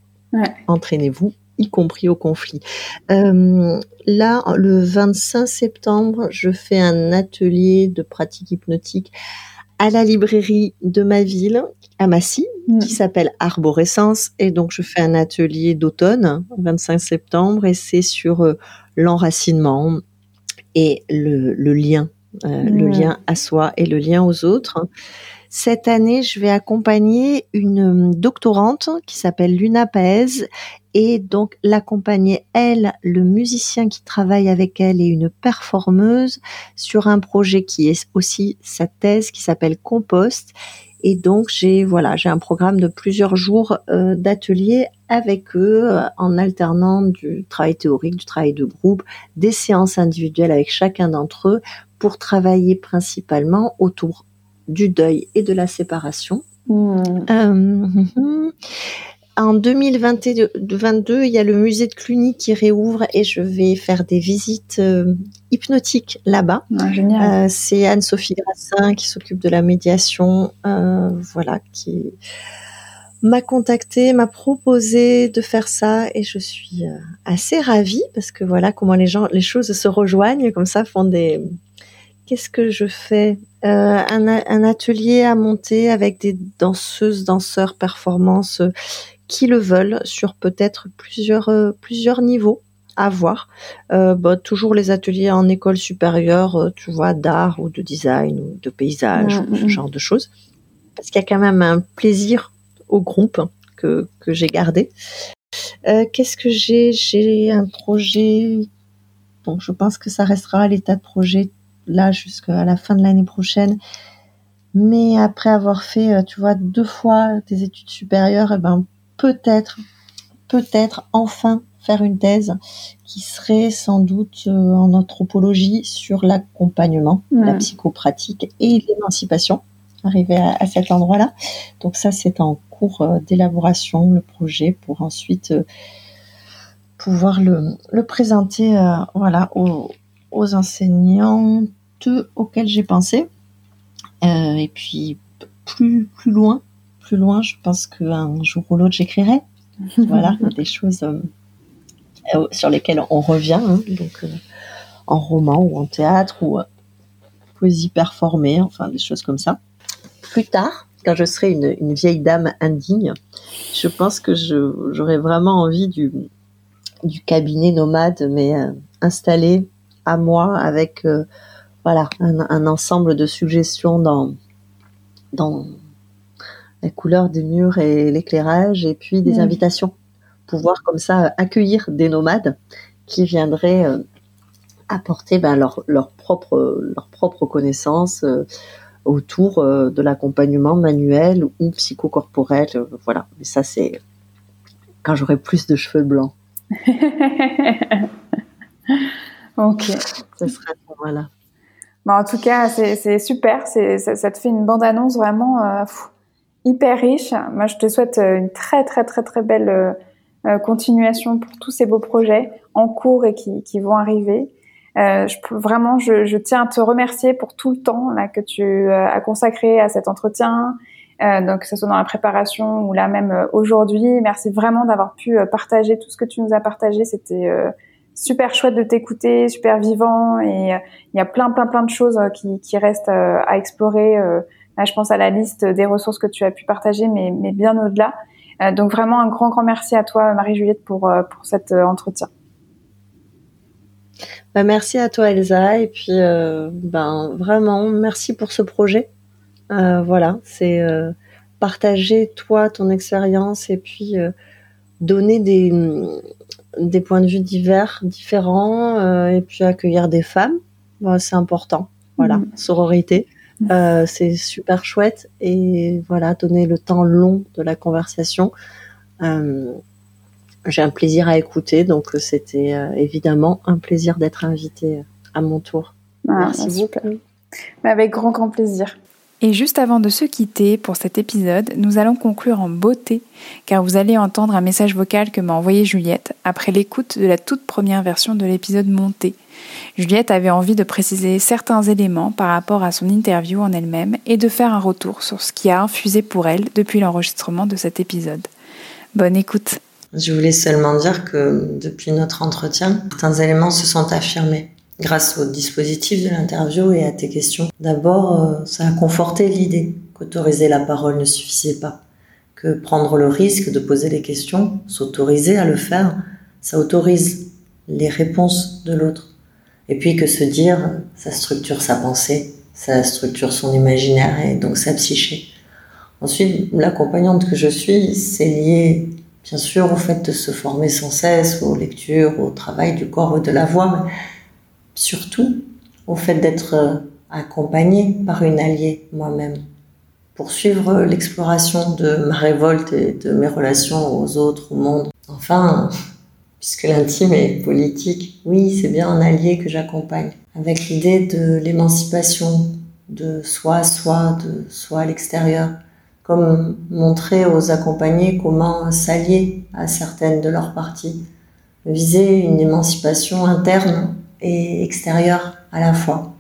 entraînez-vous, y compris au conflit. Euh, là, le 25 septembre, je fais un atelier de pratique hypnotique à la librairie de ma ville, à Massy, mm. qui s'appelle Arborescence. Et donc, je fais un atelier d'automne, 25 septembre, et c'est sur euh, l'enracinement et le, lien, euh, le lien à soi et le lien aux autres. Cette année, je vais accompagner une doctorante qui s'appelle Luna Paez et donc l'accompagner, elle, le musicien qui travaille avec elle et une performeuse sur un projet qui est aussi sa thèse qui s'appelle Compost et donc j'ai voilà, j'ai un programme de plusieurs jours euh, d'ateliers avec eux euh, en alternant du travail théorique, du travail de groupe, des séances individuelles avec chacun d'entre eux pour travailler principalement autour du deuil et de la séparation. Mmh. Euh, en 2022, il y a le musée de Cluny qui réouvre et je vais faire des visites euh, hypnotiques là-bas. Ah, euh, c'est Anne-Sophie Grassin qui s'occupe de la médiation, euh, voilà, qui m'a contacté, m'a proposé de faire ça et je suis assez ravie parce que voilà comment les gens, les choses se rejoignent comme ça, font des. Qu'est-ce que je fais? Un, un, atelier à monter avec des danseuses, danseurs, performances qui le veulent sur peut-être plusieurs plusieurs niveaux à voir. Euh, bah, toujours les ateliers en école supérieure, tu vois, d'art ou de design ou de paysage mmh, ou ce mmh. genre de choses. Parce qu'il y a quand même un plaisir au groupe que, que j'ai gardé. Euh, Qu'est-ce que j'ai? J'ai un projet. Bon, je pense que ça restera à l'état de projet là jusqu'à la fin de l'année prochaine. Mais après avoir fait, euh, tu vois, deux fois des études supérieures, eh ben peut-être, peut-être enfin faire une thèse qui serait sans doute euh, en anthropologie sur l'accompagnement, la psychopratique et l'émancipation, arriver à, à cet endroit-là. Donc ça, c'est en euh, d'élaboration, le projet, pour ensuite euh, pouvoir le, présenter euh, voilà, aux, enseignantes auxquelles j'ai pensé. et puis plus, plus loin, plus loin, je pense qu'un jour ou l'autre, j'écrirai. voilà, des choses sur lesquelles on revient, hein. donc en roman ou en théâtre ou poésie performée, enfin des choses comme ça. Plus tard, quand je serai une, vieille dame indigne, je pense que j'aurais vraiment envie du, du cabinet nomade, mais euh, installé à moi avec euh, voilà un, ensemble de suggestions dans dans la couleur des murs et l'éclairage, et puis des invitations, pouvoir comme ça accueillir des nomades qui viendraient euh, apporter ben, leur, leur propre leur propre connaissance autour euh, de l'accompagnement manuel ou psychocorporel. Euh, voilà, mais ça c'est quand j'aurai plus de cheveux blancs. ok. Ça sera voilà. en tout cas, c'est super. Ça, ça, te fait une bande-annonce vraiment euh, hyper riche. Moi, je te souhaite une très, très, très, très belle continuation pour tous ces beaux projets en cours et qui, qui vont arriver. Euh, je vraiment, je, je, tiens à te remercier pour tout le temps là que tu euh, as consacré à cet entretien, euh, donc que ce soit dans la préparation ou là même euh, aujourd'hui. Merci vraiment d'avoir pu partager tout ce que tu nous as partagé. C'était super chouette de t'écouter, super vivant et il y a plein plein plein de choses qui, qui restent à explorer. Là, je pense à la liste des ressources que tu as pu partager, mais, mais bien au-delà. donc vraiment un grand grand merci à toi Marie-Juliette pour pour cet entretien. Bah, merci à toi Elsa et puis euh, ben vraiment merci pour ce projet. Euh, voilà, c'est euh, partager toi ton expérience et puis donner des des points de vue divers, différents et puis accueillir des femmes. Bah, c'est important. Voilà, mmh. sororité. Mmh. c'est super chouette et voilà donner le temps long de la conversation j'ai un plaisir à écouter, donc euh, c'était euh, évidemment un plaisir d'être invitée euh, à mon tour. Ah, Merci beaucoup. Avec grand, grand plaisir. Et juste avant de se quitter pour cet épisode, nous allons conclure en beauté, car vous allez entendre un message vocal que m'a envoyé Juliette après l'écoute de la toute première version de l'épisode monté. Juliette avait envie de préciser certains éléments par rapport à son interview en elle-même et de faire un retour sur ce qui a infusé pour elle depuis l'enregistrement de cet épisode. Bonne écoute. Je voulais seulement dire que depuis notre entretien, certains éléments se sont affirmés grâce au dispositif de l'interview et à tes questions. D'abord, euh, ça a conforté l'idée qu'autoriser la parole ne suffisait pas, que prendre le risque de poser les questions, s'autoriser à le faire, ça autorise les réponses de l'autre. Et puis que se dire, ça structure sa pensée, ça structure son imaginaire et donc sa psyché. Ensuite, l'accompagnante que je suis, c'est lié bien sûr au fait de se former sans cesse, aux lectures, au travail du corps et de la voix, surtout au fait d'être euh, accompagné par une alliée moi-même. Poursuivre l'exploration de ma révolte et de mes relations aux autres, au monde. Enfin, puisque l'intime est politique, oui, c'est bien un allié que j'accompagne, avec l'idée de l'émancipation de soi soi, de soi à l'extérieur, comme montrer aux accompagnés comment s'allier à certaines de leurs parties, viser une émancipation interne et extérieure à la fois.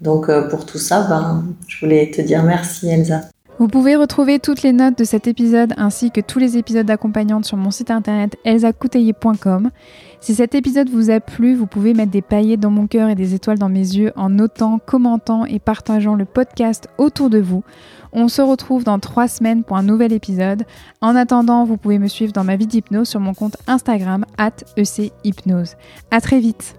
Donc euh, pour tout ça, ben, je voulais te dire merci Elsa. Vous pouvez retrouver toutes les notes de cet épisode ainsi que tous les épisodes d'accompagnante sur mon site internet elsacouteiller.com. Si cet épisode vous a plu, vous pouvez mettre des paillettes dans mon cœur et des étoiles dans mes yeux en notant, commentant et partageant le podcast autour de vous. On se retrouve dans trois semaines pour un nouvel épisode. En attendant, vous pouvez me suivre dans ma vie d'hypnose sur mon compte Instagram at echypnose. À très vite